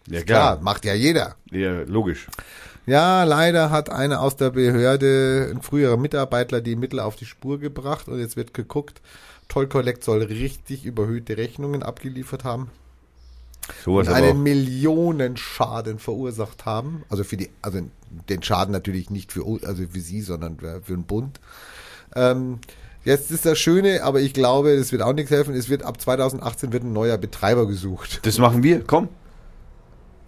ja Klar, klar. macht ja jeder. Ja, logisch. Ja, leider hat einer aus der Behörde, ein früherer Mitarbeiter, die Mittel auf die Spur gebracht und jetzt wird geguckt, Toll Collect soll richtig überhöhte Rechnungen abgeliefert haben Sowas und einen. Millionenschaden verursacht haben. Also für die, also den Schaden natürlich nicht für, also für sie, sondern für für den Bund. Ähm, jetzt ist das Schöne, aber ich glaube, das wird auch nichts helfen. Es wird ab 2018 wird ein neuer Betreiber gesucht. Das machen wir, komm.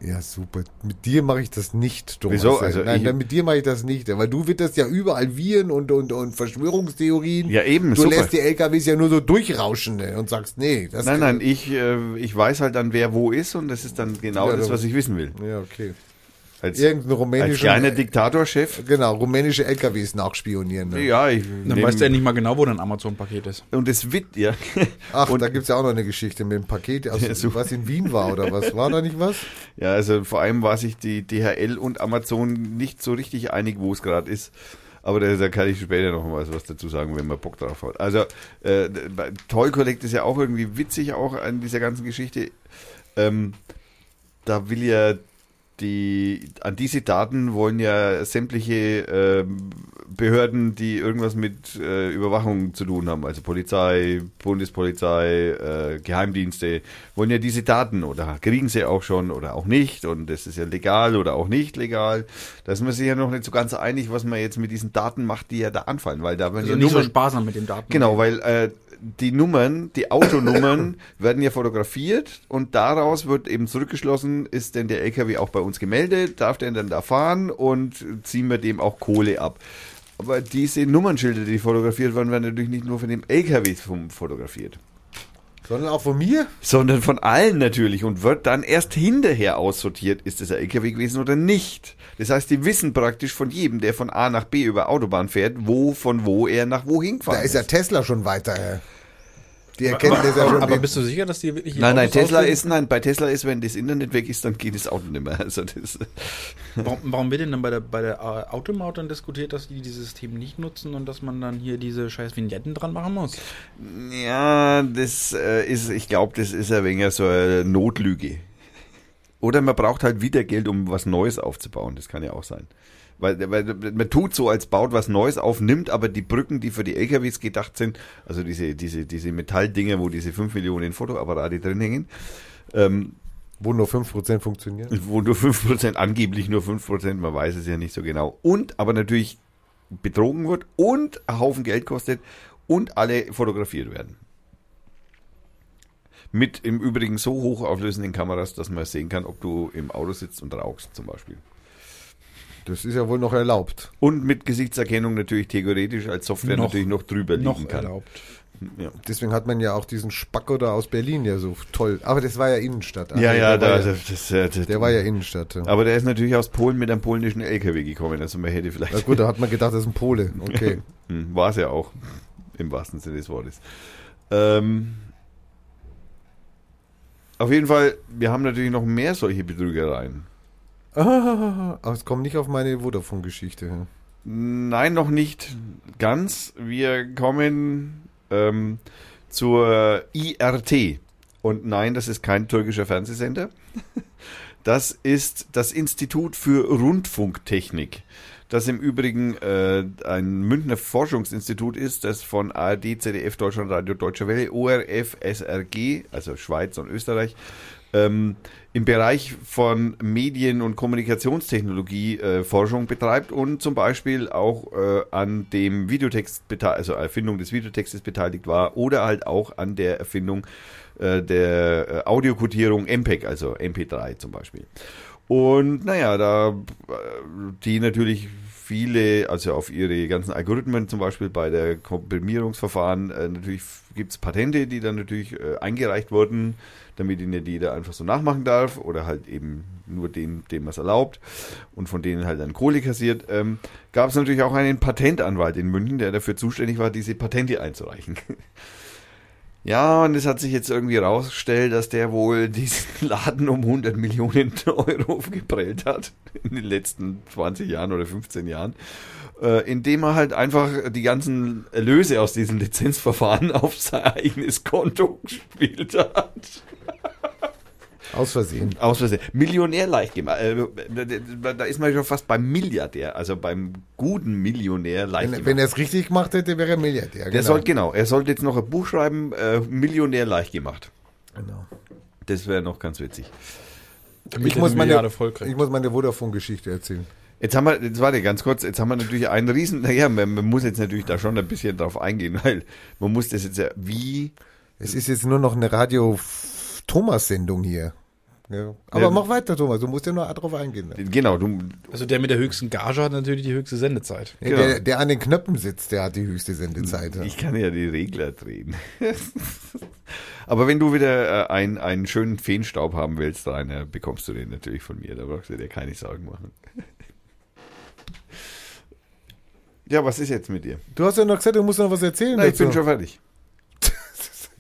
Ja, super. Mit dir mache ich das nicht, Thomas. Wieso? Also Nein, ich- mit dir mache ich das nicht, weil du witterst ja überall Viren und, und, und Verschwörungstheorien. Ja, eben, Du super. lässt die LKWs ja nur so durchrauschen ne, und sagst, nee, das Nein, nein, ich, äh, ich weiß halt dann, wer wo ist und das ist dann genau Ja, das, was ich wissen will. Ja, okay. Als, Irgendein als rumänischer kleiner Diktatorchef. Genau, rumänische LKWs nachspionieren. Ne? Ja, ich. Dann weißt du ja nicht mal genau, wo dein Amazon-Paket ist. Und es wird, ja. [laughs] Ach, und, da gibt's ja auch noch eine Geschichte mit dem Paket, aus, Ja, super. was in Wien war oder was? War da nicht was? Ja, also vor allem war sich die DHL und Amazon nicht so richtig einig, wo es gerade ist. Aber da, da kann ich später noch mal was dazu sagen, wenn man Bock drauf hat. Also, äh, Toy Collect ist ja auch irgendwie witzig, auch an dieser ganzen Geschichte. Ähm, da will ja die, an diese Daten wollen ja sämtliche ähm, Behörden, die irgendwas mit äh, Überwachung zu tun haben, also Polizei, Bundespolizei, äh, Geheimdienste, wollen ja diese Daten oder kriegen sie auch schon oder auch nicht und das ist ja legal oder auch nicht legal. Da ist man sich ja noch nicht so ganz einig, was man jetzt mit diesen Daten macht, die ja da anfallen, weil da werden Also ja nicht so sparsam mit dem Daten. Genau, weil äh, die Nummern, die Autonummern [coughs] werden ja fotografiert und daraus wird eben zurückgeschlossen, ist denn der LKW auch bei uns gemeldet, darf der denn da fahren und ziehen wir dem auch Kohle ab. Aber diese Nummernschilder, die fotografiert werden, werden natürlich nicht nur von dem LKW fotografiert, Sondern auch von mir? sondern von allen natürlich und wird dann erst hinterher aussortiert, ist es ein LKW gewesen oder nicht. Das heißt, die wissen praktisch von jedem, der von A nach B über Autobahn fährt, wo von wo er nach wohin gefahren Da ist ja Tesla schon weiter. Die erkennen das ja schon. Aber bist du sicher, dass die wirklich Nein, nein, Tesla ist, nein, bei Tesla ist, wenn das Internet weg ist, dann geht das Auto nicht mehr. [laughs] Also das, Warum, warum wird denn dann bei der, bei der äh, Automaut dann diskutiert, dass die dieses System nicht nutzen und dass man dann hier diese scheiß Vignetten dran machen muss? ja, das äh, ist, ich glaube, das ist ein wenig so eine Notlüge. Oder man braucht halt wieder Geld, um was Neues aufzubauen. Das kann ja auch sein. Weil, weil man tut so, als baut was Neues auf, nimmt aber die Brücken, die für die LKWs gedacht sind, also diese, diese, diese Metalldinger, wo diese 5 Millionen Fotoapparate drin hängen, ähm, wo nur 5% funktionieren. wo nur 5%, angeblich nur 5%, man weiß es ja nicht so genau. Und aber natürlich betrogen wird und ein Haufen Geld kostet und alle fotografiert werden. Mit im Übrigen so hochauflösenden Kameras, dass man sehen kann, ob du im Auto sitzt und rauchst zum Beispiel. Das ist ja wohl noch erlaubt. Und mit Gesichtserkennung natürlich theoretisch als Software Noch- natürlich noch drüber liegen Noch kann. erlaubt. Ja, Deswegen hat man ja auch diesen Spacko da aus Berlin ja so toll. Aber das war ja Innenstadt. Ja, nee, ja, der, da, war ja das, das, äh, das, der war ja Innenstadt. Ja. Aber der ist natürlich aus Polen mit einem polnischen LKW gekommen, also man hätte vielleicht. Na gut, da hat man gedacht, das ist ein Pole. [laughs] Okay. Hm, War es ja auch, im wahrsten Sinne des Wortes. Ähm, Auf jeden Fall, wir haben natürlich noch mehr solche Betrügereien. Ah, aber es kommt nicht auf meine Vodafone-Geschichte. Nein, noch nicht ganz. Wir kommen ähm, zur IRT. Und nein, das ist kein türkischer Fernsehsender. [laughs] Das ist das Institut für Rundfunktechnik, das im Übrigen äh, ein Münchner Forschungsinstitut ist, das von ARD, ZDF, Deutschlandradio, Deutsche Welle, ORF, SRG, also Schweiz und Österreich, ähm, im Bereich von Medien- und Kommunikationstechnologie äh, betreibt und zum Beispiel auch äh, an dem Videotext, also Erfindung des Videotextes beteiligt war oder halt auch an der Erfindung äh, der äh, Audiokodierung MPEG, also MP3 zum Beispiel. Und naja, da äh, die natürlich viele, also auf ihre ganzen Algorithmen, zum Beispiel bei der Komprimierungsverfahren, äh, natürlich gibt es Patente, die dann natürlich äh, eingereicht wurden, damit ihn nicht jeder einfach so nachmachen darf oder halt eben nur den, dem was erlaubt und von denen halt dann Kohle kassiert. Ähm, Gab es natürlich auch einen Patentanwalt in München, der dafür zuständig war, diese Patente einzureichen. [laughs] Ja, und es hat sich jetzt irgendwie rausgestellt, dass der wohl diesen [laughs] Laden um 100 Millionen [laughs] Euro geprellt hat in den letzten 20 Jahren oder 15 Jahren, äh, indem er halt einfach die ganzen Erlöse aus diesen Lizenzverfahren [laughs] auf sein eigenes Konto gespielt hat. Aus Versehen. Aus Versehen. Millionär leicht gemacht. Äh, da ist man schon fast beim Milliardär, also beim guten Millionär leicht Wenn, gemacht. wenn er es richtig gemacht hätte, wäre er Milliardär. Der soll, genau, er sollte jetzt noch ein Buch schreiben, äh, Millionär leicht gemacht. genau. Das wäre noch ganz witzig. Ich muss, eine meine, ich muss meine Vodafone-Geschichte erzählen. Jetzt haben wir, jetzt warte ganz kurz, jetzt haben wir natürlich einen riesen, naja, man, man muss jetzt natürlich da schon ein bisschen drauf eingehen, [laughs] weil man muss das jetzt ja, wie, Es ist jetzt nur noch eine Radio-Thomas-Sendung hier. Ja. Aber Ja. mach weiter, Thomas. Du musst ja nur drauf eingehen. genau, du, Also der mit der höchsten Gage hat natürlich die höchste Sendezeit. Genau. Der, der an den Knöpfen sitzt, der hat die höchste Sendezeit. ich kann ja die Regler drehen. [laughs] Aber wenn du wieder äh, ein, einen schönen Feenstaub haben willst, Rainer, bekommst du den natürlich von mir, da brauchst du dir keine Sorgen machen. Ja, was ist jetzt mit dir? Du hast ja noch gesagt, du musst noch was erzählen. Na, ich bin schon fertig.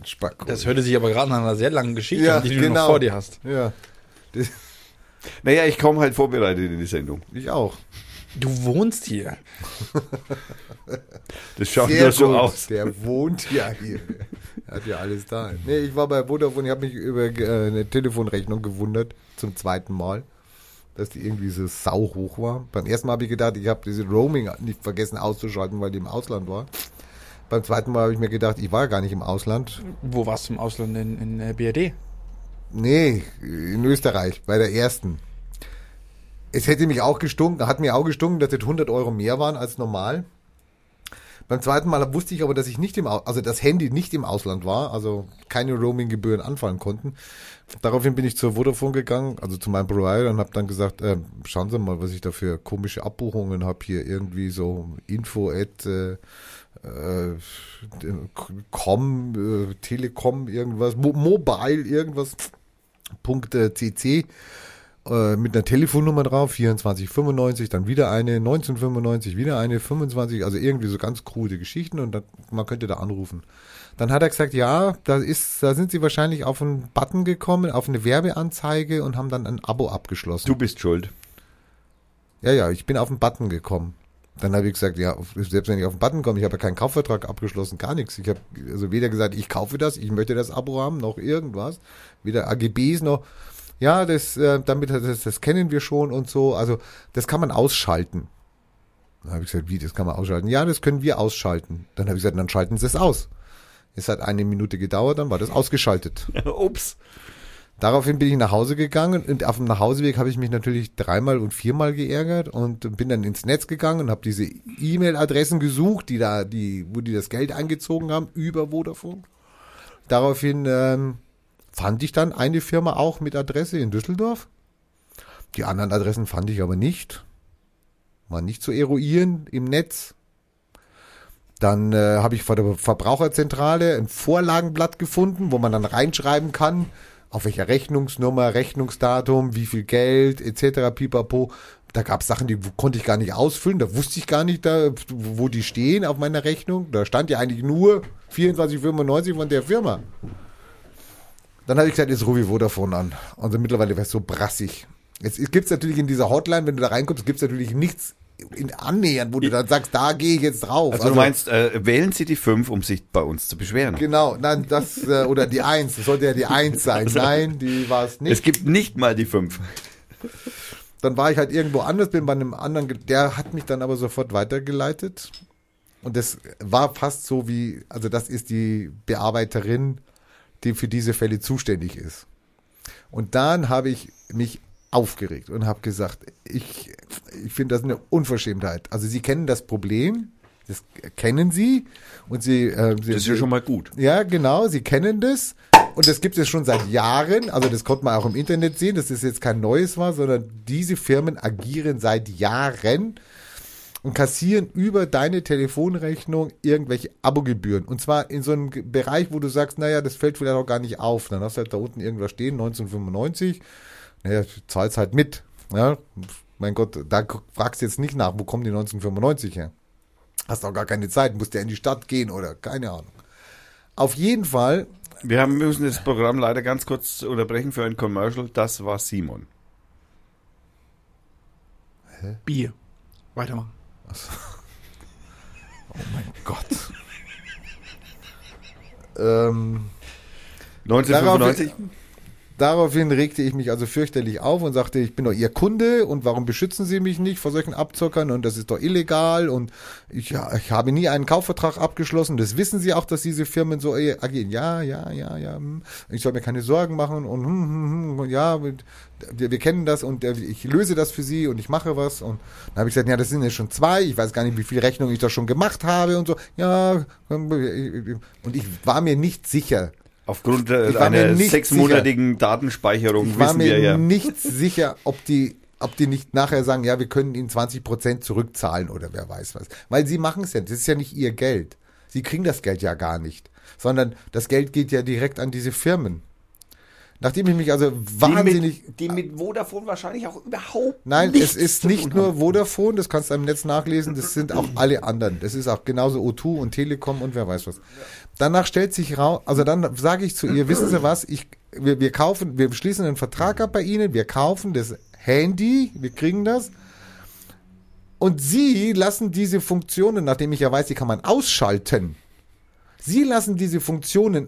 Spacko. Das hörte sich aber gerade nach einer sehr langen Geschichte Ja, an, die du genau. noch vor dir hast. Ja, das, Naja, ich komme halt vorbereitet in die Sendung. ich auch. Du wohnst hier. Das schaut Sehr nur so gut. aus. Der wohnt ja hier. Er hat ja alles da. Nee, ich war bei Vodafone, ich habe mich über äh, eine Telefonrechnung gewundert, zum zweiten Mal, dass die irgendwie so sau hoch war. Beim ersten Mal habe ich gedacht, ich habe diese Roaming nicht vergessen auszuschalten, weil die im Ausland war. Beim zweiten Mal habe ich mir gedacht, ich war gar nicht im Ausland. Wo warst du im Ausland? In, in äh, BRD? Nee, in Österreich, bei der ersten. Es hätte mich auch gestunken, hat mir auch gestunken, dass das 100 Euro mehr waren als normal. Beim zweiten Mal wusste ich aber, dass ich nicht im, also das Handy nicht im Ausland war, also keine Roaming-Gebühren anfallen konnten. Daraufhin bin ich zur Vodafone gegangen, also zu meinem Provider und habe dann gesagt, äh, schauen Sie mal, was ich da für komische Abbuchungen habe hier irgendwie so info at äh, äh, com, äh, Telekom irgendwas, Mo Mobile irgendwas, Punkt äh, CC äh, mit einer Telefonnummer drauf, 2495, dann wieder eine, 1995, wieder eine, 25, also irgendwie so ganz krude Geschichten und dann, man könnte da anrufen. Dann hat er gesagt, ja, da ist, da sind sie wahrscheinlich auf einen Button gekommen, auf eine Werbeanzeige und haben dann ein Abo abgeschlossen. Du bist schuld. Ja, ja, ich bin auf den Button gekommen. Dann habe ich gesagt, ja, selbst wenn ich auf den Button komme, ich habe ja keinen Kaufvertrag abgeschlossen, gar nichts. Ich habe also weder gesagt, ich kaufe das, ich möchte das Abo haben, noch irgendwas. Weder AGBs noch, ja, das, äh, damit, das, das kennen wir schon und so. Also, das kann man ausschalten. Dann habe ich gesagt, wie, das kann man ausschalten? Ja, das können wir ausschalten. Dann habe ich gesagt, dann schalten Sie es aus. Es hat eine Minute gedauert, dann war das ausgeschaltet. [laughs] Ups. Daraufhin bin ich nach Hause gegangen und auf dem Nachhauseweg habe ich mich natürlich dreimal und viermal geärgert und bin dann ins Netz gegangen und habe diese E-Mail-Adressen gesucht, die da, die, wo die das Geld eingezogen haben über Vodafone. Daraufhin ähm, fand ich dann eine Firma auch mit Adresse in Düsseldorf. Die anderen Adressen fand ich aber nicht. War nicht zu eruieren im Netz. Dann äh, habe ich vor der Verbraucherzentrale ein Vorlagenblatt gefunden, wo man dann reinschreiben kann, auf welcher Rechnungsnummer, Rechnungsdatum, wie viel Geld etc. pipapo. Da gab es Sachen, die konnte ich gar nicht ausfüllen, da wusste ich gar nicht, da, wo die stehen auf meiner Rechnung. Da stand ja eigentlich nur 24,95 von der Firma. Dann habe ich gesagt, jetzt rufe ich Vodafone an. Und dann mittlerweile wäre es so brassig. Jetzt gibt es natürlich in dieser Hotline, wenn du da reinkommst, gibt es natürlich nichts in annähernd, wo du dann sagst, da gehe ich jetzt drauf. Also, du meinst, äh, wählen Sie die 5, um sich bei uns zu beschweren. Genau, nein, das, äh, oder die 1, das sollte ja die 1 sein. Nein, die war es nicht. Es gibt nicht mal die 5. Dann war ich halt irgendwo anders, bin bei einem anderen, der hat mich dann aber sofort weitergeleitet. Und das war fast so wie, also das ist die Bearbeiterin, die für diese Fälle zuständig ist. Und dann habe ich mich aufgeregt und habe gesagt, ich, ich finde das eine Unverschämtheit. Also Sie kennen das Problem, das kennen Sie und Sie, äh, Sie Das ist ja schon mal gut. ja, genau, sie kennen das. Und das gibt es schon seit Jahren. Also das konnte man auch im Internet sehen, das jetzt kein neues war, sondern diese Firmen agieren seit Jahren und kassieren über deine Telefonrechnung irgendwelche Abogebühren. Und zwar in so einem Bereich, wo du sagst, naja, das fällt vielleicht auch gar nicht auf. Dann hast du halt da unten irgendwas stehen, 1995. Naja, zahlst halt mit. Ja, mein Gott, da fragst du jetzt nicht nach, wo kommen die 1995 her? Hast auch gar keine Zeit, musst ja in die Stadt gehen oder keine Ahnung. Auf jeden Fall, Wir haben, müssen das Programm leider ganz kurz unterbrechen für ein Commercial. Das war Simon. Bier. Weitermachen. Oh mein Gott. ähm, 1995? Daraufhin regte ich mich also fürchterlich auf und sagte, ich bin doch Ihr Kunde und warum beschützen Sie mich nicht vor solchen Abzockern und das ist doch illegal und ich, ich habe nie einen Kaufvertrag abgeschlossen. Das wissen Sie auch, dass diese Firmen so äh, agieren. Ja, ja, ja, ja. hm. Ich soll mir keine Sorgen machen und, hm, hm, hm, und ja, wir, wir kennen das und äh, ich löse das für Sie und ich mache was und dann habe ich gesagt, ja, das sind ja schon zwei. Ich weiß gar nicht, wie viel Rechnung ich da schon gemacht habe und so. Ja, und ich war mir nicht sicher. Aufgrund äh, einer sechsmonatigen Datenspeicherung Ich war wissen mir wir ja. nicht sicher, ob die, ob die nicht nachher sagen, ja, wir können ihnen 20 Prozent zurückzahlen oder wer weiß was. Weil sie machen es ja, das ist ja nicht ihr Geld. Sie kriegen das Geld ja gar nicht, sondern das Geld geht ja direkt an diese Firmen. Nachdem ich mich also wahnsinnig, Die mit, die mit Vodafone wahrscheinlich auch überhaupt Nein, es ist nicht nur. Vodafone, das kannst du im Netz nachlesen, das sind auch alle anderen. Das ist auch genauso O2 und Telekom und wer weiß was. Danach stellt sich raus, also dann sage ich zu ihr, wissen Sie was, ich, wir, wir kaufen, wir schließen einen Vertrag ab bei Ihnen, wir kaufen das Handy, wir kriegen das. Und Sie lassen diese Funktionen, nachdem ich ja weiß, die kann man ausschalten. Sie lassen diese Funktionen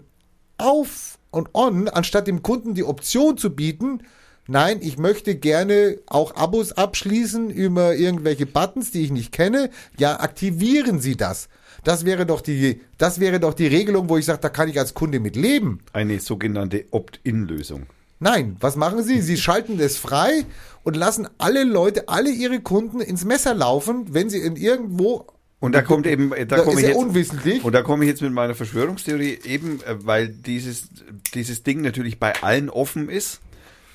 auf und on, anstatt dem Kunden die Option zu bieten, nein, ich möchte gerne auch Abos abschließen über irgendwelche Buttons, die ich nicht kenne. Ja, aktivieren Sie das. Das wäre doch die, das wäre doch die Regelung, wo ich sage, da kann ich als Kunde mit leben. Eine sogenannte Opt-in-Lösung. Nein, was machen Sie? Sie schalten das frei und lassen alle Leute, alle Ihre Kunden ins Messer laufen, wenn sie in irgendwo Und da kommt eben, da Da komme ich jetzt, unwissentlich. und da komme ich jetzt mit meiner Verschwörungstheorie eben, äh, weil dieses, dieses Ding natürlich bei allen offen ist,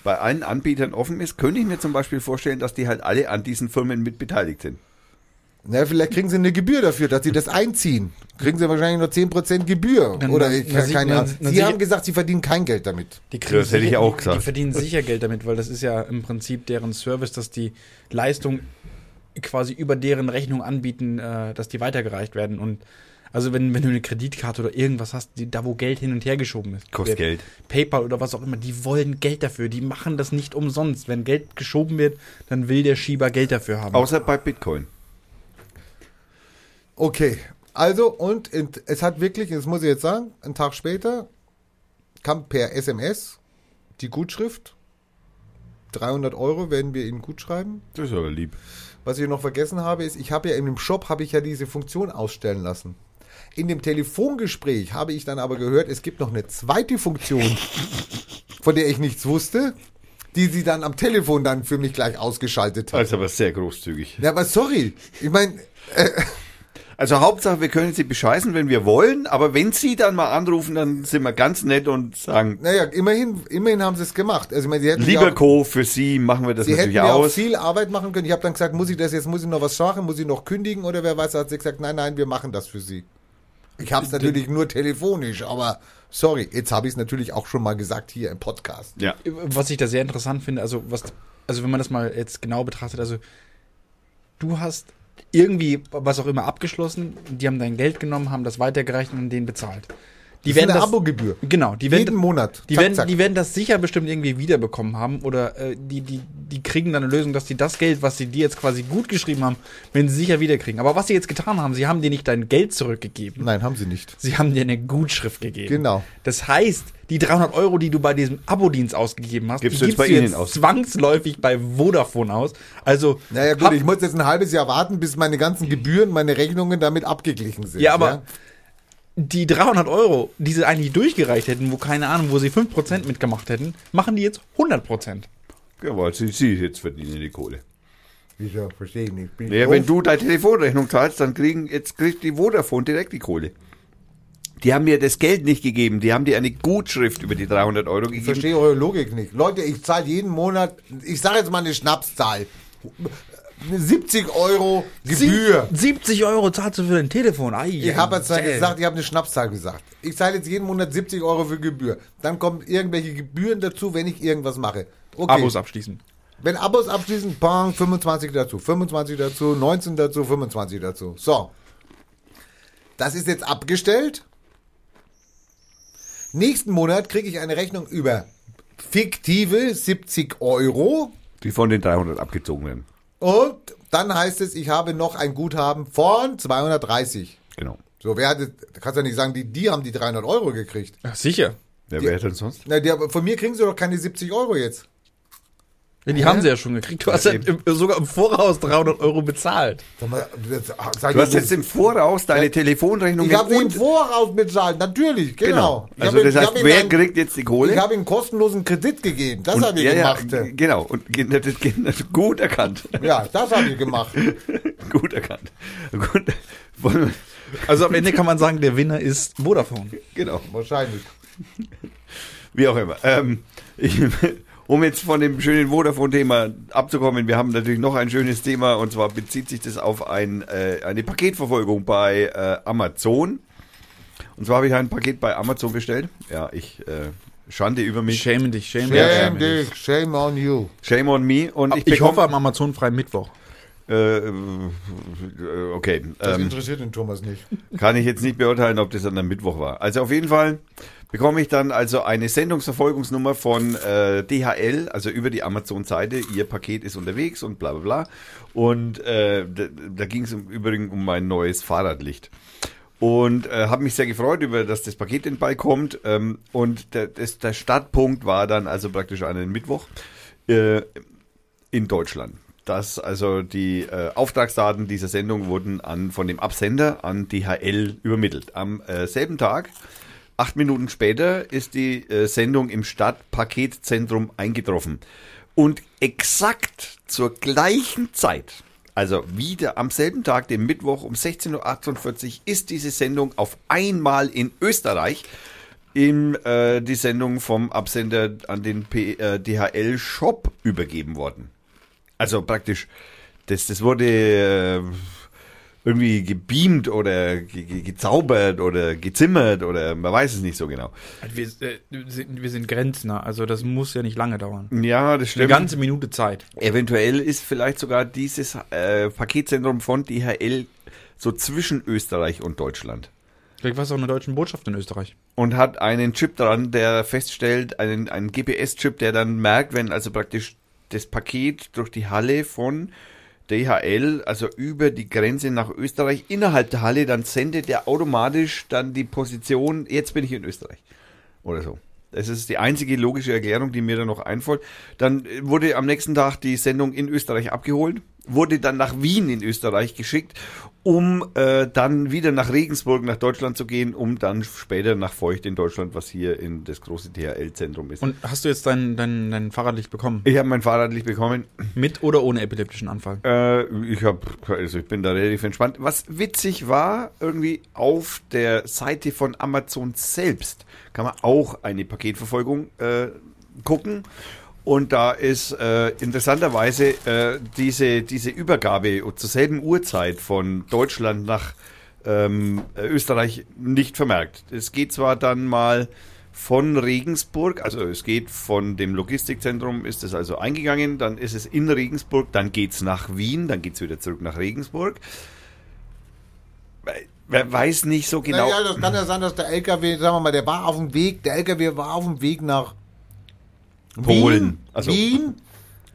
bei allen Anbietern offen ist, könnte ich mir zum Beispiel vorstellen, dass die halt alle an diesen Firmen mit beteiligt sind. Na, vielleicht kriegen sie eine Gebühr dafür, dass sie das einziehen. Kriegen sie wahrscheinlich nur 10% Gebühr. Dann- Oder ich, sieht keine Ahnung. Sie haben gesagt, sie verdienen kein Geld damit. Die kriegen Das hätte ich auch gesagt. Die verdienen sicher Geld damit, weil das ist ja im Prinzip deren Service, dass die Leistung quasi über deren Rechnung anbieten, äh, dass die weitergereicht werden. Und also wenn, wenn du eine Kreditkarte oder irgendwas hast, die, da wo Geld hin und her geschoben ist. Kostet Geld. PayPal oder was auch immer, die wollen Geld dafür. Die machen das nicht umsonst. Wenn Geld geschoben wird, dann will der Schieber Geld dafür haben. Außer bei Bitcoin. Okay, also und in, es hat wirklich, das muss ich jetzt sagen, einen Tag später kam per SMS die Gutschrift. 300 Euro werden wir Ihnen gut schreiben. Das ist aber lieb. Was ich noch vergessen habe, ist, ich habe ja in dem Shop habe ich ja diese Funktion ausstellen lassen. In dem Telefongespräch habe ich dann aber gehört, es gibt noch eine zweite Funktion, [laughs] von der ich nichts wusste, die sie dann am Telefon dann für mich gleich ausgeschaltet hat. Das ist aber sehr großzügig. Ja, aber sorry, ich meine, Also Hauptsache, wir können sie bescheißen, wenn wir wollen, aber wenn sie dann mal anrufen, dann sind wir ganz nett und sagen, naja, immerhin, immerhin haben sie es gemacht. Also ich meine, sie hätten lieber ja auch, Co, für sie machen wir das sie hätten natürlich ja auch aus. viel Arbeit machen können. Ich habe dann gesagt, muss ich das jetzt, muss ich noch was machen, muss ich noch kündigen oder wer weiß, hat sie gesagt, nein, nein, wir machen das für sie. Ich habe es natürlich nur telefonisch, aber sorry, jetzt habe ich es natürlich auch schon mal gesagt hier im Podcast. Ja. Was ich da sehr interessant finde, also was, also wenn man das mal jetzt genau betrachtet, also du hast irgendwie was auch immer abgeschlossen, die haben dein Geld genommen, haben das weitergereicht und denen bezahlt. Die Das ist werden eine das, Abogebühr. Genau, die Jeden werden, Monat. Die Zack, werden, zack. die werden das sicher bestimmt irgendwie wiederbekommen haben oder äh, die, die, die kriegen dann eine Lösung, dass sie das Geld, was sie dir jetzt quasi gut geschrieben haben, wenn sie sicher wiederkriegen. Aber was sie jetzt getan haben, sie haben dir nicht dein Geld zurückgegeben. Nein, haben sie nicht. Sie haben dir eine Gutschrift gegeben. Genau. Das heißt, die 300 Euro, die du bei diesem Abo-Dienst ausgegeben hast, Gibst die du jetzt bei Ihnen aus. zwangsläufig bei Vodafone aus. Also, Naja gut, hab- ich muss jetzt ein halbes Jahr warten, bis meine ganzen Gebühren, meine Rechnungen damit abgeglichen sind. Ja, aber die 300 Euro, die sie eigentlich durchgereicht hätten, wo keine Ahnung, wo sie 5% mitgemacht hätten, machen die jetzt 100%. Ja, weil sie, sie jetzt verdienen die Kohle. Wieso? Verstehe ich nicht. Bin ich Ja, wenn du deine Telefonrechnung zahlst, dann kriegen jetzt kriegt die Vodafone direkt die Kohle. Die haben mir das Geld nicht gegeben, die haben dir eine Gutschrift über die 300 Euro Ich gegeben. verstehe eure Logik nicht. Leute, ich zahle jeden Monat, ich sage jetzt mal eine Schnapszahl. 70 Euro Gebühr. 70 Euro zahlst du für dein Telefon. Ei, Ich habe jetzt zäh. gesagt, ich habe eine Schnapszahl gesagt. Ich zahle jetzt jeden Monat 70 Euro für Gebühr. Dann kommen irgendwelche Gebühren dazu, wenn ich irgendwas mache. Okay. Abos abschließen. Wenn Abos abschließen, bang, 25 dazu, 25 dazu, 19 dazu, 25 dazu. So. Das ist jetzt abgestellt. Nächsten Monat kriege ich eine Rechnung über fiktive 70 Euro. Die von den 300 abgezogen werden. Und dann heißt es, ich habe noch ein Guthaben von 230. Genau. So, wer hat, kannst du ja nicht sagen, die, die haben die 300 Euro gekriegt. Ja, sicher. Ja, wer denn sonst? Na, die, von mir kriegen sie doch keine 70 Euro jetzt. Ja, die haben sie ja schon gekriegt. Du hast ja im, sogar im Voraus 300 Euro bezahlt. Sag mal, das- sag Du hast jetzt im Voraus deine Telefonrechnung ich habe sie im Voraus bezahlt, natürlich, genau. Ich Also das ich heißt, wer einen- kriegt jetzt die Kohle? Ich habe ihm kostenlosen Kredit gegeben. Das habe ich ja, ja, gemacht. g- genau. Und ge- das, das, gut erkannt. Ja, das habe ich gemacht. [laughs] gut erkannt. Gut. Also am Ende kann man sagen, der Winner ist Vodafone. Genau. Wahrscheinlich. Wie auch immer. Ähm, ich, um jetzt von dem schönen Vodafone-Thema abzukommen, wir haben natürlich noch ein schönes Thema und zwar bezieht sich das auf ein, äh, eine Paketverfolgung bei äh, Amazon. Und zwar habe ich ein Paket bei Amazon bestellt. Ja, ich äh, Schande über mich. Schäme dich, schäme Shame dich. dich, shame on you. Shame on me. Und ich, Ich, bekomme- hoffe am Amazon freien Mittwoch. Äh, äh, okay. Das Ähm, interessiert den Thomas nicht. Kann ich jetzt nicht beurteilen, ob das an einem Mittwoch war. Also auf jeden Fall bekomme ich dann also eine Sendungsverfolgungsnummer von äh, DHL, also über die Amazon-Seite. Ihr Paket ist unterwegs und bla bla bla. Und äh, da, da ging es im Übrigen um mein neues Fahrradlicht. Und äh, habe mich sehr gefreut über, dass das Paket in den Ball kommt. Ähm, und der, das, der Startpunkt war dann also praktisch an einem Mittwoch äh, in Deutschland. Das also die äh, Auftragsdaten dieser Sendung wurden an von dem Absender an DHL übermittelt. Am äh, selben Tag, acht Minuten später, ist die äh, Sendung im Stadtpaketzentrum eingetroffen. Und exakt zur gleichen Zeit, also wieder am selben Tag, dem Mittwoch um 16.48 Uhr, ist diese Sendung auf einmal in Österreich in äh, die Sendung vom Absender an den P äh, DHL Shop übergeben worden. Also praktisch, das, das wurde äh, irgendwie gebeamt oder ge ge gezaubert oder gezimmert oder man weiß es nicht so genau. Wir, äh, sind, wir sind Grenznah, also das muss ja nicht lange dauern. Ja, das Eine stimmt. ganze Minute Zeit. Eventuell ist vielleicht sogar dieses äh, Paketzentrum von DHL so zwischen Österreich und Deutschland. Vielleicht war es auch eine deutsche Botschaft in Österreich. und hat einen Chip dran, der feststellt, einen, einen GPS-Chip, der dann merkt, wenn also praktisch das Paket durch die Halle von DHL, also über die Grenze nach Österreich, innerhalb der Halle, dann sendet der automatisch dann die Position, jetzt bin ich in Österreich. Oder so. Das ist die einzige logische Erklärung, die mir da noch einfällt. Dann wurde am nächsten Tag die Sendung in Österreich abgeholt, wurde dann nach Wien in Österreich geschickt, um äh, dann wieder nach Regensburg nach Deutschland zu gehen, um dann später nach Feucht in Deutschland, was hier in das große DHL-Zentrum ist. Und hast du jetzt dein, dein, dein Fahrradlicht bekommen? ich habe mein Fahrradlicht bekommen. Mit oder ohne epileptischen Anfall? Äh, ich habe, also ich bin da relativ entspannt. Was witzig war, irgendwie auf der Seite von Amazon selbst kann man auch eine Paketverfolgung äh, gucken. Und da ist äh, interessanterweise äh, diese, diese Übergabe zur selben Uhrzeit von Deutschland nach ähm, Österreich nicht vermerkt. Es geht zwar dann mal von Regensburg, also es geht von dem Logistikzentrum, ist es also eingegangen, dann ist es in Regensburg, dann geht es nach Wien, dann geht es wieder zurück nach Regensburg. wer weiß nicht so genau. Naja, das kann ja sein, dass der LKW, sagen wir mal, der war auf dem Weg, der LKW war auf dem Weg nach Polen. Wien. Also- Wien.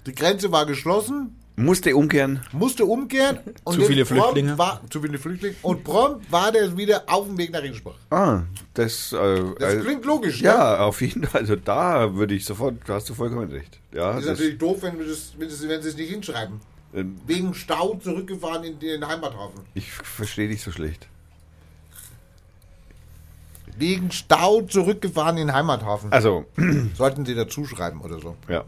Die Grenze war geschlossen, Musste umkehren. musste umkehren. Und Zu viele Flüchtlinge. War, zu viele Flüchtlinge. Und prompt war der wieder auf dem Weg nach Innsbruck. Ah, das, äh, Das äh, klingt logisch, ne? Ja, auf jeden Fall. Also da würde ich sofort, da hast du vollkommen recht. Ja, Das ist das, natürlich doof, wenn, das, wenn sie es nicht hinschreiben. ähm, Wegen Stau zurückgefahren in den Heimathafen. ich verstehe dich so schlecht. Wegen Stau zurückgefahren in den Heimathafen. Also, [clears throat] Sollten sie dazu schreiben oder so. ja.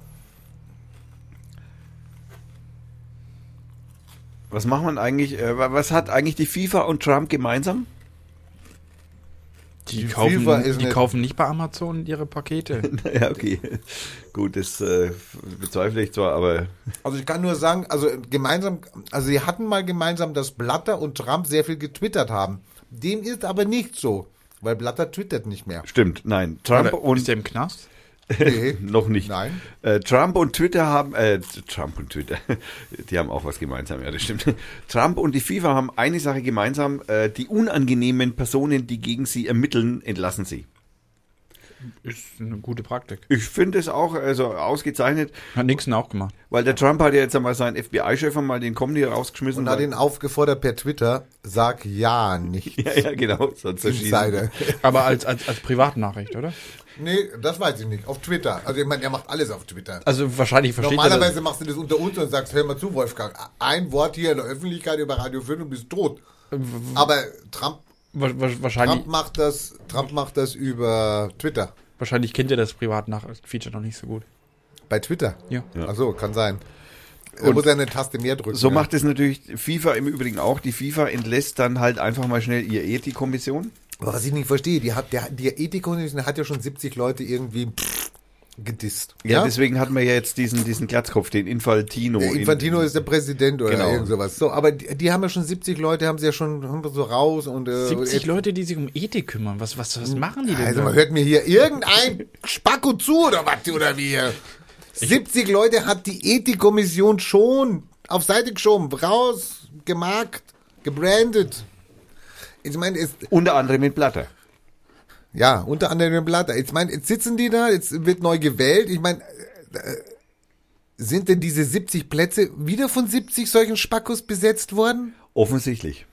Was macht man eigentlich, äh, wa- was hat eigentlich die FIFA und Trump gemeinsam? Die, Die kaufen, FIFA ist die nicht- kaufen nicht bei Amazon ihre Pakete. [laughs] ja, okay. Gut, das äh, bezweifle ich zwar, aber Also ich kann nur sagen, also gemeinsam, also sie hatten mal gemeinsam, dass Blatter und Trump sehr viel getwittert haben. Dem ist aber nicht so, weil Blatter twittert nicht mehr. stimmt, nein. Trump Oder und ist der im Knast? [laughs] Nee. noch nicht. Nein. Äh, Trump und Twitter haben, äh, Trump und Twitter, [laughs] die haben auch was gemeinsam, ja, das stimmt. [laughs] Trump und die FIFA haben eine Sache gemeinsam, äh, die unangenehmen Personen, die gegen sie ermitteln, entlassen sie. Ist eine gute Praktik. Ich finde es auch also ausgezeichnet, Hat Nixon auch gemacht. weil der Trump hat ja jetzt einmal seinen FBI-Chef einmal den Comedy rausgeschmissen. Und hat ihn aufgefordert per Twitter, sag ja nicht. [laughs] ja, ja, genau, sonst. Seite. [laughs] Aber als, als, als Privatnachricht, oder? Nee, das weiß ich nicht. Auf Twitter. Also ich meine, er macht alles auf Twitter. Also wahrscheinlich versteht er Normalerweise das. machst du das unter uns und sagst, hör mal zu, Wolfgang, ein Wort hier in der Öffentlichkeit über Radio 5 und bist tot. Aber Trump, Wahrscheinlich, Trump macht das, Trump macht das über Twitter. wahrscheinlich kennt ihr das Privatnachricht-Feature noch nicht so gut. Bei Twitter? Ja. Ach so, kann sein. Er muss eine Taste mehr drücken. So ja. macht es natürlich FIFA im Übrigen auch. Die FIFA entlässt dann halt einfach mal schnell ihr Ethikkommission. Aber was ich nicht verstehe, die hat, der, die Ethikkommission hat ja schon 70 Leute irgendwie pff, gedisst. Ja, deswegen hatten wir ja jetzt diesen, diesen Glatzkopf, den Infantino. Der Infantino in, ist der Präsident oder Genau. irgend sowas. So, aber die, die haben ja schon 70 Leute, haben sie ja schon so raus und äh, 70 und- Leute, die sich um Ethik kümmern. Was, was, was machen die denn? Also man hört mir hier irgendein Spacko zu oder was oder wie? 70 Leute hat die Ethikkommission schon auf Seite geschoben, raus, gemarkt, gebrandet. Ich meine, es, Unter anderem mit Blatter. Ja, unter anderem im Blatter. Ich meine, jetzt sitzen die da, jetzt wird neu gewählt. Ich meine, äh, sind denn diese 70 Plätze wieder von 70 solchen Spackos besetzt worden? Offensichtlich.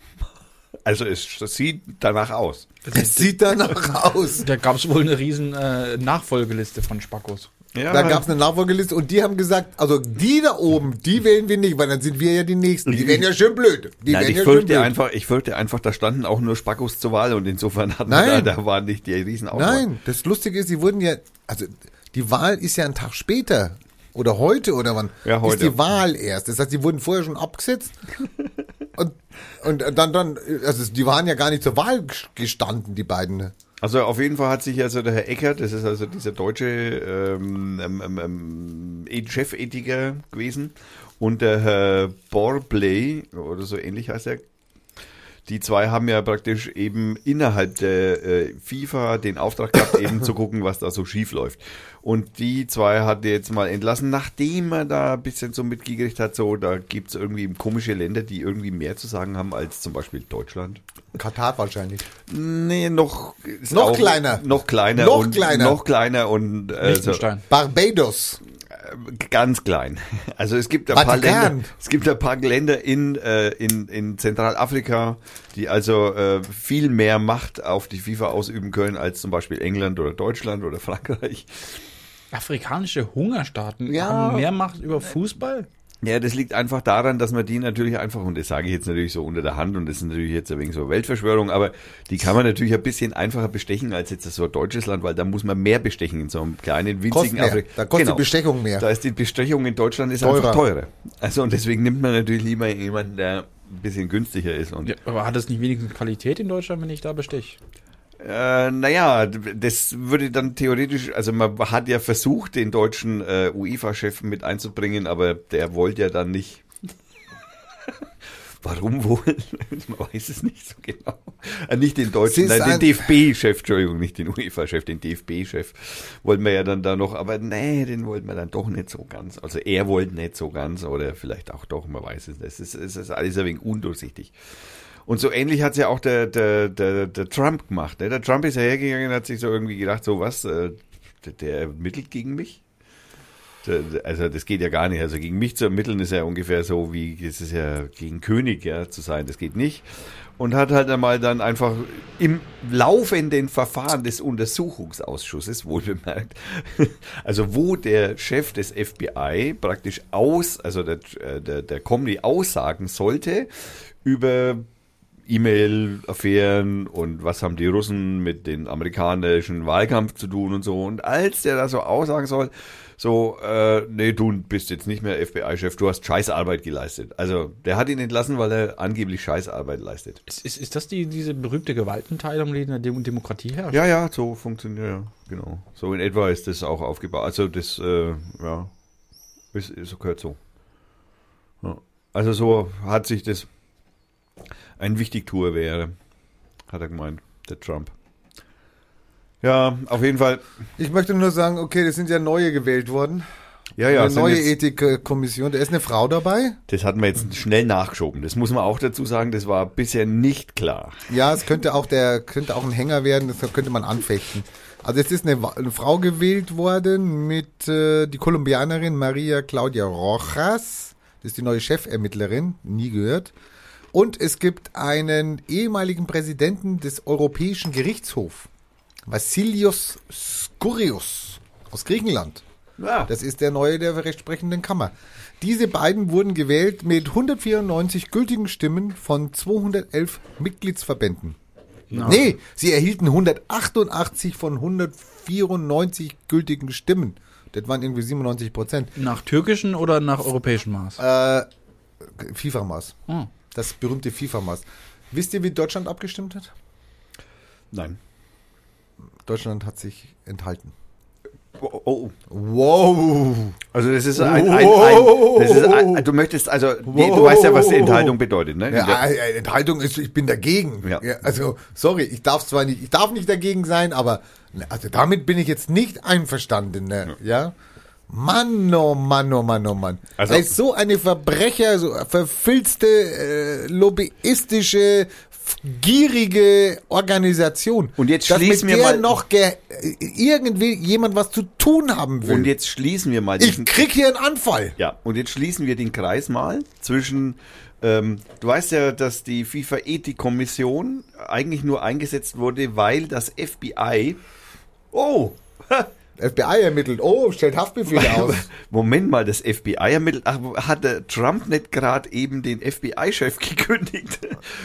Also es sieht danach aus. Das sieht danach aus. Da gab es wohl eine riesen äh, Nachfolgeliste von Spackos. Ja, Da gab es eine Nachfolgeliste und die haben gesagt, also die da oben, die wählen wir nicht, weil dann sind wir ja die Nächsten. Die werden ja schön blöd. Die Nein, ich ja schön fürchte blöd. einfach, ich fürchte einfach, da standen auch nur Spackos zur Wahl und insofern hatten Nein. wir da, da war nicht die Riesenauswahl. Nein, das Lustige ist, sie wurden ja, also die Wahl ist ja ein Tag später. Oder heute oder wann Ja, heute. ist die Wahl erst. Das heißt, die wurden vorher schon abgesetzt. [laughs] und, und dann, dann, also die waren ja gar nicht zur Wahl gestanden, die beiden. Also auf jeden Fall hat sich also der Herr Eckert, das ist also dieser deutsche ähm, ähm, ähm, ähm, Chefethiker gewesen, und der Herr Borbley, oder so ähnlich heißt er, die zwei haben ja praktisch eben innerhalb der äh, FIFA den Auftrag gehabt, eben zu gucken, was da so schief läuft. Und die zwei hat er jetzt mal entlassen, nachdem er da ein bisschen so mitgekriegt hat, so, da gibt's irgendwie komische Länder, die irgendwie mehr zu sagen haben als zum Beispiel Deutschland. Katar wahrscheinlich. Nee, noch Noch kleiner. Noch kleiner. Noch und, kleiner. Noch kleiner und äh, so, Liechtenstein. Barbados. Ganz klein. [laughs] Also es gibt ein paar Vatikan. Länder, es gibt ein paar Länder in, äh, in, in Zentralafrika, die also äh, viel mehr Macht auf die FIFA ausüben können als zum Beispiel England oder Deutschland oder [laughs] Frankreich. Afrikanische Hungerstaaten Ja. haben mehr Macht über Fußball? Ja, das liegt einfach daran, dass man die natürlich einfach, und das sage ich jetzt natürlich so unter der Hand, und das ist natürlich jetzt ein wenig so Weltverschwörung, aber die kann man natürlich ein bisschen einfacher bestechen als jetzt so ein deutsches Land, weil da muss man mehr bestechen in so einem kleinen, winzigen. Afrika. Da kostet die Bestechung mehr. Da ist die Bestechung in Deutschland ist Teurer. einfach teurer. Also, und deswegen nimmt man natürlich lieber jemanden, der ein bisschen günstiger ist. Und Ja, aber hat es nicht wenigstens Qualität in Deutschland, wenn ich da bestech? Äh, naja, das würde dann theoretisch, also man hat ja versucht, den deutschen äh, UEFA-Chef mit einzubringen, aber der wollte ja dann nicht. [laughs] Warum wohl? [laughs] Man weiß es nicht so genau. Äh, nicht den deutschen, nein, den DFB-Chef, Entschuldigung, nicht den UEFA-Chef, den DFB-Chef wollten wir ja dann da noch, aber nee, den wollten wir dann doch nicht so ganz. Also er wollte nicht so ganz oder vielleicht auch doch, man weiß es nicht. Es ist, es ist alles ein wenig undurchsichtig. Und so ähnlich hat es ja auch der, der, der, der Trump gemacht. Ne? Der Trump ist ja hergegangen und hat sich so irgendwie gedacht, so was, äh, der, ermittelt gegen mich? Also das geht ja gar nicht. Also gegen mich zu ermitteln ist ja ungefähr so wie, es ist ja gegen König ja, zu sein. Das geht nicht. Und hat halt einmal dann einfach im laufenden Verfahren des Untersuchungsausschusses, wohlbemerkt, [laughs] also wo der Chef des FBI praktisch aus, also der, äh, der, der Comedy aussagen sollte über E-Mail-Affären und was haben die Russen mit dem amerikanischen Wahlkampf zu tun und so. Und als der da so aussagen soll, so, äh, nee, du bist jetzt nicht mehr FBI-Chef, du hast Scheißarbeit geleistet. Also, der hat ihn entlassen, weil er angeblich Scheißarbeit leistet. Ist, ist, ist das die, diese berühmte Gewaltenteilung, die in der Dem Demokratie herrscht? Ja, ja, so funktioniert, ja, genau. So in etwa ist das auch aufgebaut. Also, das, äh, ja, ist, ist, so gehört so. Ja. Also, so hat sich das ein Wichtigtour wäre, hat er gemeint, der Trump. Ja, auf jeden Fall. Ich möchte nur sagen, okay, das sind ja neue gewählt worden. Ja, ja, eine neue Ethikkommission. Da ist eine Frau dabei. Das hatten wir jetzt schnell nachgeschoben. Das muss man auch dazu sagen, das war bisher nicht klar. Ja, es könnte auch der könnte auch ein Hänger werden. Das könnte man anfechten. Also es ist eine, eine Frau gewählt worden mit äh, die Kolumbianerin Maria Claudia Rojas. Das ist die neue Chefermittlerin. Nie gehört. Und es gibt einen ehemaligen Präsidenten des Europäischen Gerichtshofs. Vassilios Skourios aus Griechenland. Ja, Das ist der neue der rechtsprechenden Kammer. Diese beiden wurden gewählt mit 194 gültigen Stimmen von 211 Mitgliedsverbänden. Nee, sie erhielten 188 von 194 gültigen Stimmen. Das waren irgendwie 97 Prozent. Nach türkischen oder nach europäischem Maß? Äh, FIFA-Maß. Hm. Das berühmte FIFA-Maß. Wisst ihr, wie Deutschland abgestimmt hat? nein. Deutschland hat sich enthalten. Oh, oh. Wow. Also das ist ein, ein, ein, das ist ein du möchtest, also nee, du weißt ja, was die Enthaltung bedeutet, ne? Ja, äh, Enthaltung ist, ich bin dagegen. Ja. also, sorry, ich darf zwar nicht, ich darf nicht dagegen sein, aber also damit bin ich jetzt nicht einverstanden, ne? ja. Mann, oh Mann, oh Mann, oh Mann. Also- ist so eine Verbrecher, so verfilzte, äh, lobbyistische, gierige Organisation. Und jetzt schließen wir mal- noch äh, irgendwie jemand was zu tun haben will. Und jetzt schließen wir mal ich krieg hier einen Anfall. Ja, und jetzt schließen wir den Kreis mal zwischen, ähm, du weißt ja, dass die FIFA-Ethikkommission eigentlich nur eingesetzt wurde, weil das FBI, oh, [laughs] FBI ermittelt. Oh, stellt Haftbefehle [laughs] aus. Moment mal, das FBI ermittelt, ach, hat der Trump nicht gerade eben den FBI-Chef [laughs] gekündigt?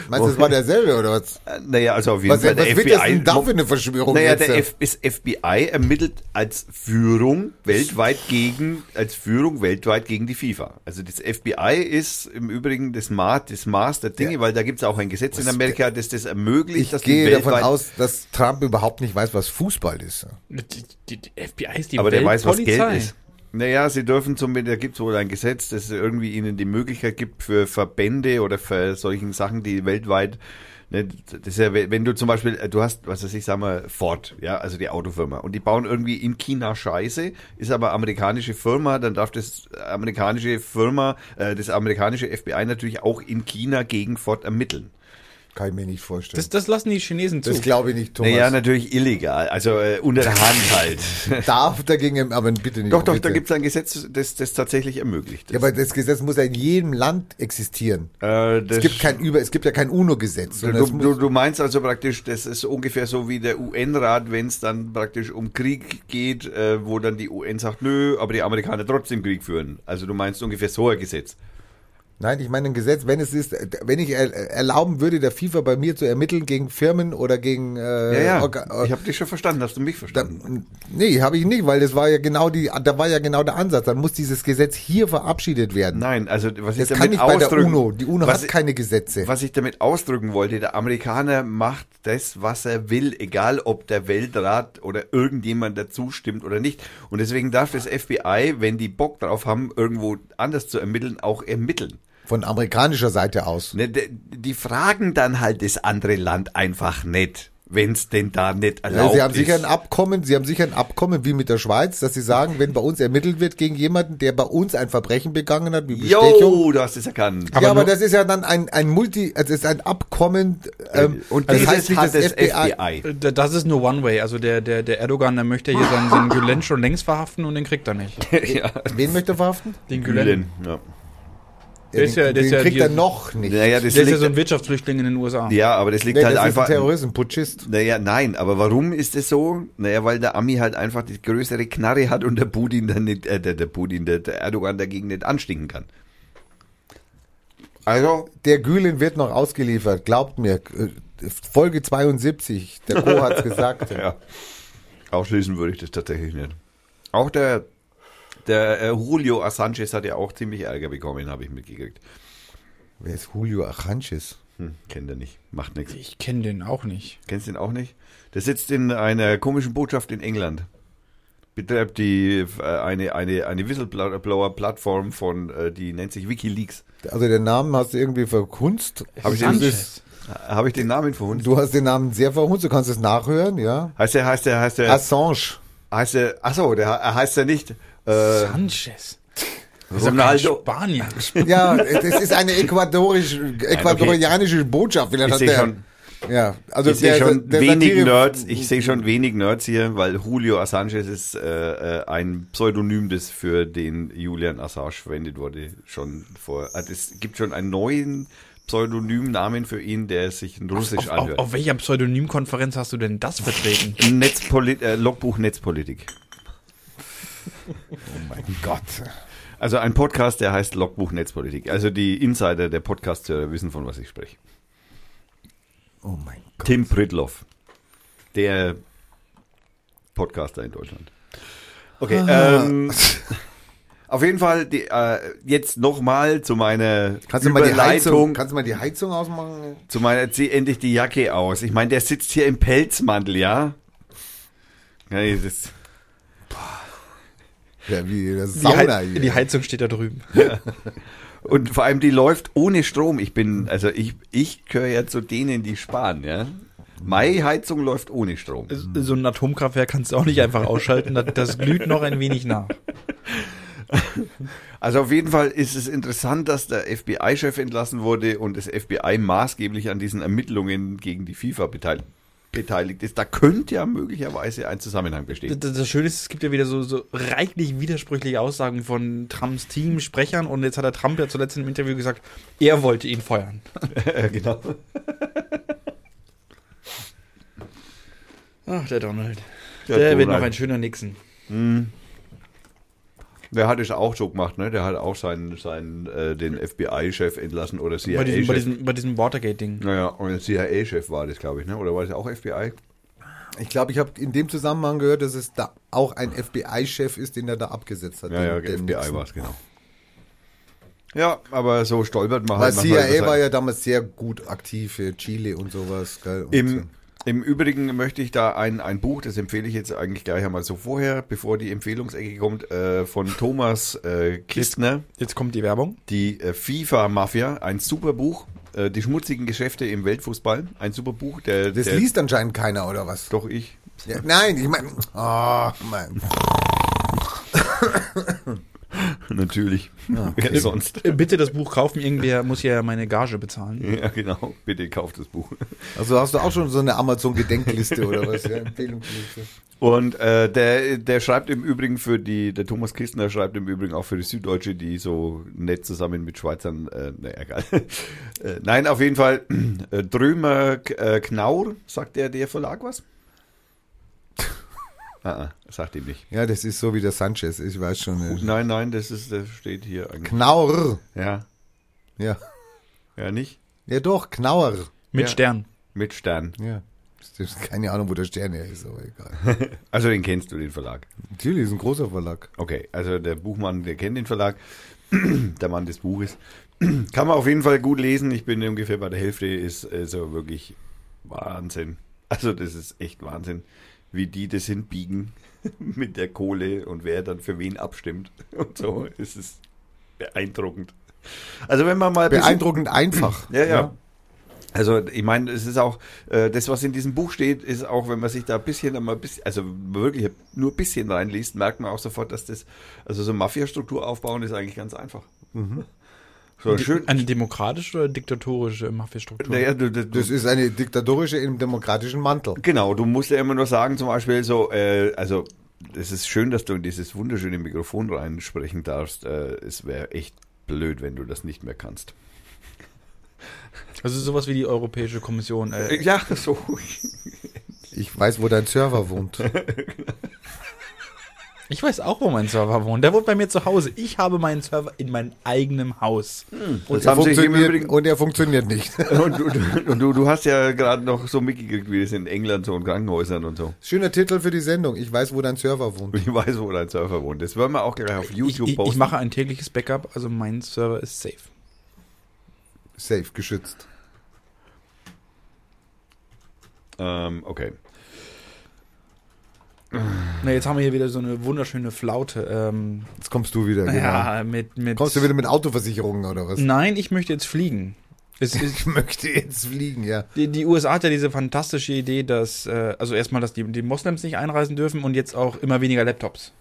Meinst du, das war derselbe oder was? Äh, Naja, also auf jeden Was, Fall. was der wird das denn da für eine Verschwörung Naja, jetzt? der F das FBI ermittelt als Führung weltweit gegen, als Führung weltweit gegen die FIFA. Also das FBI ist im Übrigen das Maß, das Maß der Dinge, Ja. weil da gibt es auch ein Gesetz in Amerika, das das ermöglicht, ich dass die gehe davon aus, dass Trump überhaupt nicht weiß, was Fußball ist. Die, die, die FBI ist die aber der weiß, was Geld ist. Naja, sie dürfen zum da gibt es wohl ein Gesetz, das irgendwie ihnen die Möglichkeit gibt für Verbände oder für solchen Sachen, die weltweit ne, das ist ja, wenn du zum Beispiel, du hast, was weiß ich, sagen wir, Ford, ja, also die Autofirma, und die bauen irgendwie in China Scheiße, ist aber amerikanische Firma, dann darf das amerikanische Firma, äh, das amerikanische FBI natürlich auch in China gegen Ford ermitteln. Kann ich mir nicht vorstellen. Das, das lassen die Chinesen zu. Das glaube ich nicht, Thomas. Naja, natürlich illegal, also äh, unter der Hand halt. [laughs] Darf dagegen, aber bitte nicht. doch, doch, bitte. da gibt es ein Gesetz, das das tatsächlich ermöglicht. Ja, aber das Gesetz muss ja in jedem Land existieren. Äh, das Es gibt kein Über, es gibt ja kein UNO-Gesetz. Du, du, du meinst also praktisch, das ist ungefähr so wie der UN-Rat, wenn es dann praktisch um Krieg geht, äh, wo dann die UN sagt, nö, aber die Amerikaner trotzdem Krieg führen. Also du meinst ungefähr so ein Gesetz. Nein, ich meine ein Gesetz, wenn es ist, wenn ich er, erlauben würde, der FIFA bei mir zu ermitteln gegen Firmen oder gegen äh, Ja, ja. Orga- ich habe dich schon verstanden. Hast du mich da, verstanden? nee, habe ich nicht, weil das war ja genau die, da war ja genau der Ansatz. Dann muss dieses Gesetz hier verabschiedet werden. Nein, also was ich das kann damit nicht bei der ausdrücken, UNO. Die UNO hat ich- keine Gesetze. Was ich damit ausdrücken wollte, der Amerikaner macht das, was er will, egal ob der Weltrat oder irgendjemand dazu stimmt oder nicht. Und deswegen darf das FBI, wenn die Bock drauf haben, irgendwo anders zu ermitteln, auch ermitteln. Von amerikanischer Seite aus. Ne, de- die fragen dann halt das andere Land einfach nicht. wenn es denn da nicht erlaubt Ja, sie haben ist. sicher ein Abkommen, sie haben sicher ein Abkommen wie mit der Schweiz, dass sie sagen, wenn bei uns ermittelt wird gegen jemanden, der bei uns ein Verbrechen begangen hat, wie Bestechung. Jo, du hast es erkannt. ja, aber das ist ja dann ein, ein Multi, also es ist ein Abkommen, ähm, Und das dieses heißt nicht hat das das FBI. FBI. Das ist nur One Way. Also der, der, der Erdogan, der möchte hier seinen, seinen Gülen schon längst verhaften und den kriegt er nicht. [laughs] ja. Wen möchte er verhaften? Den Gülen. Gülen. Ja. Der ist ja- den der ist den ja kriegt die- er noch nicht. Naja, das Der ist ja liegt, so ein Wirtschaftsflüchtling in den USA. ja, aber das liegt Nee, halt das ist einfach. ein Terrorist, ein Putschist. Naja, nein, aber warum ist es so? Naja, weil der Ami halt einfach die größere Knarre hat und der Putin dann nicht, äh, der, der Putin, der, der Erdogan dagegen nicht anstinken kann. Also, Der Gülen wird noch ausgeliefert, glaubt mir. Folge 72, der Co hat's [laughs] gesagt. ja, ausschließen würde ich das tatsächlich nicht. Auch der, der äh, Julio Assange hat ja auch ziemlich Ärger bekommen, habe ich mitgekriegt. Wer ist Julio Achanches? Hm, kennt er nicht, macht nichts. Ich kenne den auch nicht. Kennst du den auch nicht? Der sitzt in einer komischen Botschaft in England. Betreibt die äh, eine, eine, eine Whistleblower-Plattform von, äh, die nennt sich Wikileaks. Also den Namen hast du irgendwie verkunst. Hab ich den-. Habe ich den Namen verhunzt? Du hast den Namen sehr verhunzt, du kannst es nachhören, ja. Heißt der, heißt der, heißt der, Assange. heißt der, achso, der er heißt der nicht, äh, Sanchez. Ronaldo. Spanier. Ja, das ist eine äquatorisch, äquatorianische Botschaft. Vielleicht Ich hat sehe der, schon, ja, also ich sehe schon der wenig Satire- Nerds, ich sehe schon wenig Nerds hier, weil Julio Assange ist äh, äh, ein Pseudonym, das für den Julian Assange verwendet wurde, schon vor, äh, es gibt schon einen neuen Pseudonymnamen für ihn, der sich in Russisch Auf, auf, anhört. auf welcher Pseudonymkonferenz hast du denn das vertreten? Netzpolit äh, Logbuch Netzpolitik. Oh mein Gott. Also ein Podcast, der heißt Logbuch Netzpolitik. Also die Insider der Podcast-Hörer wissen, von was ich spreche. Oh mein Gott. Tim Pritloff, der Podcaster in Deutschland. Okay, Ah. ähm, auf jeden Fall die, äh, jetzt nochmal zu meiner Kannst du mal die Heizung, kannst du mal die Heizung ausmachen? zu meiner, zieh endlich die Jacke aus. Ich meine, der sitzt hier im Pelzmantel, ja? ja das, Ja, wie das Die, Sauna Hei- hier. die Heizung steht da drüben. [laughs] und vor allem, die läuft ohne Strom. Ich bin, also ich, ich gehöre ja zu denen, die sparen, ja? Meine Heizung läuft ohne Strom. So ein Atomkraftwerk kannst du auch nicht einfach ausschalten. Das glüht noch ein wenig nach. [laughs] Also auf jeden Fall ist es interessant, dass der FBI-Chef entlassen wurde und das FBI maßgeblich an diesen Ermittlungen gegen die FIFA beteiligt, beteiligt ist. Da könnte ja möglicherweise ein Zusammenhang bestehen. Das, das Schöne ist, es gibt ja wieder so, so reichlich widersprüchliche Aussagen von Trumps Teamsprechern und jetzt hat der Trump ja zuletzt im Interview gesagt, er wollte ihn feuern. [laughs] genau. Ach, der Donald. Der Der, wird Donald. noch ein schöner Nixon. Der hat es auch so gemacht, ne? Der hat auch seinen, seinen äh, den FBI-Chef entlassen oder Bei diesem, bei CIA-Chef. diesem, bei diesem Watergate-Ding. Naja, und der CIA-Chef war das, glaube ich, ne? Oder war das auch FBI? Ich glaube, ich habe in dem Zusammenhang gehört, dass es da auch ein FBI-Chef ist, den er da abgesetzt hat. Ja, ja, FBI war es, genau. Ja, aber so stolpert man Weil halt über CIA war ja damals sehr gut aktiv für Chile und sowas. Gell? Und Im, Im Übrigen möchte ich da ein, ein Buch, das empfehle ich jetzt eigentlich gleich einmal so vorher, bevor die Empfehlungsecke kommt, äh, von Thomas äh, Kistner, Jetzt kommt die Werbung. die äh, FIFA-Mafia, ein super Buch, äh, die schmutzigen Geschäfte im Weltfußball, ein super Buch, der, das der liest anscheinend keiner, oder was? doch ich. Ja, nein, ich meine, oh, mein. [laughs] [laughs] Natürlich. Wer sonst? Äh, Bitte das Buch kaufen, irgendwer muss ja meine Gage bezahlen. [laughs] Ja, genau. Bitte kauft das Buch. [laughs] Also hast du auch schon so eine Amazon-Gedenkliste oder was? Ja, Empfehlungsliste. Und äh, der, der schreibt im Übrigen für die, der Thomas Kistner schreibt im Übrigen auch für die Süddeutsche, die so nett zusammen mit Schweizern, äh, ne, egal. äh, nein, auf jeden Fall, äh, Drömer äh, Knaur, sagt der, der Verlag was? Ah, ah, sagt ihm nicht. Ja, das ist so wie der Sanchez, ich weiß schon. äh, Nein, nein, das ist, das steht hier eigentlich. Knaur. Ja, Ja. ja, nicht? Ja doch, Knauer. Mit Ja. Stern. Mit Stern. Ja. Das ist keine Ahnung, wo der Stern her ist, aber egal. [laughs] Also den kennst du, den Verlag. Natürlich, ist ein großer Verlag. Okay, also der Buchmann, der kennt den Verlag, [clears throat] der Mann des Buches. [clears throat] Kann man auf jeden Fall gut lesen. Ich bin ungefähr bei der Hälfte, ist also wirklich Wahnsinn. Also das ist echt Wahnsinn, wie die das hinbiegen [laughs] mit der Kohle und wer dann für wen abstimmt [laughs] und so. Es ist beeindruckend. Also wenn man mal Besuch- Beeindruckend einfach. [clears throat] Ja, ja. Also ich meine, es ist auch, äh, das, was in diesem Buch steht, ist auch, wenn man sich da ein bisschen, einmal ein bisschen also wirklich nur ein bisschen reinliest, merkt man auch sofort, dass das, also so Mafia-Struktur aufbauen ist eigentlich ganz einfach. So schön. Eine demokratische oder diktatorische Mafia-Struktur? Naja, Das ist eine diktatorische im demokratischen Mantel. Genau, du musst ja immer nur sagen, zum Beispiel so, äh, also es ist schön, dass du in dieses wunderschöne Mikrofon reinsprechen darfst. Äh, es wäre echt blöd, wenn du das nicht mehr kannst. Also sowas wie die Europäische Kommission. Äh, Äh, Ja, [laughs] so. Ich weiß, wo dein Server wohnt. [laughs] ich weiß auch, wo mein Server wohnt. Der wohnt bei mir zu Hause. Ich habe meinen Server in meinem eigenen Haus. Er im funktioniert, Übrigen, und er funktioniert nicht. [laughs] und du, du, und du, du hast ja gerade noch so mitgekriegt, wie das in England so in Krankenhäusern und so. Schöner Titel für die Sendung. Ich weiß, wo dein Server wohnt. Ich weiß, wo dein Server wohnt. Das wollen wir auch gleich auf Ich, YouTube ich, posten. ich mache ein tägliches Backup, also mein Server ist safe. Safe, geschützt. ähm, okay. Na, jetzt haben wir hier wieder so eine wunderschöne Flaute. Ähm, Jetzt kommst du wieder. Genau. Ja, mit, mit. Kommst du wieder mit Autoversicherungen oder was? Nein, ich möchte jetzt fliegen. Es [laughs] ist, Ich möchte jetzt fliegen, ja. die, die USA hat ja diese fantastische Idee, dass, äh, also erstmal, dass die, die Moslems nicht einreisen dürfen und jetzt auch immer weniger Laptops.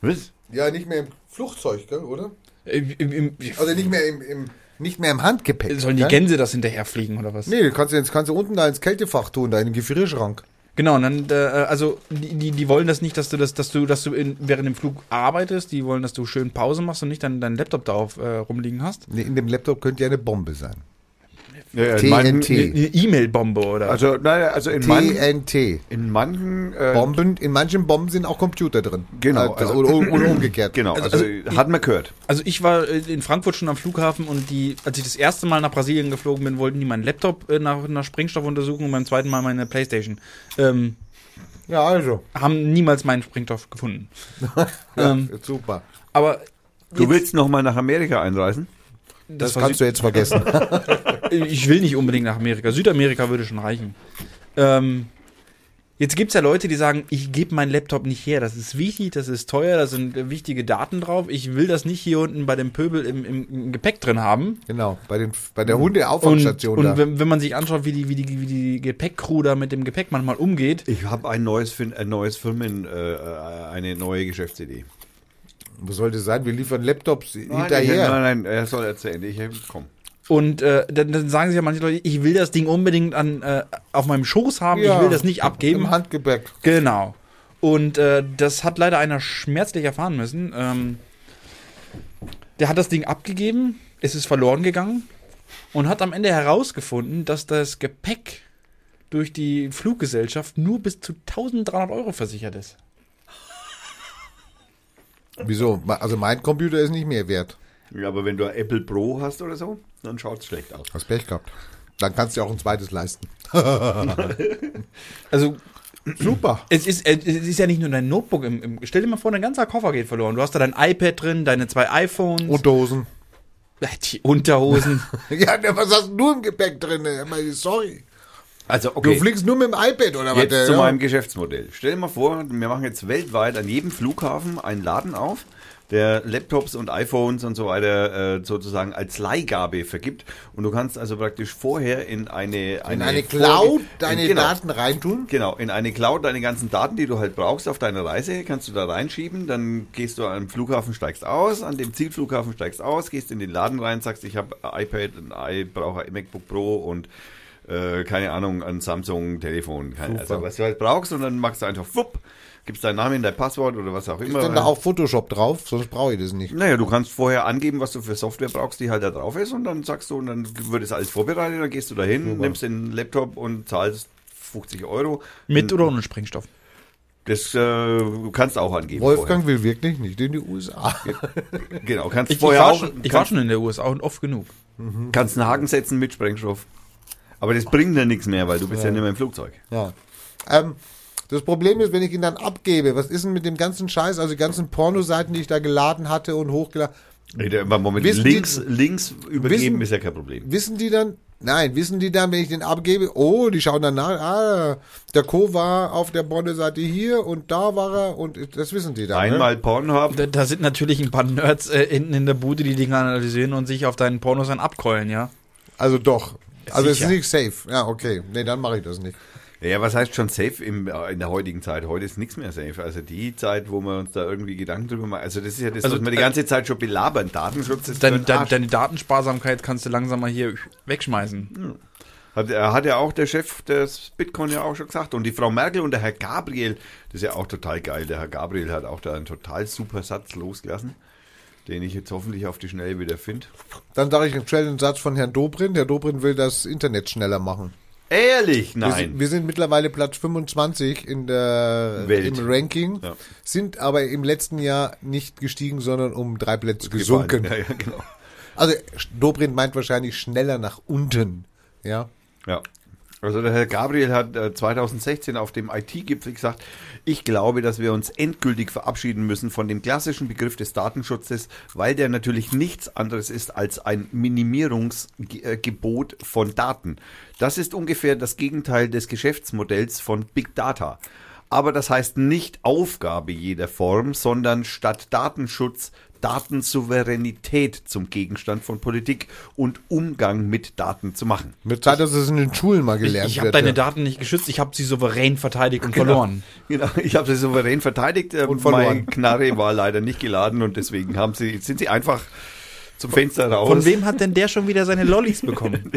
Was? Ja, nicht mehr im Flugzeug, gell, oder? Äh, im, im, Also nicht mehr im, im nicht mehr im Handgepäck. sollen die? Gänse das hinterherfliegen oder was? Nee, kannst du, jetzt kannst du unten da ins Kältefach tun, da in den Gefrierschrank. Genau, und dann, äh, also die, die, die wollen das nicht, dass du das, dass du, dass du in, während dem Flug arbeitest, die wollen, dass du schön Pause machst und nicht dann deinen Laptop da auf, äh, rumliegen hast. Nee, in dem Laptop könnte ja eine Bombe sein. Ja, ja, manchen- TNT. Eine E-Mail-Bombe oder. Also, naja, also in manchen, TNT. in manchen äh, Bomben, in manchen Bomben sind auch Computer drin. Genau, Äh, also- oder, oder umgekehrt. Genau, Also- also, also- hat man gehört. Also ich war äh, in Frankfurt schon am Flughafen und die, als ich das erste Mal nach Brasilien geflogen bin, wollten die meinen Laptop äh, nach, nach Sprengstoff untersuchen und beim zweiten Mal meine Playstation. Ähm, Ja, also. haben niemals meinen Sprengstoff gefunden. [laughs] ähm, Super. aber Du jetzt- willst noch mal nach Amerika einreisen? Das, war kannst du jetzt vergessen. [laughs] Ich will nicht unbedingt nach Amerika. Südamerika würde schon reichen. Ähm, jetzt gibt es ja Leute, die sagen, ich gebe meinen Laptop nicht her. Das ist wichtig, das ist teuer, da sind äh, wichtige Daten drauf. Ich will das nicht hier unten bei dem Pöbel im, im, im Gepäck drin haben. genau, bei, den, bei der Und, Hundeauffangstation und da. wenn, wenn man sich anschaut, wie die, wie, die, wie die Gepäckcrew da mit dem Gepäck manchmal umgeht, Ich habe ein neues, ein neues Firmen, äh, eine neue Geschäftsidee. Wo soll das sein? Wir liefern Laptops Nein, hinterher. Ich, nein, nein, er soll erzählen. Ich komm. und äh, dann, dann sagen sich ja manche Leute, ich will das Ding unbedingt an, äh, auf meinem Schoß haben, Ja, ich will das nicht abgeben. Im Handgepäck. Genau. Und äh, das hat leider einer schmerzlich erfahren müssen. Ähm, der hat das Ding abgegeben, es ist verloren gegangen und hat am Ende herausgefunden, dass das Gepäck durch die Fluggesellschaft nur bis zu 1300 Euro versichert ist. Wieso? Also mein Computer ist nicht mehr wert. Ja, aber wenn du ein Apple Pro hast oder so, dann schaut es schlecht aus. Hast Pech gehabt. Dann kannst du dir auch ein zweites leisten. Also Super. es ist, äh, es ist ja nicht nur dein Notebook. Im, im, stell dir mal vor, dein ganzer Koffer geht verloren. Du hast da dein iPad drin, deine zwei iPhones, Und Dosen. die Unterhosen. [laughs] Ja, ne, was hast du nur im Gepäck drin? Sorry. Also, Du okay. fliegst nur mit dem iPad oder was? Jetzt zu ja? meinem Geschäftsmodell. Stell dir mal vor, wir machen jetzt weltweit an jedem Flughafen einen Laden auf, der Laptops und iPhones und so weiter äh, sozusagen als Leihgabe vergibt. Und du kannst also praktisch vorher in eine, In eine Cloud in- deine genau, Daten reintun? Genau, in eine Cloud deine ganzen Daten, die du halt brauchst auf deiner Reise, kannst du da reinschieben. Dann gehst du am Flughafen, steigst aus, an dem Zielflughafen steigst aus, gehst in den Laden rein, sagst, ich habe iPad, ein i, brauche ein MacBook Pro und äh, keine Ahnung, ein Samsung-Telefon. Keine- Super. Also was du halt brauchst und dann machst du einfach fupp, gibst deinen Namen, dein Passwort oder was auch Ist immer. denn da auch Photoshop drauf? Sonst brauche ich das nicht. Naja, du kannst vorher angeben, was du für Software brauchst, die halt da drauf ist und dann sagst du, und dann wird es alles vorbereitet, dann gehst du dahin, nimmst den Laptop und zahlst 50 Euro. Mit oder ohne Sprengstoff? Das äh, du kannst auch angeben. Wolfgang will wirklich nicht in die USA. Vorher. Genau, kannst Ich, ich, vorher war auch. schon, ich war schon in der USA und oft genug. kannst einen Haken setzen mit Sprengstoff. Aber das bringt dir nichts mehr, weil du bist ja, nicht mehr im Flugzeug. Ja. Ähm, das Problem ist, wenn ich ihn dann abgebe, was ist denn mit dem ganzen Scheiß, also die ganzen Pornoseiten, die ich da geladen hatte und hochgeladen, Moment, Wissen links, die- links übergeben wissen- ist ja kein Problem. wissen die dann, nein, wissen die dann, wenn ich den abgebe, oh, die schauen dann nach, ah, der Co. war auf der Pornoseite hier und da war er und das wissen die dann. Einmal Pornhub. Da, da sind natürlich ein paar Nerds äh, hinten in der Bude, die Dinge analysieren und sich auf deinen Pornos dann abkeulen, ja. Ne? Also doch. Also es ist nicht safe. Ja, okay. Nee, dann mache ich das nicht. Ja, was heißt schon safe im, äh, in der heutigen Zeit? Heute ist nichts mehr safe. Also die Zeit, wo wir uns da irgendwie Gedanken drüber machen. Also das ist ja das, Also, was wir die äh, ganze Zeit schon belabern. Datenschutz ist Deine, für den deine, Datensparsamkeit kannst du langsam mal hier wegschmeißen. Hat, er hat ja auch der Chef des Bitcoin ja auch schon gesagt. Und die Frau Merkel und der Herr Gabriel, das ist ja auch total geil. Der Herr Gabriel hat auch da einen total super Satz losgelassen, den ich jetzt hoffentlich auf die Schnelle wieder finde. Dann sage ich schnell einen Satz von Herrn Dobrindt. Herr Dobrindt will das Internet schneller machen. Ehrlich? Wir Nein. sind, wir sind mittlerweile Platz 25 in der, Welt. im Ranking, Ja. sind aber im letzten Jahr nicht gestiegen, sondern um drei Plätze gesunken. Ja, ja, genau. Also Dobrindt meint wahrscheinlich schneller nach unten. Ja. Ja. Also der Herr Gabriel hat äh, 2016 auf dem IT-Gipfel gesagt, ich glaube, dass wir uns endgültig verabschieden müssen von dem klassischen Begriff des Datenschutzes, weil der natürlich nichts anderes ist als ein Minimierungsgebot von Daten. Das ist ungefähr das Gegenteil des Geschäftsmodells von Big Data. Aber das heißt nicht Aufgabe jeder Form, sondern statt Datenschutz Datensouveränität zum Gegenstand von Politik und Umgang mit Daten zu machen. Mit Zeit, dass es in den Schulen mal Ich, gelernt ich habe wird. deine ja. Daten nicht geschützt, ich habe sie souverän verteidigt und verloren. Genau, ich habe sie souverän verteidigt. äh, Und verloren. Meine Knarre war leider nicht geladen und deswegen haben sie, sind sie einfach zum Fenster raus. Von wem hat denn der schon wieder seine Lollis [laughs] bekommen?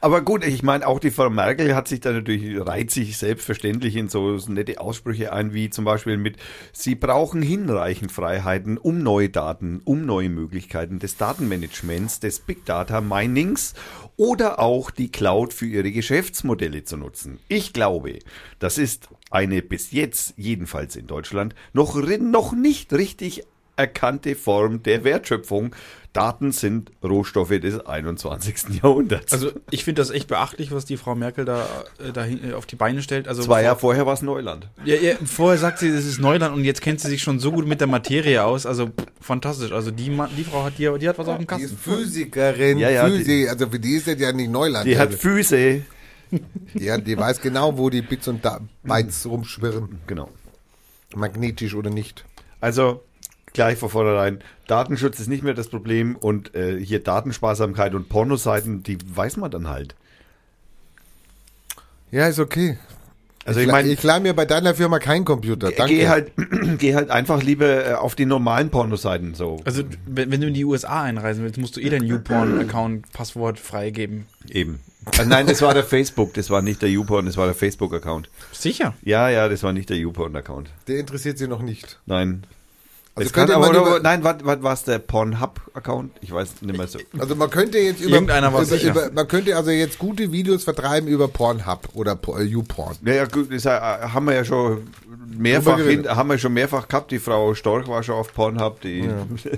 Aber gut, ich meine, auch die Frau Merkel hat sich da natürlich, reiht sich selbstverständlich in so nette Aussprüche ein, wie zum Beispiel mit, sie brauchen hinreichend Freiheiten, um neue Daten, um neue Möglichkeiten des Datenmanagements, des Big Data Minings oder auch die Cloud für ihre Geschäftsmodelle zu nutzen. Ich glaube, das ist eine bis jetzt, jedenfalls in Deutschland, noch, noch nicht richtig erkannte Form der Wertschöpfung. Daten sind Rohstoffe des 21. Jahrhunderts. Also ich finde das echt beachtlich, was die Frau Merkel da, äh, da äh, auf die Beine stellt. Also Zwei Jahre vor, vorher war es Neuland. ja, ja, vorher sagt sie, das ist Neuland und jetzt kennt sie sich schon so gut mit der Materie aus. Also pff, fantastisch. Also die, die Frau hat die, die hat was auf dem Die ist Kasten. Physikerin, Ja, ja, Physi- also für die ist das ja nicht Neuland. Die hat Füße. die, hat, die weiß genau, wo die Bits und Bytes rumschwirren. Genau. Magnetisch oder nicht. Also gleich von vornherein, Datenschutz ist nicht mehr das Problem und äh, hier Datensparsamkeit und Pornoseiten, die weiß man dann halt. Ja, ist okay. Also ich ich meine, ich leih mir bei deiner Firma keinen Computer. Danke. geh halt, [clears throat] geh halt einfach lieber äh, auf die normalen Pornoseiten so. Also wenn, wenn du in die USA einreisen willst, musst du eh dein YouPorn-Account-Passwort freigeben. Eben. Äh, nein, das war der Facebook, das war nicht der YouPorn, das war der Facebook-Account. Sicher. Ja, ja, das war nicht der YouPorn-Account. Der interessiert sie noch nicht. Nein. Also Es kann könnte aber, oder, über- nein, was, war es der Pornhub-Account? Ich weiß nicht mehr so. Also man könnte jetzt über, Irgendeiner war über, über man könnte also jetzt gute Videos vertreiben über Pornhub oder äh, YouPorn. Ja, ja, gut, das äh, haben wir ja schon mehrfach hin, haben wir schon mehrfach gehabt. Die Frau Storch war schon auf Pornhub, die,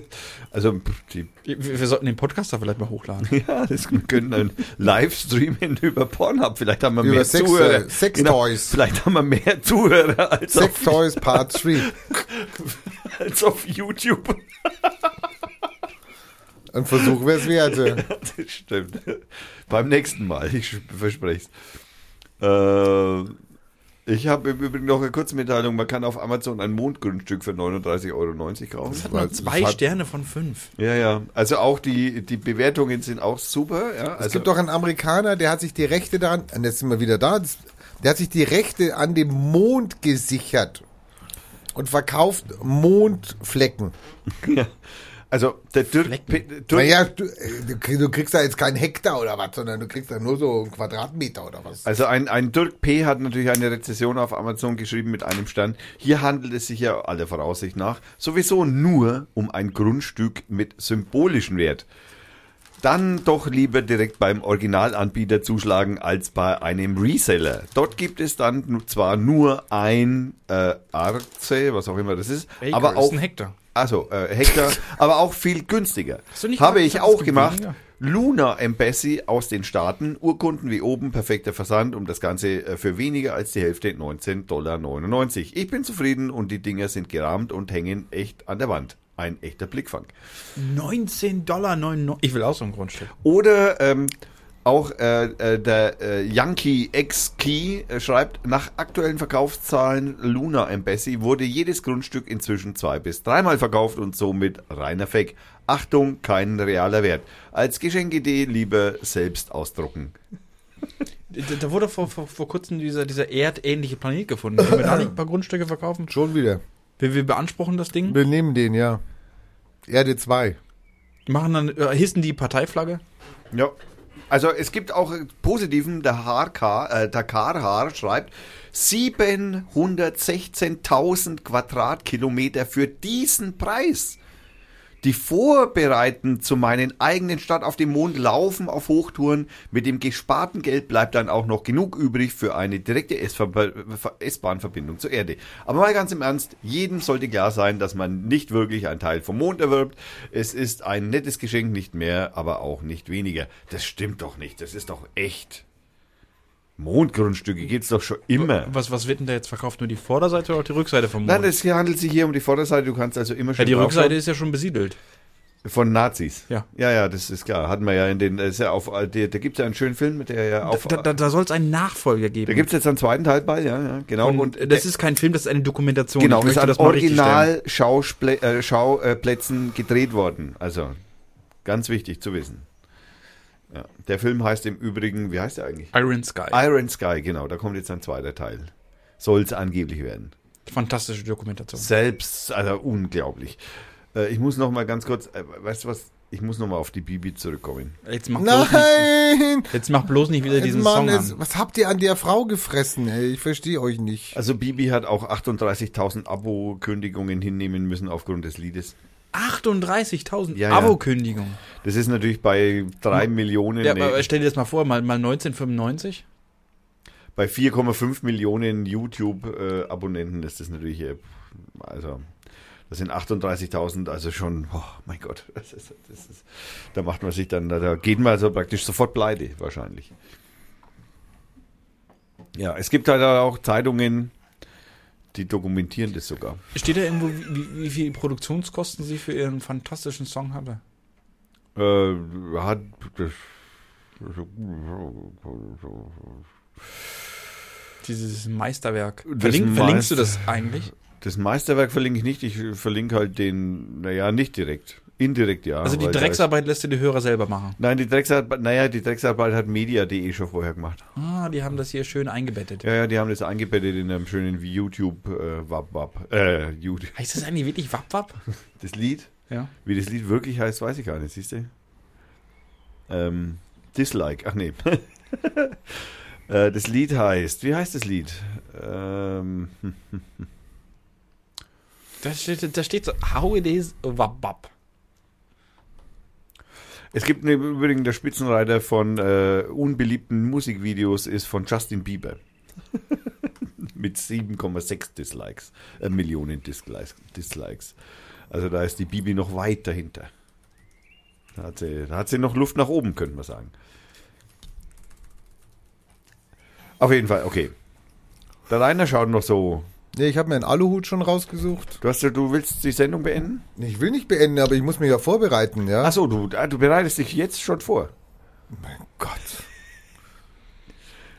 [laughs] also, die, Wir, sollten den Podcast da vielleicht mal hochladen. [laughs] ja, das wir können dann live streamen [laughs] über Pornhub. Vielleicht haben wir Über mehr Sex- Zuhörer. äh, Sex-Toys. vielleicht haben wir mehr Zuhörer als Sex auf, Toys Part 3. als auf YouTube. Ein Versuch wäre es wert. ja. Das stimmt. Beim nächsten Mal, ich verspreche es. Äh, ich habe im Übrigen noch eine Kurzmitteilung. Man kann auf Amazon ein Mondgrundstück für 39,90 Euro kaufen. Das hat Das zwei hat- Sterne von fünf. Ja, ja. Also auch die, die Bewertungen sind auch super. Ja, also Es gibt doch einen Amerikaner, der hat sich die Rechte daran, und jetzt sind wir wieder da, der hat sich die Rechte an dem Mond gesichert und verkauft Mondflecken. [laughs] ja. Also der Dirk, Dirk Naja, du, äh, du krieg- du kriegst da jetzt keinen Hektar oder was, sondern du kriegst da nur so einen Quadratmeter oder was. also ein, ein Dirk P. hat natürlich eine Rezession auf Amazon geschrieben mit einem Stern. Hier handelt es sich ja aller Voraussicht nach sowieso nur um ein Grundstück mit symbolischem Wert. Dann doch lieber direkt beim Originalanbieter zuschlagen als bei einem Reseller. Dort gibt es dann zwar nur ein äh, Arze, was auch immer das ist, Acre aber ist auch ein Hektar. Also äh, Hektar, [laughs] aber auch viel günstiger. Habe ich auch gemacht. weniger? Luna Embassy aus den Staaten, Urkunden wie oben, perfekter Versand und das Ganze äh, für weniger als die Hälfte 19,99 Dollar. Ich bin zufrieden und die Dinger sind gerahmt und hängen echt an der Wand. Ein echter Blickfang. 19,99 Dollar. Ich will auch so ein Grundstück. Oder ähm, Auch äh, äh, der äh, Yankee X Key äh, schreibt, nach aktuellen Verkaufszahlen Luna Embassy wurde jedes Grundstück inzwischen zwei bis dreimal verkauft und somit reiner Fake. Achtung, kein realer Wert. Als Geschenkidee lieber selbst ausdrucken. Da, da wurde vor, vor, vor kurzem dieser, dieser erdähnliche Planet gefunden. Können wir da nicht ein paar Grundstücke verkaufen? Schon wieder. Wir, wir beanspruchen das Ding, Wir nehmen den, ja. Erde 2. machen dann, äh, hissen die Parteiflagge. Ja. Also es gibt auch positiven, der Harkar, äh, der Karhar schreibt, 716.000 Quadratkilometer für diesen Preis. Die Vorbereiten zu meinen eigenen Stadt auf dem Mond laufen auf Hochtouren. Mit dem gesparten Geld bleibt dann auch noch genug übrig für eine direkte S-Bahn-Verbindung zur Erde. Aber mal ganz im Ernst, jedem sollte klar sein, dass man nicht wirklich einen Teil vom Mond erwirbt. Es ist ein nettes Geschenk, nicht mehr, aber auch nicht weniger. Das stimmt doch nicht, das ist doch echt. Mondgrundstücke gibt's doch schon immer. Was, was wird denn da jetzt verkauft? Nur die Vorderseite oder auch die Rückseite vom Mond? Nein, es handelt sich hier um die Vorderseite. Du kannst also immer ja, schon die draufschauen. Rückseite ist ja schon besiedelt. Von Nazis. Ja. Ja, ja, das ist klar. Hatten wir ja in den, das ist ja auf, da, da gibt es ja einen schönen Film, mit der ja auf. da da, da soll es einen Nachfolger geben. Da gibt es jetzt einen zweiten Teil bei, ja, ja, genau. und, äh, das ist kein Film, das ist eine Dokumentation. genau, ich ist an das. Original-Schauplätzen äh, Schauplätzen gedreht worden. Also, ganz wichtig zu wissen. Ja. Der Film heißt im Übrigen, wie heißt der eigentlich? Iron Sky. Iron Sky, genau. Da kommt jetzt ein zweiter Teil. Soll es angeblich werden. Fantastische Dokumentation. Selbst, also unglaublich. Äh, ich muss noch mal ganz kurz, äh, weißt du was? Ich muss noch mal auf die Bibi zurückkommen. Jetzt mach, bloß nicht, Nein! jetzt mach bloß nicht wieder diesen Mann, Song an. was habt ihr an der Frau gefressen, ey? Ich verstehe euch nicht. Also Bibi hat auch 38.000 Abo-Kündigungen hinnehmen müssen aufgrund des Liedes. 38.000 Ja, ja. Abo-Kündigungen. Das ist natürlich bei 3 Millionen, Ja, aber stell dir das mal vor, mal, mal 1995. bei 4,5 Millionen YouTube-Abonnenten ist das natürlich, äh, also das sind 38.000, also schon, oh mein Gott, [laughs] das ist, das ist, da macht man sich dann, da geht man also praktisch sofort pleite, wahrscheinlich. Ja, es gibt halt auch Zeitungen, die dokumentieren das sogar. Steht da irgendwo, wie, wie viel Produktionskosten sie für ihren fantastischen Song hatte? Äh, hat das, Dieses Meisterwerk. Verlink, verlinkst du Meister- das eigentlich? das Meisterwerk verlinke ich nicht, ich verlinke halt den, naja, nicht direkt. Indirekt ja. Also die Drecksarbeit lässt du die Hörer selber machen. Nein, die Drecksarbeit, naja, die Drecksarbeit hat media.de schon vorher gemacht. Ah, die haben das hier schön eingebettet. Ja, ja, die haben das eingebettet in einem schönen YouTube äh, Wap Wap. Äh, YouTube. Heißt das eigentlich wirklich Wapp Wapp? [laughs] Das Lied, Ja. wie das Lied wirklich heißt, weiß ich gar nicht, siehst du? Ähm, Dislike, ach nee. [laughs] äh, das Lied heißt, wie heißt das Lied? Ähm, hm, [laughs] Da steht, da steht so, how it is Wapp Wapp. Es gibt eine, übrigens der Spitzenreiter von äh, unbeliebten Musikvideos ist von Justin Bieber. [laughs] Mit 7,6 Dislikes, äh, Millionen Dislikes, Dislikes. Also da ist die Bibi noch weit dahinter. Da hat, sie, da hat sie noch Luft nach oben, könnte man sagen. Auf jeden Fall, okay. Der Rainer schaut noch so. Nee, ich habe mir einen Aluhut schon rausgesucht. Du, hast, ja- du willst die Sendung beenden? Ich will nicht beenden, aber ich muss mich ja vorbereiten, ja? Achso, du, ah, du bereitest dich jetzt schon vor. mein Gott.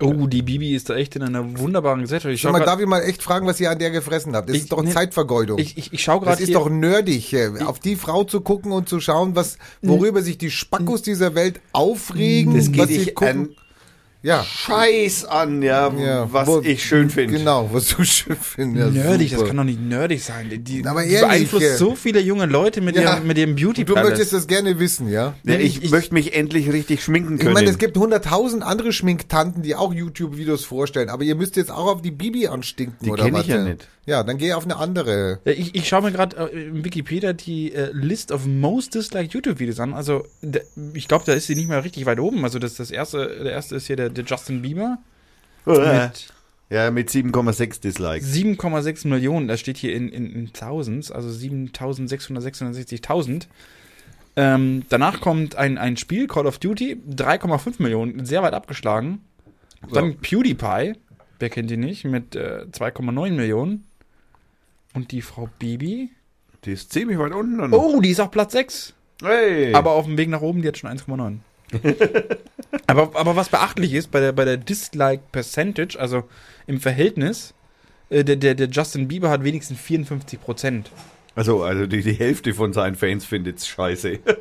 Oh, die Bibi ist da echt in einer wunderbaren Gesellschaft. Ich Schau schau mal, darf ich mal echt fragen, was ihr an der gefressen habt? Das Ich- ist doch nee, Zeitvergeudung. ich, ich, ich schau das gerade ist doch nerdig, äh, auf die Frau zu gucken und zu schauen, was, worüber sich die Spackos dieser Welt aufregen, Das geht was sie dich gucken. an Ja, Scheiß an, ja, ja. was wo- ich schön finde. Genau, was du schön findest. Ja, nerdig, das super. kann doch nicht nerdig sein. Die, die Aber die ehrlich, beeinflusst äh, so viele junge Leute mit, Ja. ihrem, mit ihrem beauty Du möchtest das gerne wissen, ja? Ja, ich, Ich- ich- möchte mich endlich richtig schminken Ich können. meine, es gibt hunderttausend andere Schminktanten, die auch YouTube-Videos vorstellen, aber ihr müsst jetzt auch auf die Bibi anstinken, Die oder was? ich ja nicht. Ja, dann geh auf eine andere. Ja, Ich, ich schaue mir gerade äh, im Wikipedia die äh, List of most disliked YouTube-Videos an. Also, der, ich glaube, da ist sie nicht mehr richtig weit oben. Also, das, das erste, der erste ist hier der, der Justin Bieber Äh, mit ja, mit 7,6 Dislikes. 7,6 Millionen. Das steht hier in, in, in Thousands, also 7.666.000. Ähm, danach kommt ein, ein Spiel, Call of Duty, 3,5 Millionen, sehr weit abgeschlagen. Dann PewDiePie, wer kennt ihn nicht, mit äh, 2,9 Millionen. Und die Frau Bibi. Die ist ziemlich weit unten. Dann. Oh, die ist auf Platz 6. hey. Aber auf dem Weg nach oben, die hat schon 1,9. [laughs] aber, aber was beachtlich ist, bei der, bei der Dislike Percentage, also im Verhältnis, äh, der, der, der Justin Bieber hat wenigstens 54 Prozent. Also, also die, die Hälfte von seinen Fans findet's scheiße. [laughs] das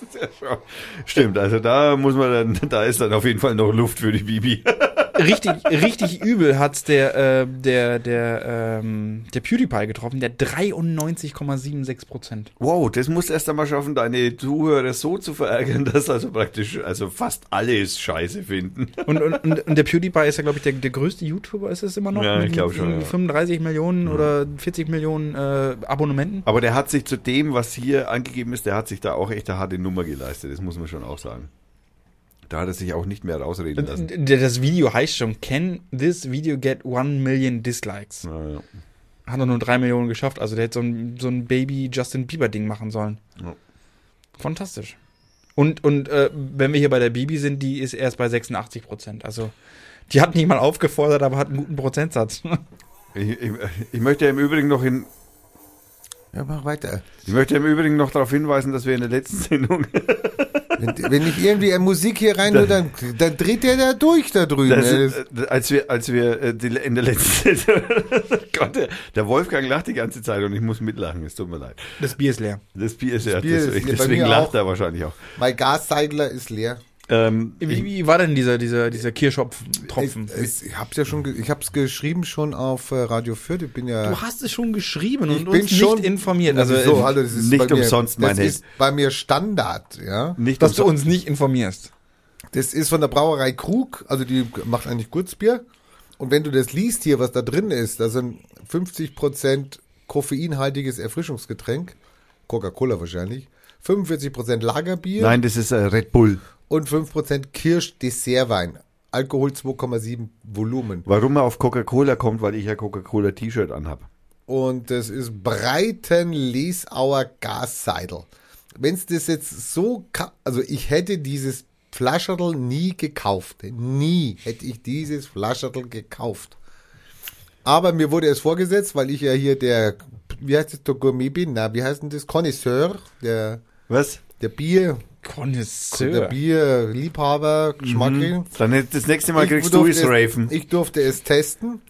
ist ja schon. Stimmt, also da muss man dann, da ist dann auf jeden Fall noch Luft für die Bibi. [laughs] richtig, richtig übel hat's der, äh, der, der, ähm, der PewDiePie getroffen, der 93,76 Prozent. Wow, das musst du erst einmal schaffen, deine Zuhörer so zu verärgern, [laughs] dass also praktisch, also fast alle es scheiße finden. Und, und, und, der PewDiePie ist ja, glaube ich, der, der größte YouTuber, ist es immer noch? Ja, ich Mit glaub schon, irgendwie ja. 35 Millionen oder 40 Millionen äh, Abonnementen. Aber der hat sich zu dem, was hier angegeben ist, der hat sich da auch echt eine harte Nummer geleistet, das muss man schon auch sagen. Da hat er sich auch nicht mehr rausreden lassen. Das Video heißt schon, can this video get 1 million dislikes? Ja, ja. Hat er nur 3 Millionen geschafft, also der hätte so ein, so ein Baby Justin Bieber Ding machen sollen. Ja. Fantastisch. Und, und äh, wenn wir hier bei der Bibi sind, die ist erst bei 86 Prozent. Also die hat nicht mal aufgefordert, aber hat einen guten Prozentsatz. [laughs] Ich, ich, ich möchte im Übrigen noch in, Ja, mach weiter. ich möchte im Übrigen noch darauf hinweisen, dass wir in der letzten [laughs] Sendung Wenn, wenn ich irgendwie eine Musik hier rein tue, dann, dann dreht der da durch da drüben. Das, Das, äh, als wir, als wir äh, die, in der letzten [laughs] Gott, der, der Wolfgang lacht die ganze Zeit und ich muss mitlachen, es tut mir leid. Das Bier ist leer. Das Bier ist ja, Bier ist deswegen, leer, bei deswegen lacht auch. er wahrscheinlich auch. mein Gasseidler ist leer. Ähm, Wie, wie war denn dieser, dieser, dieser Kirschhopf-Tropfen? Ich, ich hab's ja schon, ich hab's geschrieben schon auf äh, Radio Fürth. Ich bin ja. Du hast es schon geschrieben ich und bin uns schon nicht informiert. Also, so, äh, hallo, das ist nicht bei mir, umsonst, mein Das Held. ist bei mir Standard, ja. nicht dass du umsonst- uns nicht informierst. Das ist von der Brauerei Krug, also die macht eigentlich Gutsbier. Und wenn du das liest hier, was da drin ist, da sind 50% koffeinhaltiges Erfrischungsgetränk, Coca-Cola wahrscheinlich, 45% Lagerbier Nein, das ist äh, Red Bull. Und 5% Kirsch-Dessertwein. Alkohol 2,7 Volumen. Warum er auf Coca-Cola kommt, weil ich ja Coca-Cola T-Shirt anhab. Und das ist Breiten Lesauer Gasseidel. Wenn es das jetzt so, also ich hätte dieses Flascherl nie gekauft. Nie hätte ich dieses Flascherl gekauft. Aber mir wurde es vorgesetzt, weil ich ja hier der, wie heißt das, der Gourmet bin? Na, wie heißt denn das? Connoisseur, der, Was? der Bier, der Connoisseur. Bierliebhaber, Geschmack. Dann hätt- das nächste Mal Ich kriegst du es Raven. Ich durfte es testen.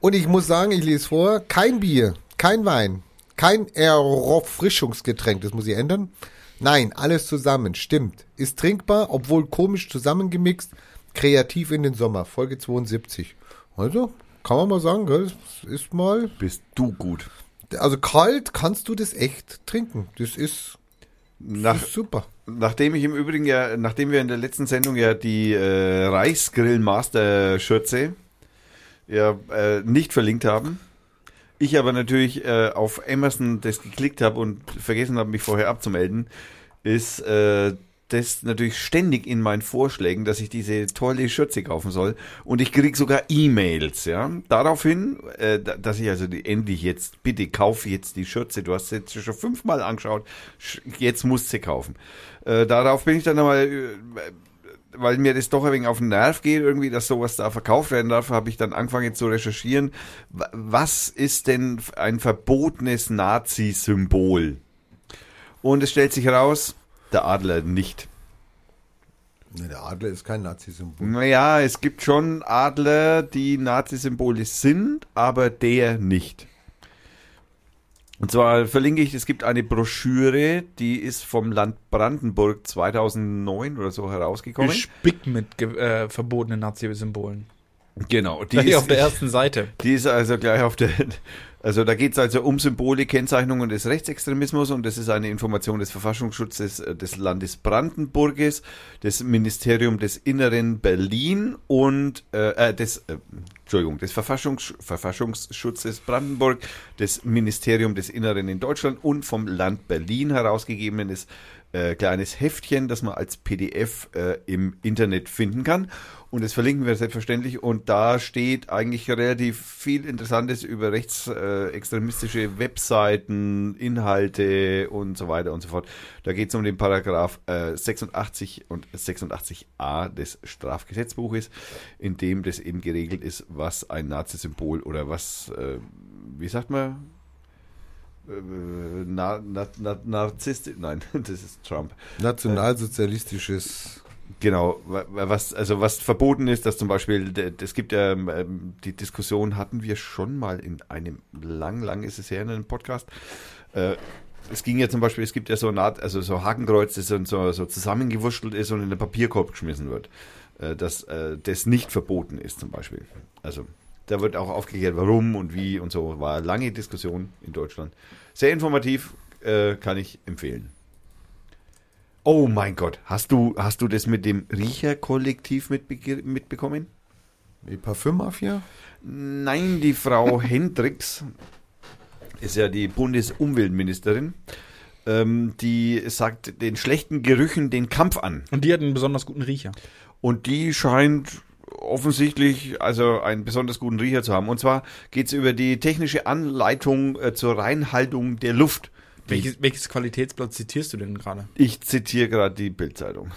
Und ich muss sagen, ich lese vor, kein Bier, kein Wein, kein Erfrischungsgetränk, das muss ich ändern. Nein, alles zusammen, stimmt. Ist trinkbar, obwohl komisch zusammengemixt, kreativ in den Sommer, Folge 72. Also, kann man mal sagen, gell, das ist mal, Bist du gut. also kalt kannst du das echt trinken. Das ist, Nach, ist super. Nachdem ich im Übrigen ja, nachdem wir in der letzten Sendung ja die äh, Reichsgrill Master Schürze ja äh, nicht verlinkt haben, ich aber natürlich äh, auf Amazon das geklickt habe und vergessen habe, mich vorher abzumelden, ist äh, das natürlich ständig in meinen Vorschlägen, dass ich diese tolle Schürze kaufen soll. Und ich krieg sogar E-Mails, ja. Daraufhin, äh, da- dass ich also die, endlich jetzt, bitte kauf jetzt die Schürze. Du hast sie jetzt schon fünfmal angeschaut. Sch- Jetzt musst du sie kaufen. Äh, darauf bin ich dann einmal, äh, weil mir das doch ein wenig auf den Nerv geht, irgendwie, dass sowas da verkauft werden darf, habe ich dann angefangen zu recherchieren. Wa- Was ist denn ein verbotenes Nazi-Symbol? Und es stellt sich heraus, der Adler nicht. Ne, der Adler ist kein Nazi-Symbol. Naja, es gibt schon Adler, die Nazi-Symbole sind, aber der nicht. Und zwar verlinke ich, es gibt eine Broschüre, die ist vom Land Brandenburg 2009 oder so herausgekommen. Gespickt mit äh, verbotenen Nazi-Symbolen. Genau, die [laughs] Gleich ist, auf der ersten Seite. Die ist also gleich auf der, also da geht es also um Symbole, Kennzeichnungen des Rechtsextremismus und das ist eine Information des Verfassungsschutzes äh, des Landes Brandenburges, des Ministerium des Inneren Berlin und äh, äh, des, äh, Entschuldigung, des Verfassungs Verfassungsschutzes Brandenburg, des Ministerium des Inneren in Deutschland und vom Land Berlin herausgegebenes äh, kleines Heftchen, das man als PDF äh, im Internet finden kann. Und das verlinken wir selbstverständlich. Und da steht eigentlich relativ viel Interessantes über rechtsextremistische Webseiten, Inhalte und so weiter und so fort. Da geht es um den Paragraph äh, 86 und 86a des Strafgesetzbuches, in dem das eben geregelt ist, was ein Nazi-Symbol oder was, äh, wie sagt man, äh, na, na, na, Narzisst, nein, [laughs] das ist Trump. Nationalsozialistisches. Genau, wa- wa- was, also was verboten ist, dass zum Beispiel, es gibt ja, ähm, die Diskussion hatten wir schon mal in einem, lang, lang ist es her in einem Podcast. Äh, es ging ja zum Beispiel, es gibt ja so eine Art, also so Hakenkreuz, das so, so, zusammengewurschtelt ist und in den Papierkorb geschmissen wird. Äh, dass äh, das nicht verboten ist zum Beispiel. Also da wird auch aufgeklärt, warum und wie und so. War lange Diskussion in Deutschland. Sehr informativ, kann ich empfehlen. Oh mein Gott, hast du, hast du das mit dem Riecherkollektiv mitbe mitbekommen? Die Parfümmafia? Nein, die Frau [laughs] Hendricks ist ja die Bundesumweltministerin. Ähm, die sagt den schlechten Gerüchen den Kampf an. Und die hat einen besonders guten Riecher. Und die scheint offensichtlich also einen besonders guten Riecher zu haben. Und zwar geht es über die technische Anleitung äh, zur Reinhaltung der Luft. Welches, welches Qualitätsblatt zitierst du denn gerade? Ich zitiere gerade die Bildzeitung.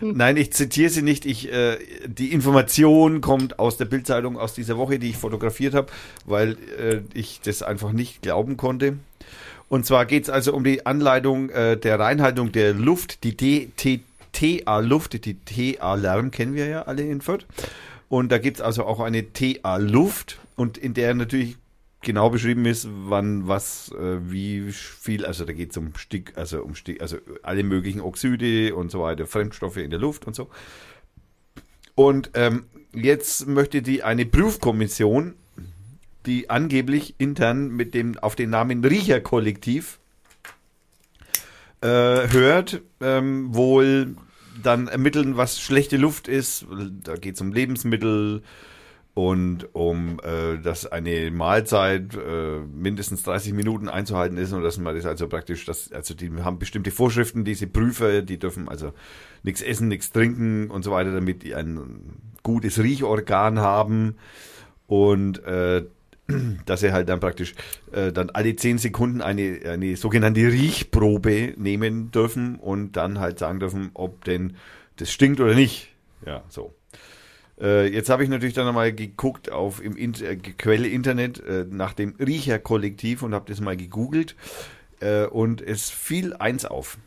Nein, ich zitiere sie nicht. Ich, äh, die Information kommt aus der Bildzeitung aus dieser Woche, die ich fotografiert habe, weil äh, ich das einfach nicht glauben konnte. Und zwar geht es also um die Anleitung äh, der Reinhaltung der Luft, die TA-Luft, die TA-Lärm kennen wir ja alle in Fürth. Und da gibt es also auch eine TA-Luft und in der natürlich genau beschrieben ist, wann was, äh, wie viel, also da geht es um Stick, also um Stick, also alle möglichen Oxide und so weiter, Fremdstoffe in der Luft und so. Und ähm, jetzt möchte die eine Prüfkommission, die angeblich intern mit dem auf den Namen Riecherkollektiv äh, hört, ähm, wohl dann ermitteln, was schlechte Luft ist. Da geht es um Lebensmittel und um, äh, dass eine Mahlzeit äh, mindestens 30 Minuten einzuhalten ist und dass man das also praktisch, dass, also die haben bestimmte Vorschriften, diese Prüfer, die dürfen also nichts essen, nichts trinken und so weiter, damit die ein gutes Riechorgan haben und äh, [clears throat] dass sie halt dann praktisch äh, dann alle 10 Sekunden eine, eine sogenannte Riechprobe nehmen dürfen und dann halt sagen dürfen, ob denn das stinkt oder nicht. Ja, so. Äh, jetzt habe ich natürlich dann nochmal geguckt auf im Int äh, Quelle Internet äh, nach dem Riecherkollektiv und habe das mal gegoogelt äh, und es fiel eins auf.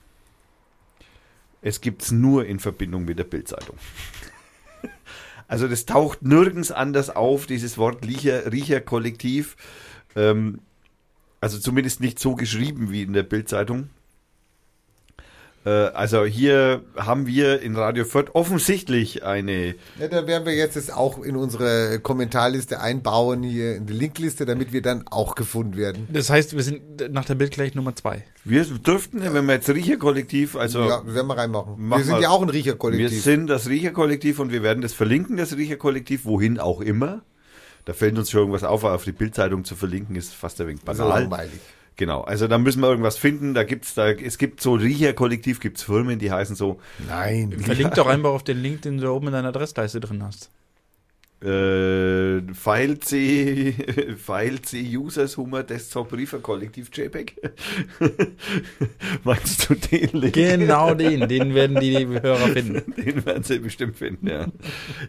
Es gibt es nur in Verbindung mit der Bildzeitung. [laughs] Also das taucht nirgends anders auf, dieses Wort Riecher, Riecherkollektiv. Ähm, also zumindest nicht so geschrieben wie in der Bildzeitung. Äh, also hier haben wir in Radio Fürth offensichtlich eine Ja, da werden wir jetzt das auch in unsere Kommentarliste einbauen, hier in die Linkliste, damit wir dann auch gefunden werden. Das heißt, wir sind nach der Bild gleich Nummer zwei. Wir dürften, wenn wir jetzt Riecherkollektiv, also ja, werden wir reinmachen. Mach wir sind mal. ja auch ein wir Riecherkollektiv. sind das Riecherkollektiv und wir werden das verlinken, das Riecherkollektiv, wohin auch immer. Da fällt uns schon irgendwas auf, aber auf die Bildzeitung zu verlinken ist fast ein wenig banal. langweilig. Genau, also da müssen wir irgendwas finden. Da gibt's da, es gibt so Riecherkollektiv, gibt's Firmen, die heißen so Nein. Verlink doch einfach auf den Link, den du da oben in deiner Adressleiste drin hast. äh, File C, [laughs] File C Users Hummer Desktop Riecherkollektiv JPEG. [laughs] Meinst du den Link? Genau den, den werden die Hörer finden. [laughs] Den werden sie bestimmt finden, ja.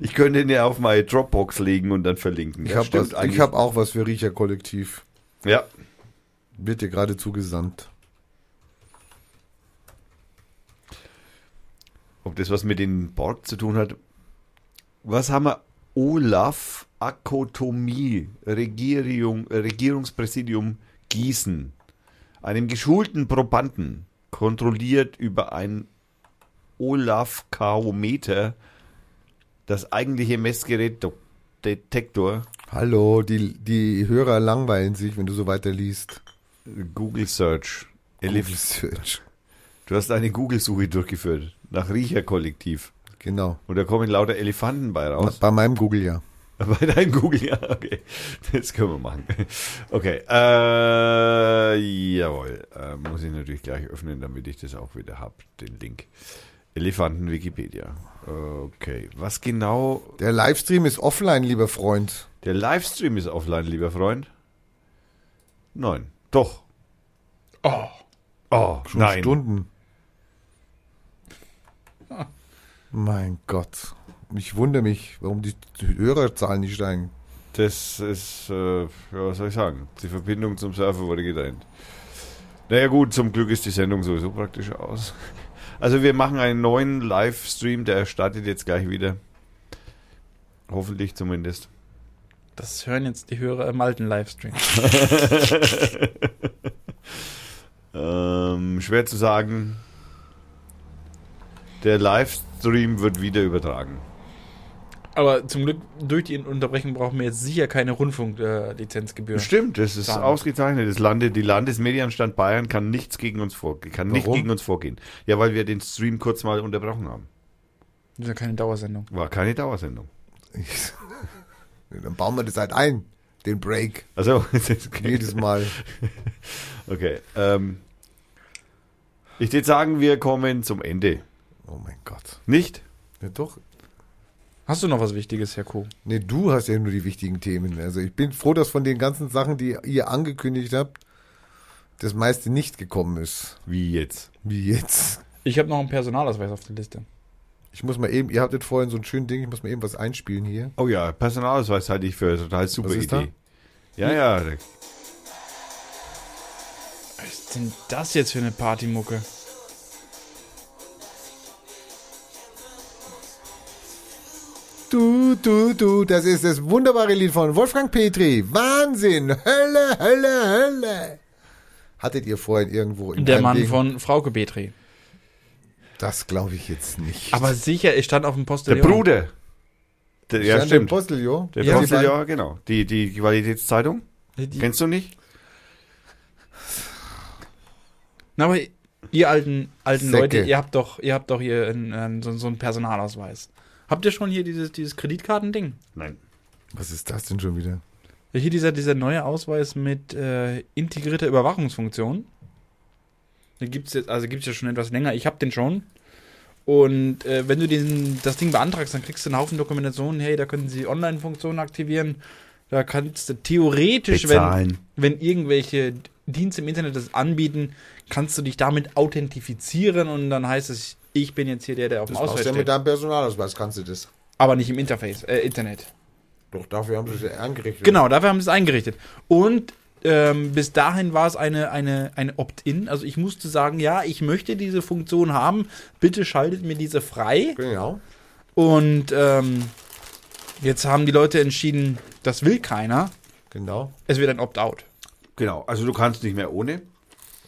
Ich könnte den ja auf meine Dropbox legen und dann verlinken. Ich habe hab auch was für Riecherkollektiv. Ja, Wird dir gerade zugesandt. ob das was mit den Borg zu tun hat. Was haben wir? Olaf Akotomie, Regierung, Regierungspräsidium Gießen. Einem geschulten Probanden kontrolliert über ein Olaf-Kaometer das eigentliche Messgerät Detektor Hallo, die, die Hörer langweilen sich, wenn du so weiter liest. Google Search. Elif, Google Search. [laughs] du hast eine Google-Suche durchgeführt nach Riecherkollektiv. Genau. Und da kommen lauter Elefanten bei raus. Bei meinem Google ja. [laughs] Bei deinem Google, ja, okay. Das können wir machen. Okay, äh, jawohl. Äh, muss ich natürlich gleich öffnen, damit ich das auch wieder habe, den Link. Elefanten Wikipedia. Okay, was genau? Der Livestream ist offline, lieber Freund. Der Livestream ist offline, lieber Freund. Nein, doch. Oh, Oh, Schon nein. Stunden. [laughs] Mein Gott. Ich wundere mich, warum die Hörerzahlen nicht steigen. Das ist, äh, ja, was soll ich sagen? Die Verbindung zum Server wurde getrennt. Naja gut, zum Glück ist die Sendung sowieso praktisch aus. [laughs] Also wir machen einen neuen Livestream, der startet jetzt gleich wieder. Hoffentlich zumindest. Das hören jetzt die Hörer im alten Livestream. [laughs] Ähm, schwer zu sagen. Der Livestream wird wieder übertragen. Aber zum Glück, durch die Unterbrechung brauchen wir jetzt sicher keine Rundfunklizenzgebühr. Stimmt, das ist Sagen. ausgezeichnet. Das Lande, die Landesmedienanstalt Bayern kann nichts gegen uns vor, kann nicht Warum? gegen uns vorgehen. Ja, weil wir den Stream kurz mal unterbrochen haben. Das ist ja keine Dauersendung. War keine Dauersendung. [laughs] Dann bauen wir das halt ein, den Break. Also, [laughs] okay. Jedes Mal. [laughs] okay. Ähm, ich würde sagen, wir kommen zum Ende. Oh mein Gott. Nicht? Ja, doch. Hast du noch was Wichtiges, Herr Kuh? Nee, du hast ja nur die wichtigen Themen. Also ich bin froh, dass von den ganzen Sachen, die ihr angekündigt habt, das meiste nicht gekommen ist. Wie jetzt? Wie jetzt. Ich habe noch einen Personalausweis auf der Liste. Ich muss mal eben, ihr hattet vorhin so ein schönes Ding, ich muss mal eben was einspielen hier. Oh ja, Personalausweis halte ich für eine total super Was ist da? Idee. Ja, ja. Was ist denn das jetzt für eine Partymucke? Du, du, du, das ist das wunderbare Lied von Wolfgang Petri. Wahnsinn, Hölle, Hölle, Hölle. Hattet ihr vorhin irgendwo in Der Mann Ding? von Frauke Petri. Das glaube ich jetzt nicht. Aber sicher, ich stand auf dem Der Postillon. Bruder. Der, ja, Stand stimmt. Der Postelio. Der Ja, ja, genau. Die, die Qualitätszeitung. Die- die- Kennst du nicht? Na, aber ihr alten, alten Säcke. Leute, ihr habt doch, ihr habt doch hier einen, einen, so, so einen Personalausweis. Habt ihr schon hier dieses, dieses Kreditkartending? Nein. Was ist das denn schon wieder? Hier dieser, dieser neue Ausweis mit äh, integrierter Überwachungsfunktion. Den gibt's jetzt, also gibt's ja schon etwas länger. Ich habe den schon. Und äh, wenn du diesen, das Ding beantragst, dann kriegst du einen Haufen Dokumentationen. Hey, da können sie Online-Funktionen aktivieren. Da kannst du theoretisch, wenn, Bezahlen. wenn irgendwelche Dienste im Internet das anbieten, kannst du dich damit authentifizieren und dann heißt es, ich bin jetzt hier der, der auf dem Das Ausweis ja mit steht. deinem Personalausweis, kannst du das. Aber nicht im Interface, äh, Internet. Doch, dafür haben sie es eingerichtet. Genau, dafür haben sie es eingerichtet. Und ähm, bis dahin war es eine, eine, eine Opt-in. Also ich musste sagen, ja, ich möchte diese Funktion haben. Bitte schaltet mir diese frei. Genau. Und ähm, jetzt haben die Leute entschieden, das will keiner. Genau. Es wird ein Opt-out. Genau, also du kannst nicht mehr ohne.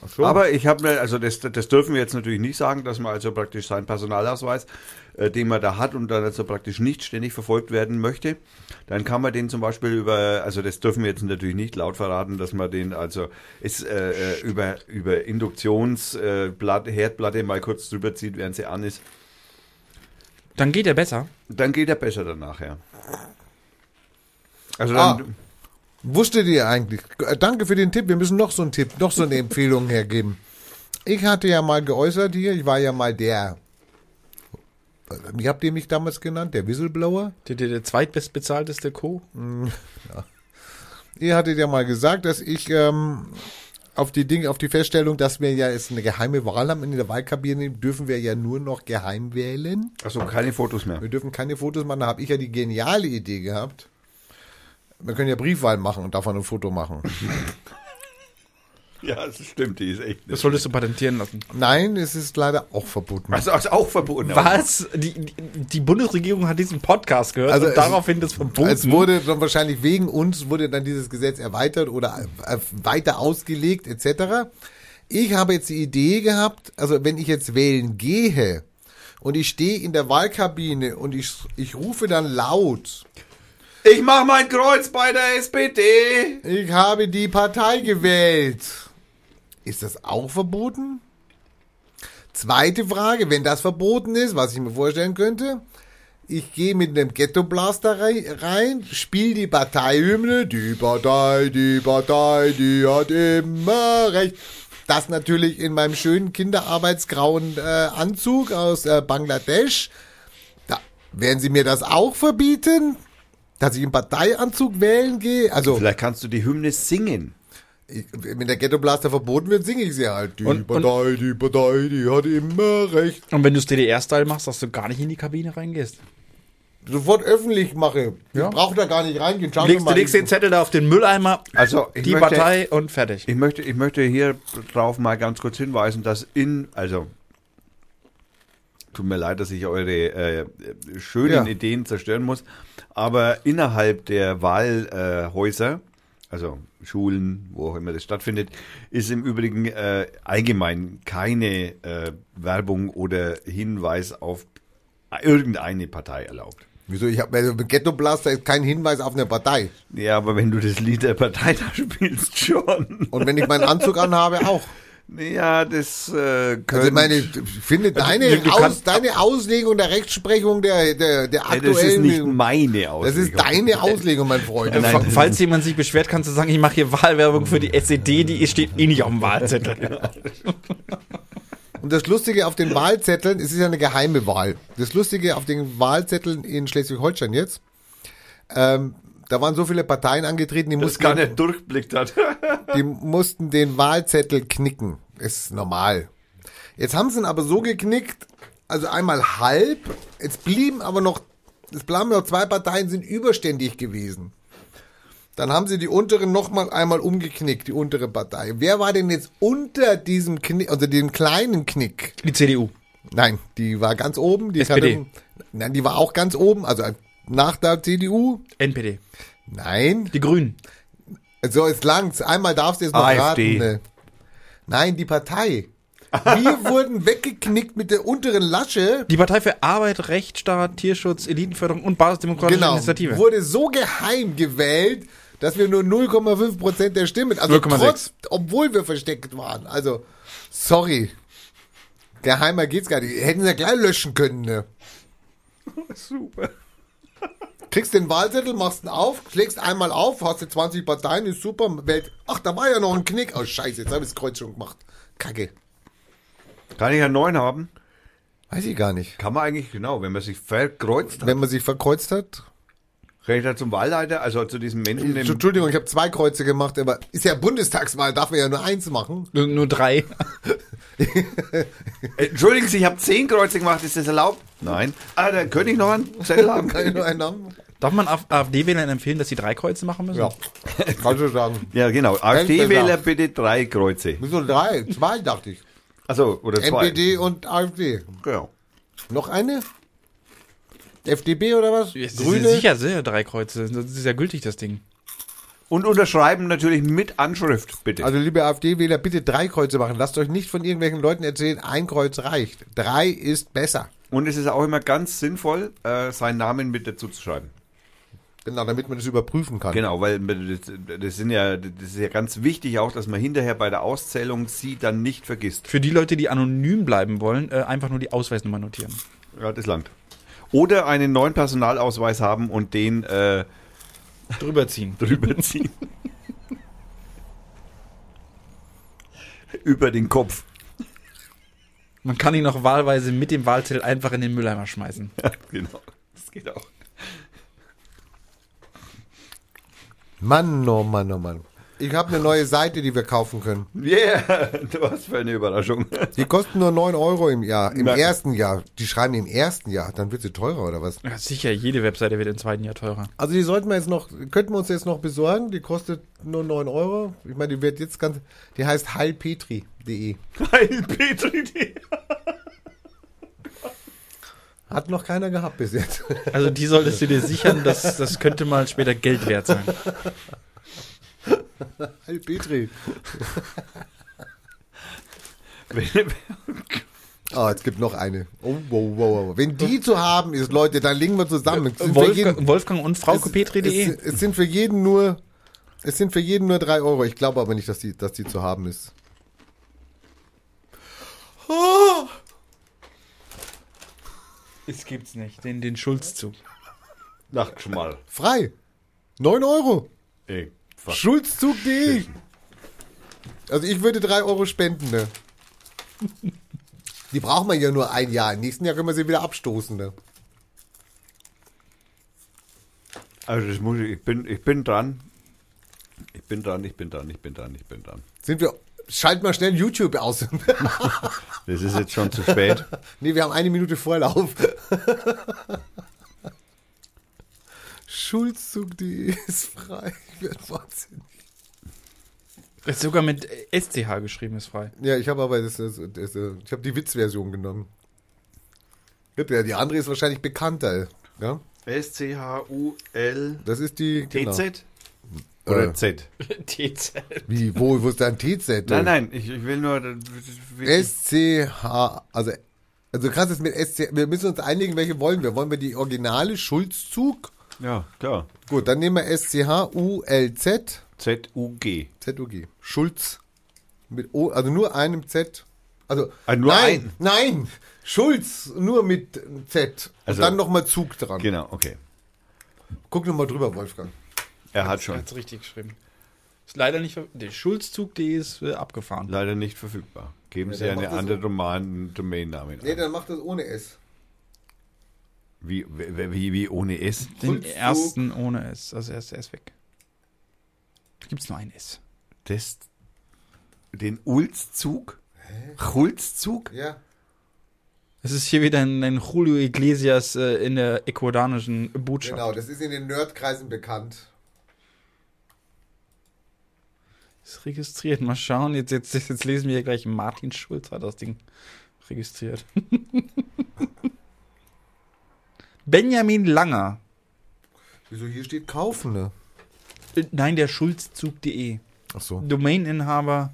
Ach so. Aber ich habe mir, also das, das dürfen wir jetzt natürlich nicht sagen, dass man also praktisch seinen Personalausweis, äh, den man da hat und dann also praktisch nicht ständig verfolgt werden möchte, dann kann man den zum Beispiel über, also das dürfen wir jetzt natürlich nicht laut verraten, dass man den also ist, äh, äh, über, über Induktionsplatte, äh, Platte- Herdplatte mal kurz drüber zieht, während sie an ist. Dann geht er besser. Dann geht er besser danach, ja. Also Ah. dann, Wusstet ihr eigentlich? Äh, Danke für den Tipp. Wir müssen noch so einen Tipp, noch so eine Empfehlung hergeben. Ich hatte ja mal geäußert hier, ich war ja mal der, wie habt ihr mich damals genannt? Der Whistleblower? Der, der, der zweitbestbezahlteste Co. Ihr hattet ja mal gesagt, dass ich ähm, auf die Dinge, auf die Feststellung, dass wir ja jetzt eine geheime Wahl haben in der Wahlkabine, dürfen wir ja nur noch geheim wählen. achso, keine Fotos mehr. Wir dürfen keine Fotos machen. Da habe ich ja die geniale Idee gehabt. Wir können ja Briefwahl machen und davon ein Foto machen. [laughs] [laughs] Ja, das stimmt, die ist echt. Das solltest du patentieren lassen. Nein, es ist leider auch verboten. Also, also auch verboten. Was? Die, die, Bundesregierung hat diesen Podcast gehört Also und es- daraufhin das verboten. Es wurde dann wahrscheinlich wegen uns wurde dann dieses Gesetz erweitert oder äh, weiter ausgelegt etc. Ich habe jetzt die Idee gehabt, also wenn ich jetzt wählen gehe und ich stehe in der Wahlkabine und ich, ich rufe dann laut, Ich mach mein Kreuz bei der SPD. ich habe die Partei gewählt. Ist das auch verboten? Zweite Frage, wenn das verboten ist, was ich mir vorstellen könnte, ich gehe mit einem Ghetto-Blaster rei- rein, spiele die Parteihymne, die Partei, die Partei, die hat immer recht. Das natürlich in meinem schönen kinderarbeitsgrauen äh, Anzug aus äh, Bangladesch. Da, werden Sie mir das auch verbieten? Dass ich im Parteianzug wählen gehe? Also, Vielleicht kannst du die Hymne singen. Ich, wenn der Ghetto Blaster verboten wird, singe ich sie halt. Die Und- Partei, die Partei, die hat immer recht. Und wenn du das DDR-Style machst, dass du gar nicht in die Kabine reingehst. sofort öffentlich mache. Ja. Ich brauche da gar nicht reingehen. Schauen Legst, Sie du mal. legst den Zettel da auf den Mülleimer, Also, ich die möchte- Partei und fertig. Ich möchte, ich möchte hier drauf mal ganz kurz hinweisen, dass in, also, tut mir leid, dass ich eure äh, schönen Ja. Ideen zerstören muss, aber innerhalb der Wahlhäuser, äh, also Schulen, wo auch immer das stattfindet, ist im Übrigen äh, allgemein keine äh, Werbung oder Hinweis auf irgendeine Partei erlaubt. Wieso? Ich habe also Ghetto Blaster ist kein Hinweis auf eine Partei. Ja, aber wenn du das Lied der Partei da spielst, schon. Und wenn ich meinen Anzug anhabe, auch. Ja, das äh, können Also ich meine, ich finde deine, du- du Aus, deine Auslegung der Rechtsprechung der, der, der Ja, das ist nicht aktuellen... meine Das Auslegung. ist deine Auslegung, mein Freund. Äh, Nein, das Falls jemand sich beschwert, kannst du sagen, ich mache hier Wahlwerbung für die SED, die steht eh nicht auf dem Wahlzettel. Und das Lustige auf den Wahlzetteln, es ist ja eine geheime Wahl. Das Lustige auf den Wahlzetteln in Schleswig-Holstein jetzt, ähm, da waren so viele Parteien angetreten, die das mussten, gar nicht durchblickt hat. Die mussten den Wahlzettel knicken. Ist normal. Jetzt haben sie ihn aber so geknickt, also einmal halb, jetzt blieben aber noch, es bleiben noch zwei Parteien, sind überständig gewesen. Dann haben sie die unteren nochmal einmal umgeknickt, die untere Partei. Wer war denn jetzt unter diesem Knick, also dem kleinen Knick? Die CDU. Nein, die war ganz oben. Die SPD. Kann, nein, die war auch ganz oben, also nach der CDU. NPD. Nein. Die Grünen. So, jetzt langt's. Einmal darfst du jetzt noch AfD. raten. Ne? Nein, die Partei. Wir [laughs] wurden weggeknickt mit der unteren Lasche. Die Partei für Arbeit, Rechtsstaat, Tierschutz, Elitenförderung und Basisdemokratische Genau. Initiative. Wurde so geheim gewählt, dass wir nur 0,5 Prozent der Stimmen, also 0,6. trotz, obwohl wir versteckt waren. Also, sorry. Geheimer geht's gar nicht. Hätten sie ja gleich löschen können, ne? [laughs] Super. Kriegst den Wahlzettel, machst ihn auf, schlägst einmal auf, hast du 20 Parteien, ist super. Welt. Ach, da war ja noch ein Knick. Oh, scheiße, jetzt habe ich das Kreuz schon gemacht. Kacke. Kann ich einen neuen haben? Weiß ich gar nicht. Kann man eigentlich, genau, wenn man sich verkreuzt hat, Wenn man sich verkreuzt hat. Rennt er zum Wahlleiter, also zu diesem Menschen, dem, Entschuldigung, ich habe zwei Kreuze gemacht, aber ist ja Bundestagswahl, darf man ja nur eins machen. Nur, nur drei. Äh, [laughs] Entschuldigen Sie, ich habe zehn Kreuze gemacht, ist das erlaubt? Nein. Ah, dann könnte ich noch einen Zettel haben. [laughs] Kann ich nur einen haben? Darf man Af- AfD-Wählern empfehlen, dass sie drei Kreuze machen müssen? Ja, kannst du sagen. [laughs] Ja, genau. AfD-Wähler bitte drei Kreuze. Wieso drei? Zwei, dachte ich. Also, oder zwei. NPD und AfD. Genau. Noch eine? FDP oder was? Jetzt Grüne? Sicher, sicher, drei Kreuze. Das ist ja gültig, das Ding. Und unterschreiben natürlich mit Anschrift, bitte. Also liebe AfD-Wähler, bitte drei Kreuze machen. Lasst euch nicht von irgendwelchen Leuten erzählen, ein Kreuz reicht. Drei ist besser. Und es ist auch immer ganz sinnvoll, äh, seinen Namen mit dazu zu schreiben. Genau, damit man das überprüfen kann. Genau, weil das, das sind ja, das ist ja ganz wichtig auch, dass man hinterher bei der Auszählung sie dann nicht vergisst. Für die Leute, die anonym bleiben wollen, äh, einfach nur die Ausweisnummer notieren. Ja, das langt. Oder einen neuen Personalausweis haben und den äh, Drüber ziehen. [laughs] drüber ziehen. Über den Kopf. Man kann ihn noch wahlweise mit dem Wahlzettel einfach in den Mülleimer schmeißen. Ja, genau. Das geht auch. Mann, oh Mann, oh Mann. Ich habe eine neue Seite, die wir kaufen können. Yeah, [laughs] du hast für eine Überraschung. Die kosten nur 9 Euro im Jahr, im Na- ersten Jahr. Die schreiben im ersten Jahr, dann wird sie teurer oder was? Ja, sicher, jede Webseite wird im zweiten Jahr teurer. Also die sollten wir jetzt noch, könnten wir uns jetzt noch besorgen. Die kostet nur 9 Euro. Ich meine, die wird jetzt ganz, die heißt heilpetri.de. Heil Petri. [laughs] Hat noch keiner gehabt bis jetzt. Also die solltest du dir sichern, das, das könnte mal später Geld wert sein. [laughs] Heilpetri. Wenn- Oh, jetzt gibt noch eine. Oh, wow, wow, wow. Wenn die zu haben ist, Leute, dann legen wir zusammen. Es sind für jeden- Wolfgang, Wolfgang und es, fraukepetri.de. es, es sind für jeden nur, es sind für jeden nur 3 Euro. Ich glaube aber nicht, dass die, dass die zu haben ist. [laughs] Oh, Das gibt's nicht. Den, den Schulzzug. Nachtschmal. frei. 9 Euro. Ey, fuck. Schulzzug.de. Also ich würde 3 Euro spenden, ne? Die brauchen wir ja nur ein Jahr. Im nächsten Jahr können wir sie wieder abstoßen, ne? Also das muss ich, ich bin, ich bin dran. Ich bin dran, ich bin dran, ich bin dran, ich bin dran. Sind wir. Schalt mal schnell YouTube aus. [laughs] Das ist jetzt schon zu spät. nee, wir haben eine Minute Vorlauf. [laughs] Schulzzug.de [laughs] ist frei. Ich werde wahnsinnig. Ist sogar mit SCH geschrieben, ist frei. Ja, ich habe aber das, das, das, ich habe die Witzversion genommen. Ja, Die andere ist wahrscheinlich bekannter. Ja? S-C-H-U-L. Das ist die. genau. TZ? Oder Äh. Z? [laughs] TZ. Wie, wo, wo ist dein TZ? Nein, nein, ich, ich will nur. SCH, also, also krass ist mit SC, wir müssen uns einigen, welche wollen wir. Wollen wir die originale Schulzzug? Ja, klar. Gut, dann nehmen wir S-C-H-U-L-Z, Z-U-G. Z-U-G. Schulz. Mit O, also nur einem Z. Also, Ah, nur nein, ein? nein, Schulz, nur mit Z. Und Also- dann nochmal Zug dran. Genau, okay. Guck nochmal drüber, Wolfgang. Er hat Er schon. hat's richtig geschrieben. Ist leider nicht, der Schulzzug.de ist äh, abgefahren. Leider nicht verfügbar. Geben Ja, Sie der eine andere so. Domain, Domainnamen Nee, an. dann macht das ohne S. Wie, wie, wie, wie ohne S? Den Schulzzug. ersten ohne S. Also er ist, er ist weg. Gibt's nur ein S. Das, den Ulzzug? Chulzzug? Ja. Es ist hier wieder ein, ein Julio Iglesias äh, in der ecuadanischen Botschaft. Genau, das ist in den Nerdkreisen bekannt. Ist registriert. Mal schauen. Jetzt, jetzt, jetzt lesen wir hier gleich. Martin Schulz hat das Ding registriert. [laughs] Benjamin Langer. Wieso hier steht kaufen, ne? Äh, Nein, der Schulzzug.de. Ach so. Domaininhaber.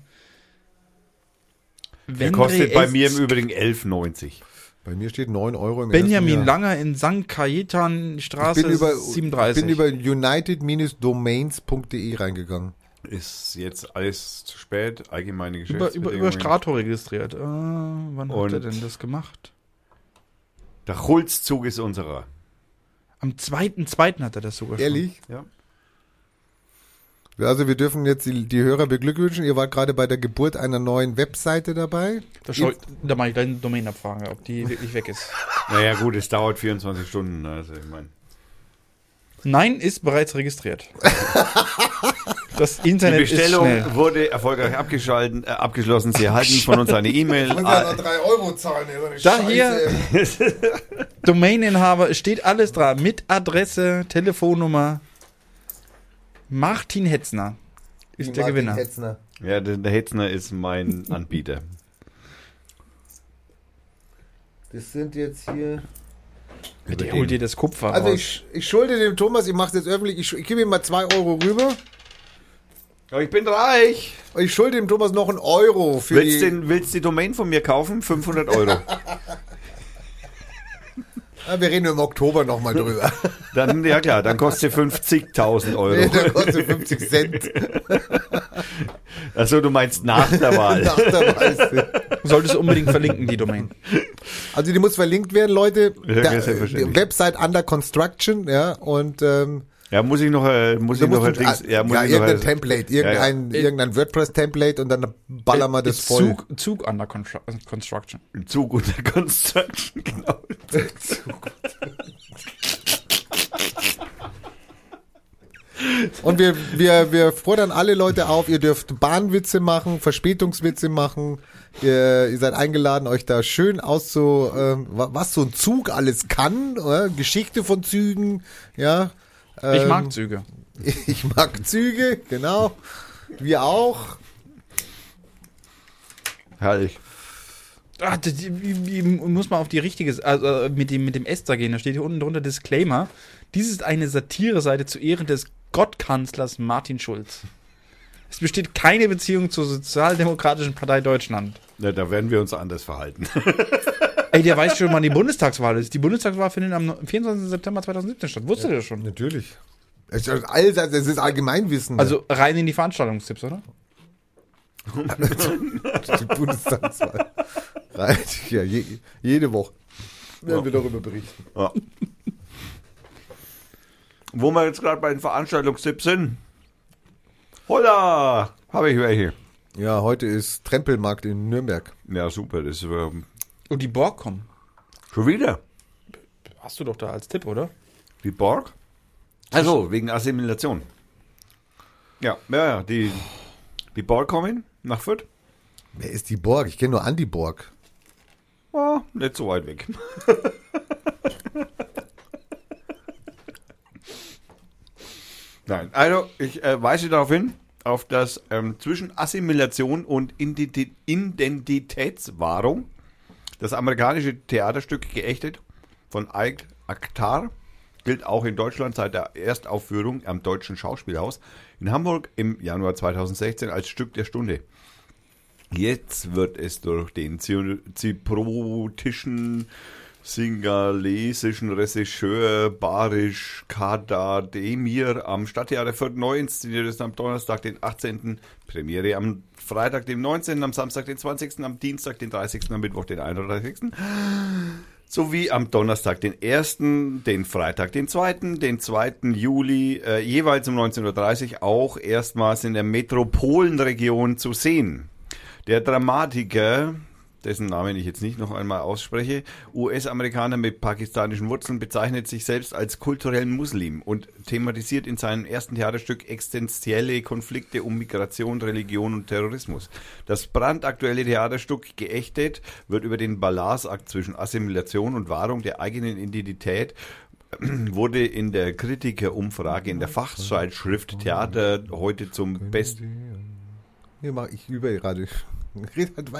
Der kostet bei mir im Übrigen. Übrigen 11,90. Bei mir steht 9 Euro im Benjamin ersten Jahr. Langer in St. Cajetan Straße Ich bin über, 37. Ich bin über united-domains.de reingegangen. Ist jetzt alles zu spät. Allgemeine über, über, Geschäftsbedingungen. über Strato registriert. Äh, wann Und- hat er denn das gemacht? Der Chulzzug ist unserer. Am 2.2. hat er das sogar schon. Ehrlich? Ja. Also wir dürfen jetzt die, die Hörer beglückwünschen. Ihr wart gerade bei der Geburt einer neuen Webseite dabei. Da, schau, da mache ich gleich eine Domainabfrage, ob die wirklich weg ist. [laughs] Naja, gut, es dauert 24 Stunden. Also, ich meine. Nein, ist bereits registriert. [laughs] Das Die Internet ist Bestellung schnell. wurde erfolgreich abgeschalten, äh, abgeschlossen. Sie erhalten von uns eine E-Mail. Ah, 3 Euro zahlen. ey, so eine Da hier- [laughs] Domaininhaber, es steht alles dran. Mit Adresse, Telefonnummer. Martin Hetzner ist der Gewinner. Hetzner. ja, der, der Hetzner ist mein [laughs] Anbieter. Das sind jetzt hier... Der holt dir das Kupfer Also raus. ich, ich schulde dem Thomas, ich mache jetzt öffentlich, ich, ich gebe ihm mal 2 Euro rüber. Aber ich bin reich. Ich schulde dem Thomas noch einen Euro für Willst, die... den, willst die Domain von mir kaufen? 500 Euro. [laughs] Ah, wir reden im Oktober nochmal drüber. [laughs] Dann, ja klar, dann kostet sie 50.000 Nee, Euro. der kostet 50 Cent Also du meinst nach der Wahl. [laughs] nach der Wahl. Solltest du unbedingt verlinken, die Domain. Also die muss verlinkt werden, Leute. Ja, Der, die Website under construction, ja, und ähm, Ja, muss ich noch, äh, muss da ich noch musst du, ja, muss ja, ich noch, irgendein äh, Template, irgendein, ja. irgendein WordPress-Template und dann ballern wir das Ist voll. Zug, Zug under Constru- Construction. Zug unter Construction, [laughs] genau. Und wir, wir, wir fordern alle Leute auf, ihr dürft Bahnwitze machen, Verspätungswitze machen. Ihr, ihr seid eingeladen, euch da schön auszu, wa- was so ein Zug alles kann, oder? Geschichte von Zügen, ja. Ich Ähm, mag Züge. [laughs] Ich mag Züge, genau. Wir auch. Herrlich. Die, die, die, muss man auf die richtige, also äh, mit dem, mit dem Esther gehen. Da steht hier unten drunter Disclaimer. Dies ist eine Satire-Seite zu Ehren des Gottkanzlers Martin Schulz. Es besteht keine Beziehung zur Sozialdemokratischen Partei Deutschland. Ja, da werden wir uns anders verhalten. [laughs] Ey, der weiß schon, wann die Bundestagswahl ist. Die Bundestagswahl findet am 24. September 2017 statt. Wusstet ihr das schon? Natürlich. Es ist, allseits, es ist Allgemeinwissen. Also rein in die Veranstaltungstipps, oder? [laughs] die Bundestagswahl. Rein, ja, je, jede Woche werden wir darüber berichten. Ja. Wo wir jetzt gerade bei den Veranstaltungstipps sind. Holla! Habe ich welche. Ja, heute ist Trempelmarkt in Nürnberg. Ja, super. Das ist ähm, Und die Borg kommen. schon wieder. Hast du doch da als Tipp, oder? Die Borg? Also, wegen Assimilation. Ja, ja, ja. Die, die Borg kommen nach Fürth. Wer ist die Borg? Ich kenne nur Andi Borg. Oh, nicht so weit weg. [laughs] Nein, also ich äh, weise darauf hin, auf das ähm, zwischen Assimilation und Identi- Identitätswahrung das amerikanische Theaterstück geächtet von Ike Akhtar gilt auch in Deutschland seit der Erstaufführung am Deutschen Schauspielhaus in Hamburg im Januar 2016 als Stück der Stunde. Jetzt wird es durch den zy- zyprotischen, singalesischen Regisseur Barish Kadademir am Stadttheater Fürth neu inszeniert ist am Donnerstag, den 18. Premiere am Freitag, den 19., am Samstag, den 20., am Dienstag, den 30., am Mittwoch, den 31. Sowie am Donnerstag, den 1., den Freitag, den 2., den 2. Juli, äh, jeweils um 19.30 Uhr auch erstmals in der Metropolenregion zu sehen. Der Dramatiker, dessen Namen ich jetzt nicht noch einmal ausspreche, US-Amerikaner mit pakistanischen Wurzeln, bezeichnet sich selbst als kulturellen Muslim und thematisiert in seinem ersten Theaterstück existenzielle Konflikte um Migration, Religion und Terrorismus. Das brandaktuelle Theaterstück Geächtet wird über den Balanceakt zwischen Assimilation und Wahrung der eigenen Identität [clears throat] wurde in der Kritikerumfrage in der Fachzeitschrift Theater heute zum besten Hier mach ich über gerade.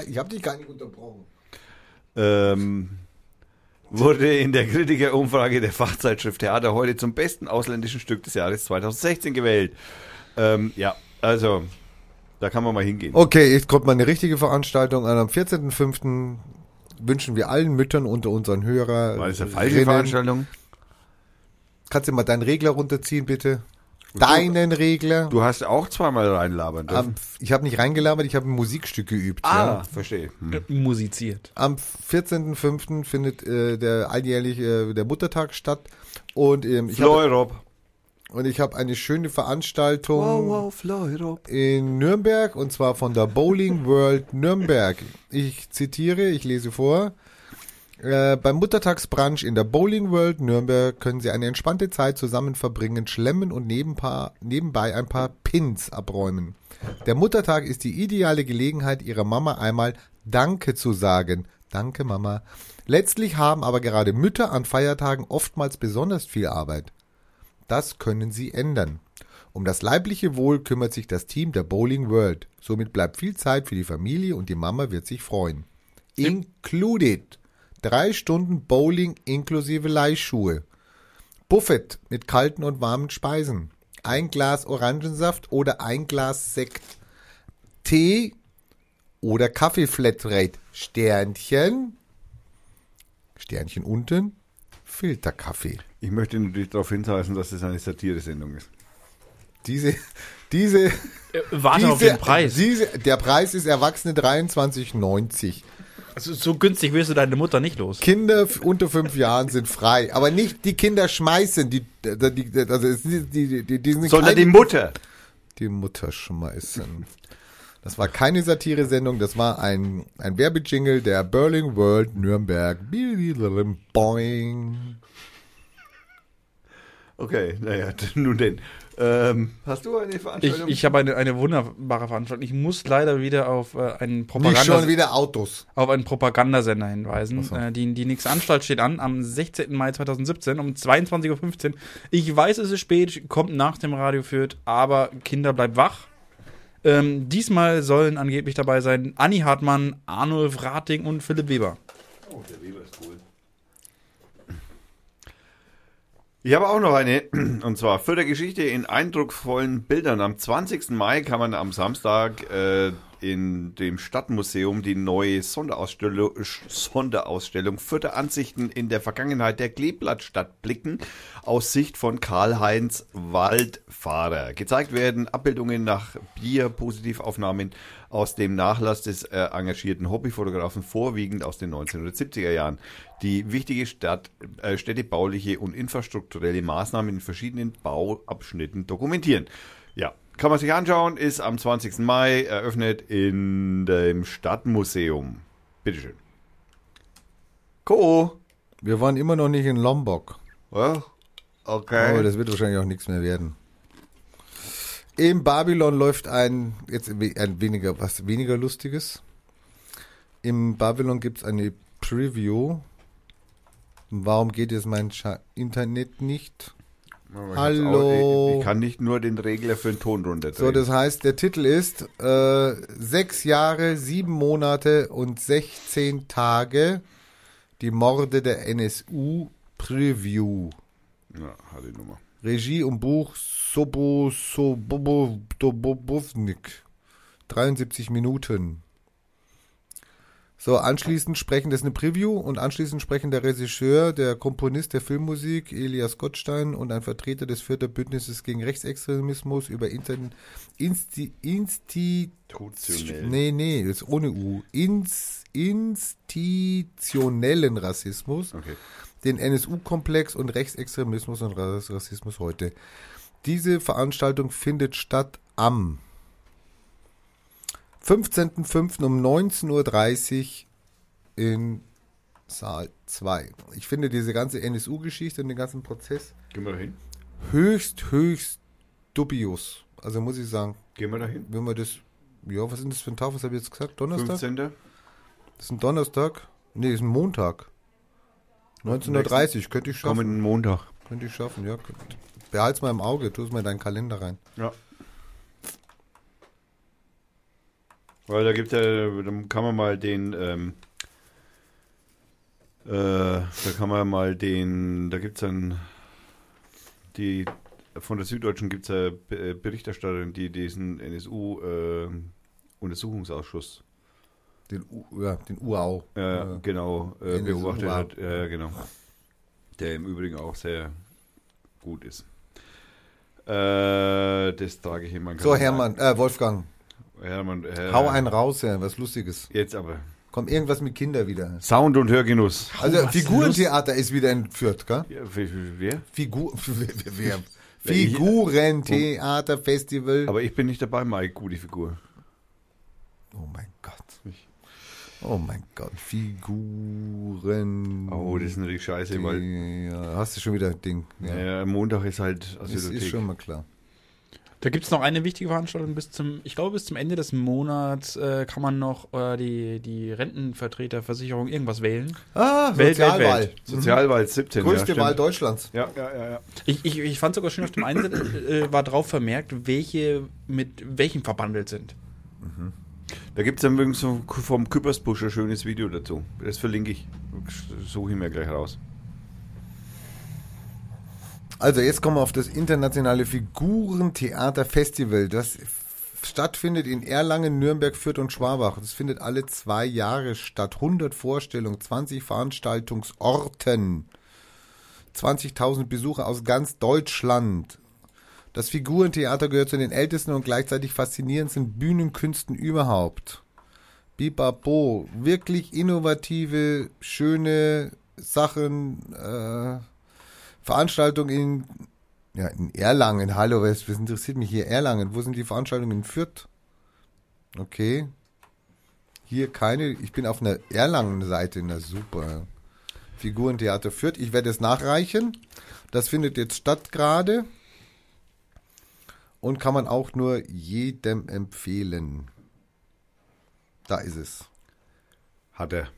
Ich habe dich gar nicht unterbrochen. ähm, wurde in der Kritikerumfrage der Fachzeitschrift Theater heute zum besten ausländischen Stück des Jahres 2016 gewählt. Ähm, ja, also da kann man mal hingehen. Okay, jetzt kommt mal eine richtige Veranstaltung an. Am 14.05. wünschen wir allen Müttern unter unseren Hörern. War das eine falsche Veranstaltung? Kannst du mal deinen Regler runterziehen, bitte? Deinen Regler. Du hast auch zweimal reinlabern dürfen. Am, ich habe nicht reingelabert, ich habe ein Musikstück geübt. ah, Ja. verstehe. Hm. Musiziert. Am 14.05. findet äh, der alljährlich äh, der Muttertag statt. Und ähm, ich habe und ich habe eine schöne Veranstaltung Fleurop. in Nürnberg und zwar von der Bowling World Nürnberg. Ich zitiere, ich lese vor. Äh, beim Muttertagsbrunch in der Bowling World Nürnberg können Sie eine entspannte Zeit zusammen verbringen, schlemmen und nebenpa- nebenbei ein paar Pins abräumen. Der Muttertag ist die ideale Gelegenheit, Ihrer Mama einmal Danke zu sagen. Danke, Mama. Letztlich haben aber gerade Mütter an Feiertagen oftmals besonders viel Arbeit. Das können Sie ändern. Um das leibliche Wohl kümmert sich das Team der Bowling World. Somit bleibt viel Zeit für die Familie und die Mama wird sich freuen. Included. Drei Stunden Bowling inklusive Leihschuhe. Buffet mit kalten und warmen Speisen. Ein Glas Orangensaft oder ein Glas Sekt. Tee oder Kaffee-Flatrate. Sternchen. Sternchen unten. Filterkaffee. Ich möchte natürlich darauf hinweisen, dass es eine Satire-Sendung ist. Diese, diese, Äh, warte diese, auf den Preis. Diese, der Preis ist Erwachsene 23,90. Also, so günstig wirst du deine Mutter nicht los. Kinder unter fünf Jahren sind frei, aber nicht die Kinder schmeißen, die, die, also die, die, die, die sind Sondern die Mutter. die Mutter schmeißen. Das war keine Satire-Sendung, das war ein, ein Werbejingle der Berlin World Nürnberg. Boing. Okay, naja, [laughs] nun denn. Ähm, hast du eine Ich, Veranstaltung? ich habe eine, eine wunderbare Veranstaltung. Ich muss leider wieder auf äh, einen Nicht schon Propaganda wieder Autos. auf einen Propagandasender hinweisen. so. Äh, die, die nächste Anstalt steht an am 16. Mai 2017 um 22.15 Uhr. Ich weiß, es ist spät, kommt nach dem Radio Fürth, aber Kinder bleibt wach. Ähm, diesmal sollen angeblich dabei sein Anni Hartmann, Arnulf Rating und Philipp Weber. Oh, der Weber ist cool. Ich habe auch noch eine, [clears throat] und zwar für der Geschichte in eindrucksvollen Bildern. Am 20. Mai kann man am Samstag äh, in dem Stadtmuseum die neue Sonderausstellung, Sonderausstellung Vierte Ansichten in der Vergangenheit der Kleeblattstadt blicken, aus Sicht von Karl-Heinz Waldfahrer. Gezeigt werden Abbildungen nach Bier-Positivaufnahmen aus dem Nachlass des äh, engagierten Hobbyfotografen, vorwiegend aus den 1970er Jahren, die wichtige Stadt, äh, städtebauliche und infrastrukturelle Maßnahmen in verschiedenen Bauabschnitten dokumentieren. Kann man sich anschauen, ist am 20. Mai eröffnet in dem Stadtmuseum. Bitteschön. Co. Wir waren immer noch nicht in Lombok. Ja, okay. Aber das wird wahrscheinlich auch nichts mehr werden. Im Babylon läuft ein, jetzt ein weniger, was weniger Lustiges. Im Babylon gibt es eine Preview. Warum geht jetzt mein Internet nicht? Hallo. auch- Ich, kann nicht nur den Regler für den Ton runterdrehen. So, das heißt, der Titel ist äh, Sechs Jahre, sieben Monate und 16 Tage. Die Morde der NSU Preview. ja, hatte ich Nummer. Regie und Buch Sobo Sobobovnik. 73 Minuten. So, anschließend sprechen, das ist eine Preview, und anschließend sprechen der Regisseur, der Komponist der Filmmusik, Elias Gottstein, und ein Vertreter des Vierter Bündnisses gegen Rechtsextremismus über Inter Insti Insti Institutionell. Nee, nee, ist ohne U. Ins institutionellen Rassismus Okay. den NSU-Komplex und Rechtsextremismus und Rass- Rassismus heute. Diese Veranstaltung findet statt am 15.05. um 19.30 Uhr in Saal 2. Ich finde diese ganze NSU-Geschichte und den ganzen Prozess Gehen wir da hin? höchst, höchst dubios. Also muss ich sagen, Gehen wir da hin? wenn man das, ja, was ist denn das für ein Tag? Was habe ich jetzt gesagt? Donnerstag? 15. Das ist ein Donnerstag? Nee, das ist ein Montag. 19.30 Uhr, könnte ich schaffen. Kommenden Montag. Könnte ich schaffen, ja. Behalt's mal im Auge, tu es mal in deinen Kalender rein. Ja. Weil da gibt ja, dann kann man mal den, ähm, äh, da kann man mal den, da gibt's dann die, von der Süddeutschen gibt's ja Be- äh, Berichterstatterin, die diesen NSU-Untersuchungsausschuss, Den, U, ja, den UAU. äh, Ja. genau, äh, beobachtet wow. hat. Ja, genau. Der im Übrigen auch sehr gut ist. Äh, das trage ich in meinen So, Hermann, äh, Wolfgang. Hermann, Herr, hau einen raus, ja, was Lustiges. Jetzt aber. Komm, irgendwas mit Kinder wieder. Sound und Hörgenuss. Also, was Figurentheater ist wieder entführt, gell? Ja, wer- wer? Figur, wer, [laughs] [laughs] Figurentheaterfestival. Aber ich bin nicht dabei, Mike, gute Figur. Oh mein Gott. Ich- Oh mein Gott, Figuren. Oh, das ist natürlich scheiße, weil ja, hast du schon wieder ein Ding. Ja, ja, Montag ist halt das ist schon mal klar. Da gibt es noch eine wichtige Veranstaltung bis zum, ich glaube, bis zum Ende des Monats äh, kann man noch äh, die, die Rentenvertreterversicherung irgendwas wählen. Ah, Welt, Sozialwahl. Welt, Sozialwahl 17. Größte ja, Wahl. Deutschlands. Ja, ja, ja, ja. Ich, ich, ich fand sogar schön auf dem einen äh, war drauf vermerkt, welche mit welchem verbandelt sind. Da gibt es dann übrigens so vom Küppersbusch ein schönes Video dazu. Das verlinke ich. Suche ich mir gleich raus. Also jetzt kommen wir auf das internationale Figurentheater-Festival, das stattfindet in Erlangen, Nürnberg, Fürth und Schwabach. Das findet alle zwei Jahre statt. 100 Vorstellungen, 20 Veranstaltungsorten, 20.000 Besucher aus ganz Deutschland. Das Figurentheater gehört zu den ältesten und gleichzeitig faszinierendsten Bühnenkünsten überhaupt. Bibabo, wirklich innovative, schöne Sachen, äh, Veranstaltung in, ja, in Erlangen. Hallo, was, was interessiert mich hier? Erlangen. Wo sind die Veranstaltungen in Fürth? Okay. Hier keine. Ich bin auf einer Erlangen-Seite. Na super. Figurentheater Fürth. Ich werde es nachreichen. Das findet jetzt statt gerade. Und kann man auch nur jedem empfehlen. Da ist es. Hat er.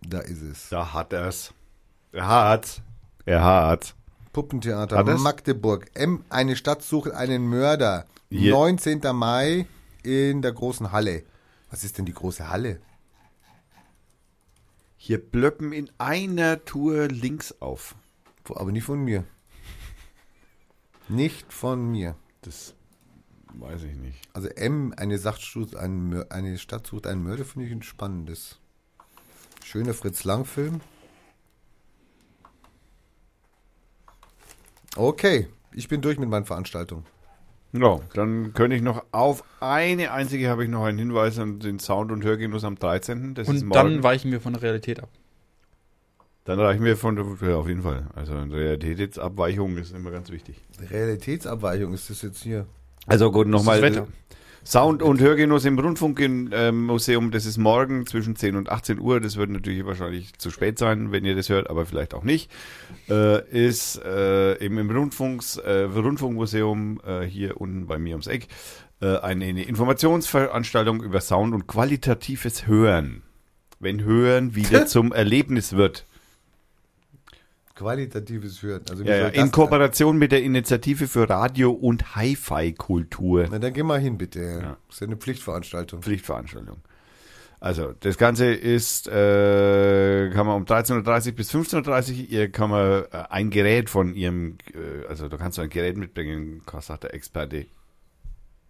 Da ist es. Da hat er's. Er hat's. Er hat's. Puppentheater Hat? Magdeburg. M, eine Stadt sucht einen Mörder. Je- 19. Mai in der großen Halle. Was ist denn die große Halle? Hier blöppen in einer Tour links auf. Aber nicht von mir. Nicht von mir. Das weiß ich nicht. Also M, eine, sucht einen eine Stadt sucht einen Mörder, finde ich ein spannendes. Schöner Fritz Lang-Film. Okay, ich bin durch mit meinen Veranstaltungen. Ja, dann könnte ich noch auf eine einzige habe ich noch einen Hinweis an den Sound- und Hörgenuss am 13. Das ist Und dann weichen wir von der Realität ab. Dann reichen wir von der, ja, auf jeden Fall. Also eine Realitätsabweichung ist immer ganz wichtig. Realitätsabweichung ist das jetzt hier. Also gut, nochmal. Das Wetter. Sound- und Hörgenuss im Rundfunkmuseum, das ist morgen zwischen 10 und 18 Uhr. Das wird natürlich wahrscheinlich zu spät sein, wenn ihr das hört, aber vielleicht auch nicht. Äh, ist äh, eben im Rundfunks, äh, Rundfunkmuseum äh, hier unten bei mir ums Eck äh, eine, eine Informationsveranstaltung über Sound und qualitatives Hören. Wenn Hören wieder [laughs] zum Erlebnis wird. Qualitatives Hören. Also Ja, In? Kooperation mit der Initiative für Radio- und Hi-Fi-Kultur. Na, dann geh mal hin, bitte. Ja. Das ist ja eine Pflichtveranstaltung. Pflichtveranstaltung. Also, das Ganze ist, äh, kann man um 13.30 bis 15.30 Uhr, ihr kann man äh, ein Gerät von ihrem, äh, also du kannst ein Gerät mitbringen, sagt der Experte,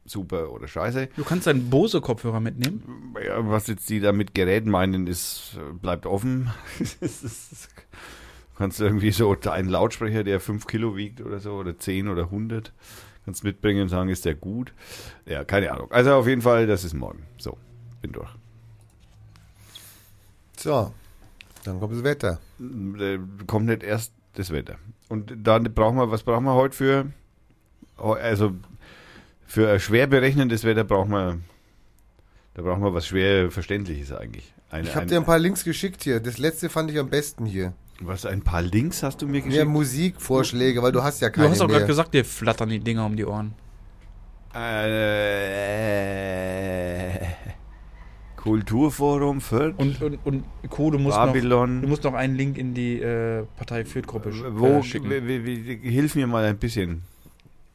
super oder scheiße. Du kannst deinen Bose-Kopfhörer mitnehmen. Ja, was jetzt die da mit Geräten meinen, ist, äh, bleibt offen. [laughs] Kannst irgendwie so einen Lautsprecher, der 5 Kilo wiegt oder so, oder 10 oder 100, kannst mitbringen und sagen, ist der gut? Ja, keine Ahnung. Also auf jeden Fall, das ist morgen. So, bin durch. So, dann kommt das Wetter. Äh, kommt nicht erst das Wetter. Und dann brauchen wir, was brauchen wir heute für, also für ein schwer berechnendes Wetter brauchen wir, da brauchen wir was schwer Verständliches eigentlich. Eine, Ich habe dir ein paar Links geschickt hier. Das letzte fand ich am besten hier. Was, ein paar Links hast du mir Mehr geschickt? Musikvorschläge, weil du hast ja Du keine hast auch mehr. gerade gesagt, dir flattern die Dinger um die Ohren. Äh, Kulturforum Fürth, Und, und, und Co, du musst, noch, Babylon. du musst noch einen Link in die äh, Partei Fürth-Gruppe äh, schicken. wie, wie, wie, hilf mir mal ein bisschen.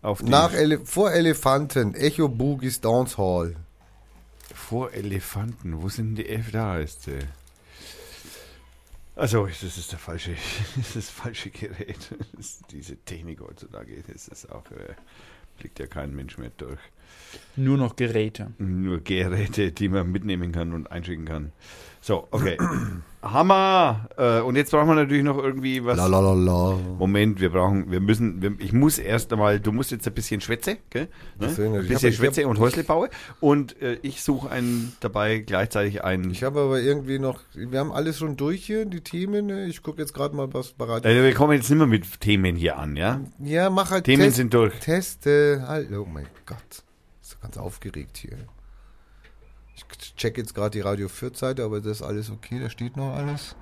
Auf die Nach Ele vor Elefanten, Echo Boogies Dance Hall. Vor Elefanten. Wo sind die F? Da ist sie. Also, das ist der falsche, [laughs] das ist das falsche Gerät. [laughs] Das diese Technik heutzutage, das ist auch, äh, blickt ja kein Mensch mehr durch. Nur noch Geräte. Nur Geräte, die man mitnehmen kann und einschicken kann. So, okay. Hammer! Äh, und jetzt brauchen wir natürlich noch irgendwie was. La la la la. Moment, wir brauchen, wir müssen, wir, ich muss erst einmal, du musst jetzt ein bisschen Schwätze, gell? Ne? Ein bisschen Schwätze und Häusle baue. Und äh, ich suche einen dabei gleichzeitig einen. Ich habe aber irgendwie noch, wir haben alles schon durch hier, die Themen. ne? Ich gucke jetzt gerade mal, was bereit Also wir kommen jetzt nicht mehr mit Themen hier an, ja? Ja, mach halt Themen Test, sind durch. Teste. Hallo, oh mein Gott. Ist doch ganz aufgeregt hier. Ich check jetzt gerade die Radio 4 Seite, aber das ist alles okay, da steht noch alles.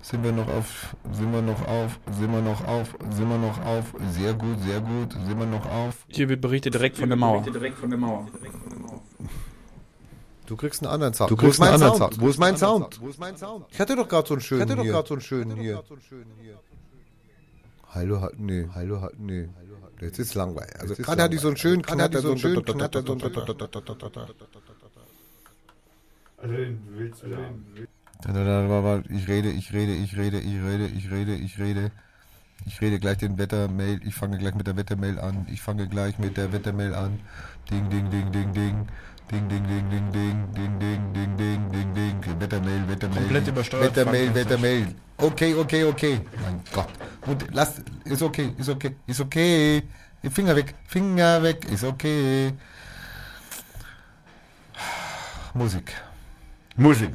Sind wir noch auf, sind wir noch auf, sind wir noch auf, sind wir noch auf, sehr gut, sehr gut, sind wir noch auf. Hier wird berichtet direkt von der Mauer. Du kriegst einen anderen Sound. Du Wo kriegst ist mein einen anderen Sound? Sound. Wo ist mein Sound? Wo ist mein Sound? Ich hatte doch gerade so einen schönen Ich hatte doch hier. grad so einen schönen hier. Hallo, hat, nee, hallo, hat, nee. Jetzt ist langweilig. Also gerade hatte ich so einen schönen Knatter, so einen schönen Knatter, Also willst du Da, Ich rede, ich rede, ich rede, ich rede, ich rede, ich rede. Ich rede gleich den Wettermail. Ich fange gleich mit der Wettermail an. Ich fange gleich mit der Wettermail an. Ding, ding, ding, ding, ding. Ding, ding, ding, ding, ding, ding, ding, ding, ding, ding, ding. Wettermail, Wettermail. Komplett übersteuert, Wettermail, Wettermail. Okay, okay, okay. Mein Gott. Und lass, ist okay, ist okay, ist okay. Finger weg, Finger weg, ist okay. Musik. Musik.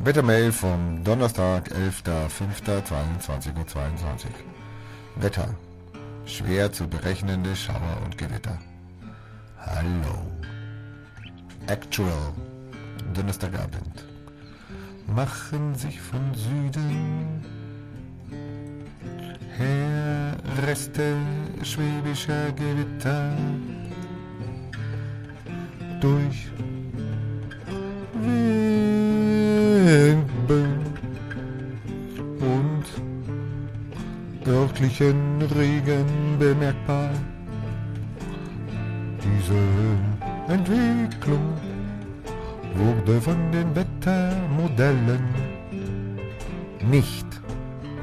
Wettermail vom Donnerstag, 11.05.22.22 Uhr. 22. Wetter. Schwer zu berechnende Schauer und Gewitter. Hallo. Actual. Donnerstagabend. Machen sich von Süden her Reste schwäbischer Gewitter durch Windböen und örtlichen Regen bemerkbar. Diese Entwicklung wurde von den Wettermodellen nicht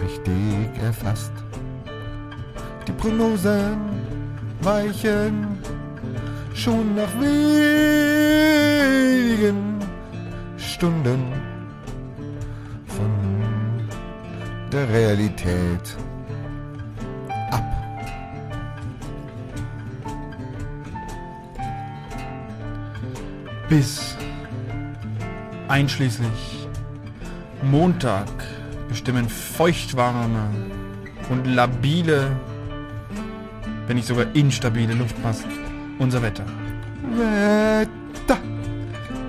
richtig erfasst. Die Prognosen weichen schon nach wenigen Stunden von der Realität ab. Bis einschließlich Montag bestimmen feuchtwarme und labile, wenn nicht sogar instabile Luftmassen unser Wetter. Wetter.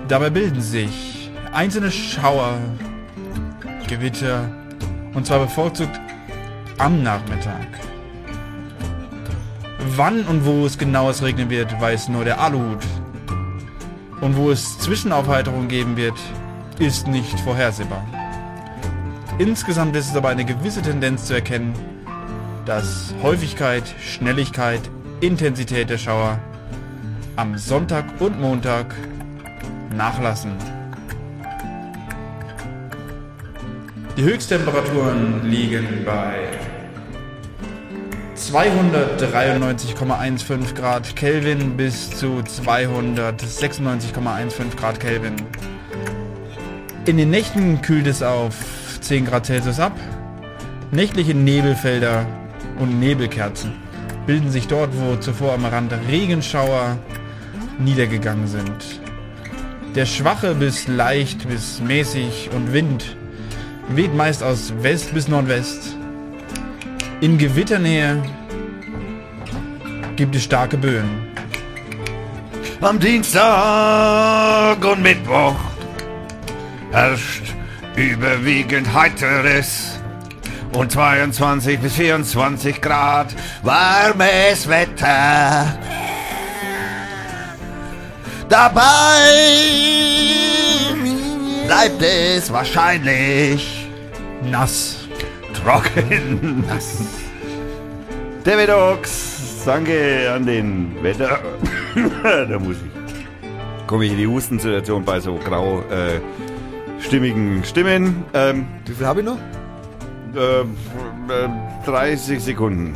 Dabei bilden sich einzelne Schauer, Gewitter und zwar bevorzugt am Nachmittag. Wann und wo es genau es regnen wird, weiß nur der Aluhut. und wo es Zwischenaufheiterung geben wird, ist nicht vorhersehbar. Insgesamt ist es aber eine gewisse Tendenz zu erkennen, dass Häufigkeit, Schnelligkeit, Intensität der Schauer am Sonntag und Montag nachlassen. Die Höchsttemperaturen liegen bei 293,15 Grad Kelvin bis zu 296,15 Grad Kelvin. In den Nächten kühlt es auf 10 Grad Celsius ab. Nächtliche Nebelfelder und Nebelkerzen bilden sich dort, wo zuvor am Rand Regenschauer niedergegangen sind. Der schwache bis leicht bis mäßig und Wind weht meist aus West bis Nordwest. In Gewitternähe gibt es starke Böen. Am Dienstag und Mittwoch herrscht überwiegend heiteres und 22 bis 24 Grad warmes Wetter. Dabei bleibt es wahrscheinlich Nass. trocken. Nass. David Ox, danke an den Wetter. [laughs] da muss ich. Komme ich in die Hustensituation bei so grau äh, stimmigen Stimmen. Ähm, Wie viel habe ich noch? Äh, äh, 30 Sekunden.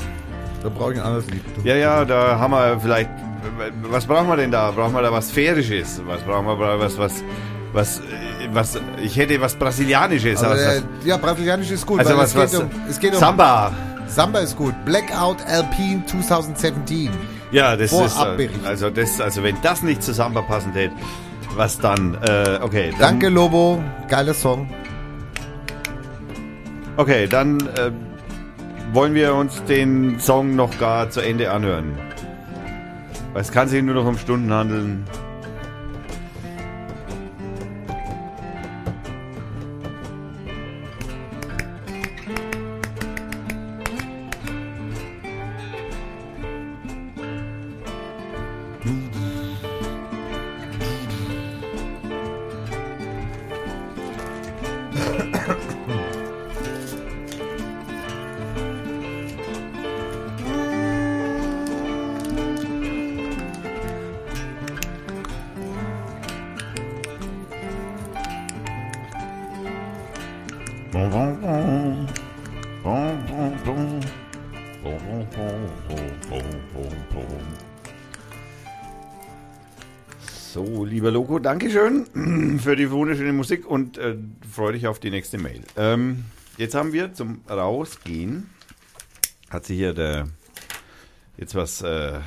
Da brauche ich ein anderes Lied. Ja, ja, da haben wir vielleicht. Was brauchen wir denn da? Brauchen wir da was Sphärisches? Was brauchen wir? Was, was, was, äh, was? Ich hätte was Brasilianisches. Äh, das- ja, brasilianisch ist gut. also weil was, es geht was? um, es geht um Samba. Samba ist gut. Blackout Alpine 2017. Ja, das ist. Vorabbericht. äh, Also, das, also, wenn das nicht zu Samba passen hätte, was dann? Äh, okay. Dann, Danke, Lobo. Geiler Song. Okay, dann äh, wollen wir uns den Song noch gar zu Ende anhören. Weil es kann sich nur noch um Stunden handeln. Für die wunderschöne Musik und äh, freue dich auf die nächste Mail. Ähm, jetzt haben wir zum Rausgehen, hat sich hier der, jetzt was, äh,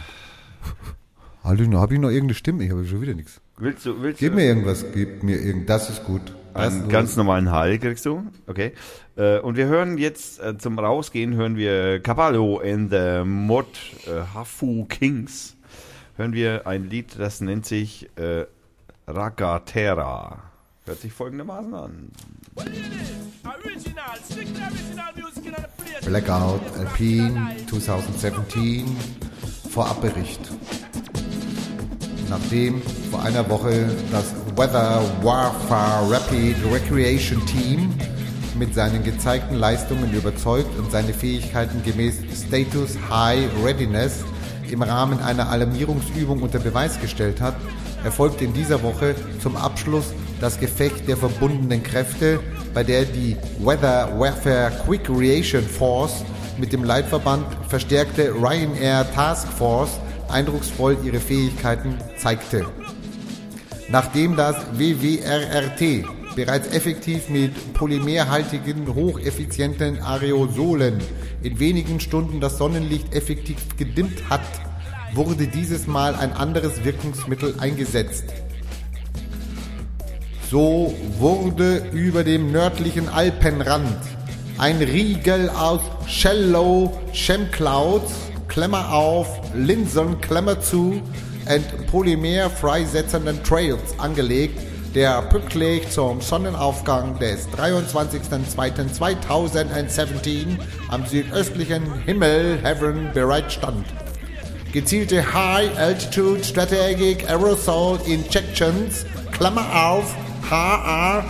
noch habe ich noch irgendeine Stimme? Ich habe schon wieder nichts. willst du, willst Gib mir irgendwas, gib mir irgend. Das ist gut. Das einen ganz normalen Hall kriegst du, okay. Äh, und wir hören jetzt äh, zum Rausgehen hören wir Caballo in the Mod äh, Hafu Kings. Hören wir ein Lied, das nennt sich äh, Ragatera. Hört sich folgendermaßen an. Blackout Alpine 2017 Vorabbericht. Nachdem vor einer Woche das Weather Warfare Rapid Recreation Team mit seinen gezeigten Leistungen überzeugt und seine Fähigkeiten gemäß Status High Readiness im Rahmen einer Alarmierungsübung unter Beweis gestellt hat, erfolgt in dieser Woche zum Abschluss das Gefecht der verbundenen Kräfte, bei der die Weather Warfare Quick Reaction Force mit dem Leitverband verstärkte Ryanair Task Force eindrucksvoll ihre Fähigkeiten zeigte. Nachdem das WWRRT bereits effektiv mit polymerhaltigen, hocheffizienten Aerosolen in wenigen Stunden das Sonnenlicht effektiv gedimmt hat, wurde dieses Mal ein anderes Wirkungsmittel eingesetzt. So wurde über dem nördlichen Alpenrand ein Riegel aus Shallow Chemclouds, Klammer auf, Linsen, Klammer zu, und Polymer freisetzenden Trails angelegt, der pünktlich zum Sonnenaufgang des 23.02.2017 am südöstlichen Himmel Heaven bereit stand. gezielte High Altitude Strategic Aerosol Injections, Klammer auf, HA,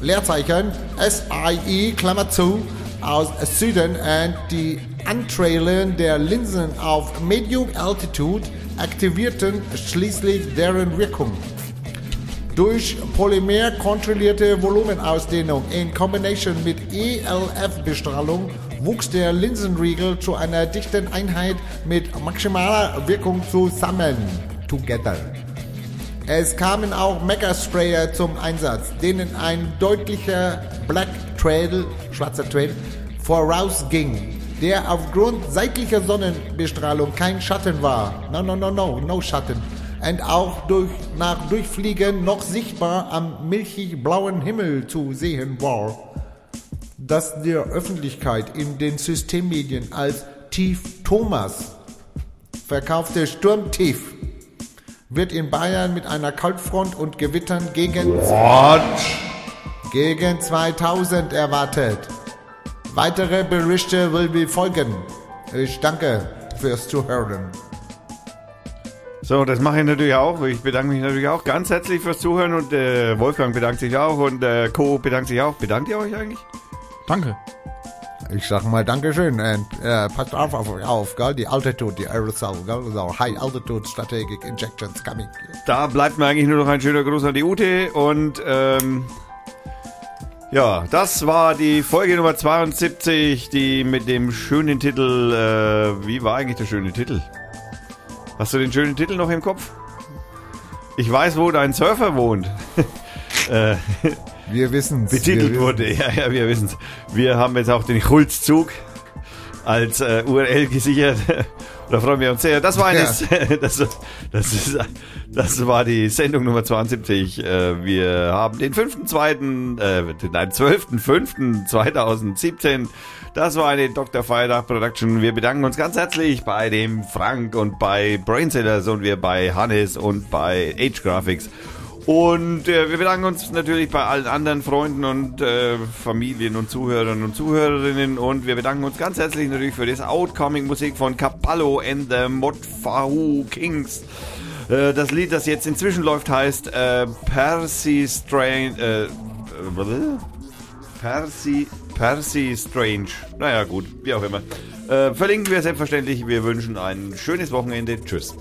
Leerzeichen, SIE, Klammer zu, aus Süden und die Antrailen der Linsen auf Medium Altitude aktivierten schließlich deren Wirkung. Durch Polymer kontrollierte Volumenausdehnung in Kombination mit ELF-Bestrahlung wuchs der Linsenriegel zu einer dichten Einheit mit maximaler Wirkung zusammen. Together. Es kamen auch Mega-Sprayer zum Einsatz, denen ein deutlicher Black Trail, schwarzer Trail, vorausging, der aufgrund seitlicher Sonnenbestrahlung kein Schatten war. No, no, no, no, no Schatten. Und auch durch, nach Durchfliegen noch sichtbar am milchig-blauen Himmel zu sehen war. Das der Öffentlichkeit in den Systemmedien als Tief Thomas verkaufte Sturmtief wird in Bayern mit einer Kaltfront und Gewittern gegen, What? gegen 2000 erwartet. Weitere Berichte will wie folgen. Ich danke fürs Zuhören. So, das mache ich natürlich auch. Ich bedanke mich natürlich auch ganz herzlich fürs Zuhören und äh, Wolfgang bedankt sich auch und äh, Co. bedankt sich auch. Bedankt ihr euch eigentlich? Danke. Ich sag mal Dankeschön und äh, passt auf auf euch auf, gell? Die Altitude, die Aerosol, gell? So High Altitude Strategic Injections coming. Da bleibt mir eigentlich nur noch ein schöner Gruß an die Ute und ähm, ja, das war die Folge Nummer 72, die mit dem schönen Titel, äh, wie war eigentlich der schöne Titel? Hast du den schönen Titel noch im Kopf? Ich weiß, wo dein Surfer wohnt. [laughs] äh, Wir wissen's. betitelt wir wurde. Ja, ja, wir wissen's. Wir haben jetzt auch den Schulzzug als äh, URL gesichert. [laughs] da freuen wir uns sehr. Das war eine, [laughs] das, das, ist, das war die Sendung Nummer 72. Äh, wir haben den 5.2., äh, nein, 12.05.2017. Das war eine Dr. Feiertag Production. Wir bedanken uns ganz herzlich bei dem Frank und bei Brainsellers und wir bei Hannes und bei Age Graphics. Und äh, wir bedanken uns natürlich bei allen anderen Freunden und äh, Familien und Zuhörern und Zuhörerinnen. Und wir bedanken uns ganz herzlich natürlich für das Outcoming Musik von Capallo and the Modfahu Kings. Äh, das Lied, das jetzt inzwischen läuft, heißt äh, Percy Strange. Äh, äh, Percy, Percy Strange. Naja, gut, wie auch immer. Äh, verlinken wir selbstverständlich. Wir wünschen ein schönes Wochenende. Tschüss.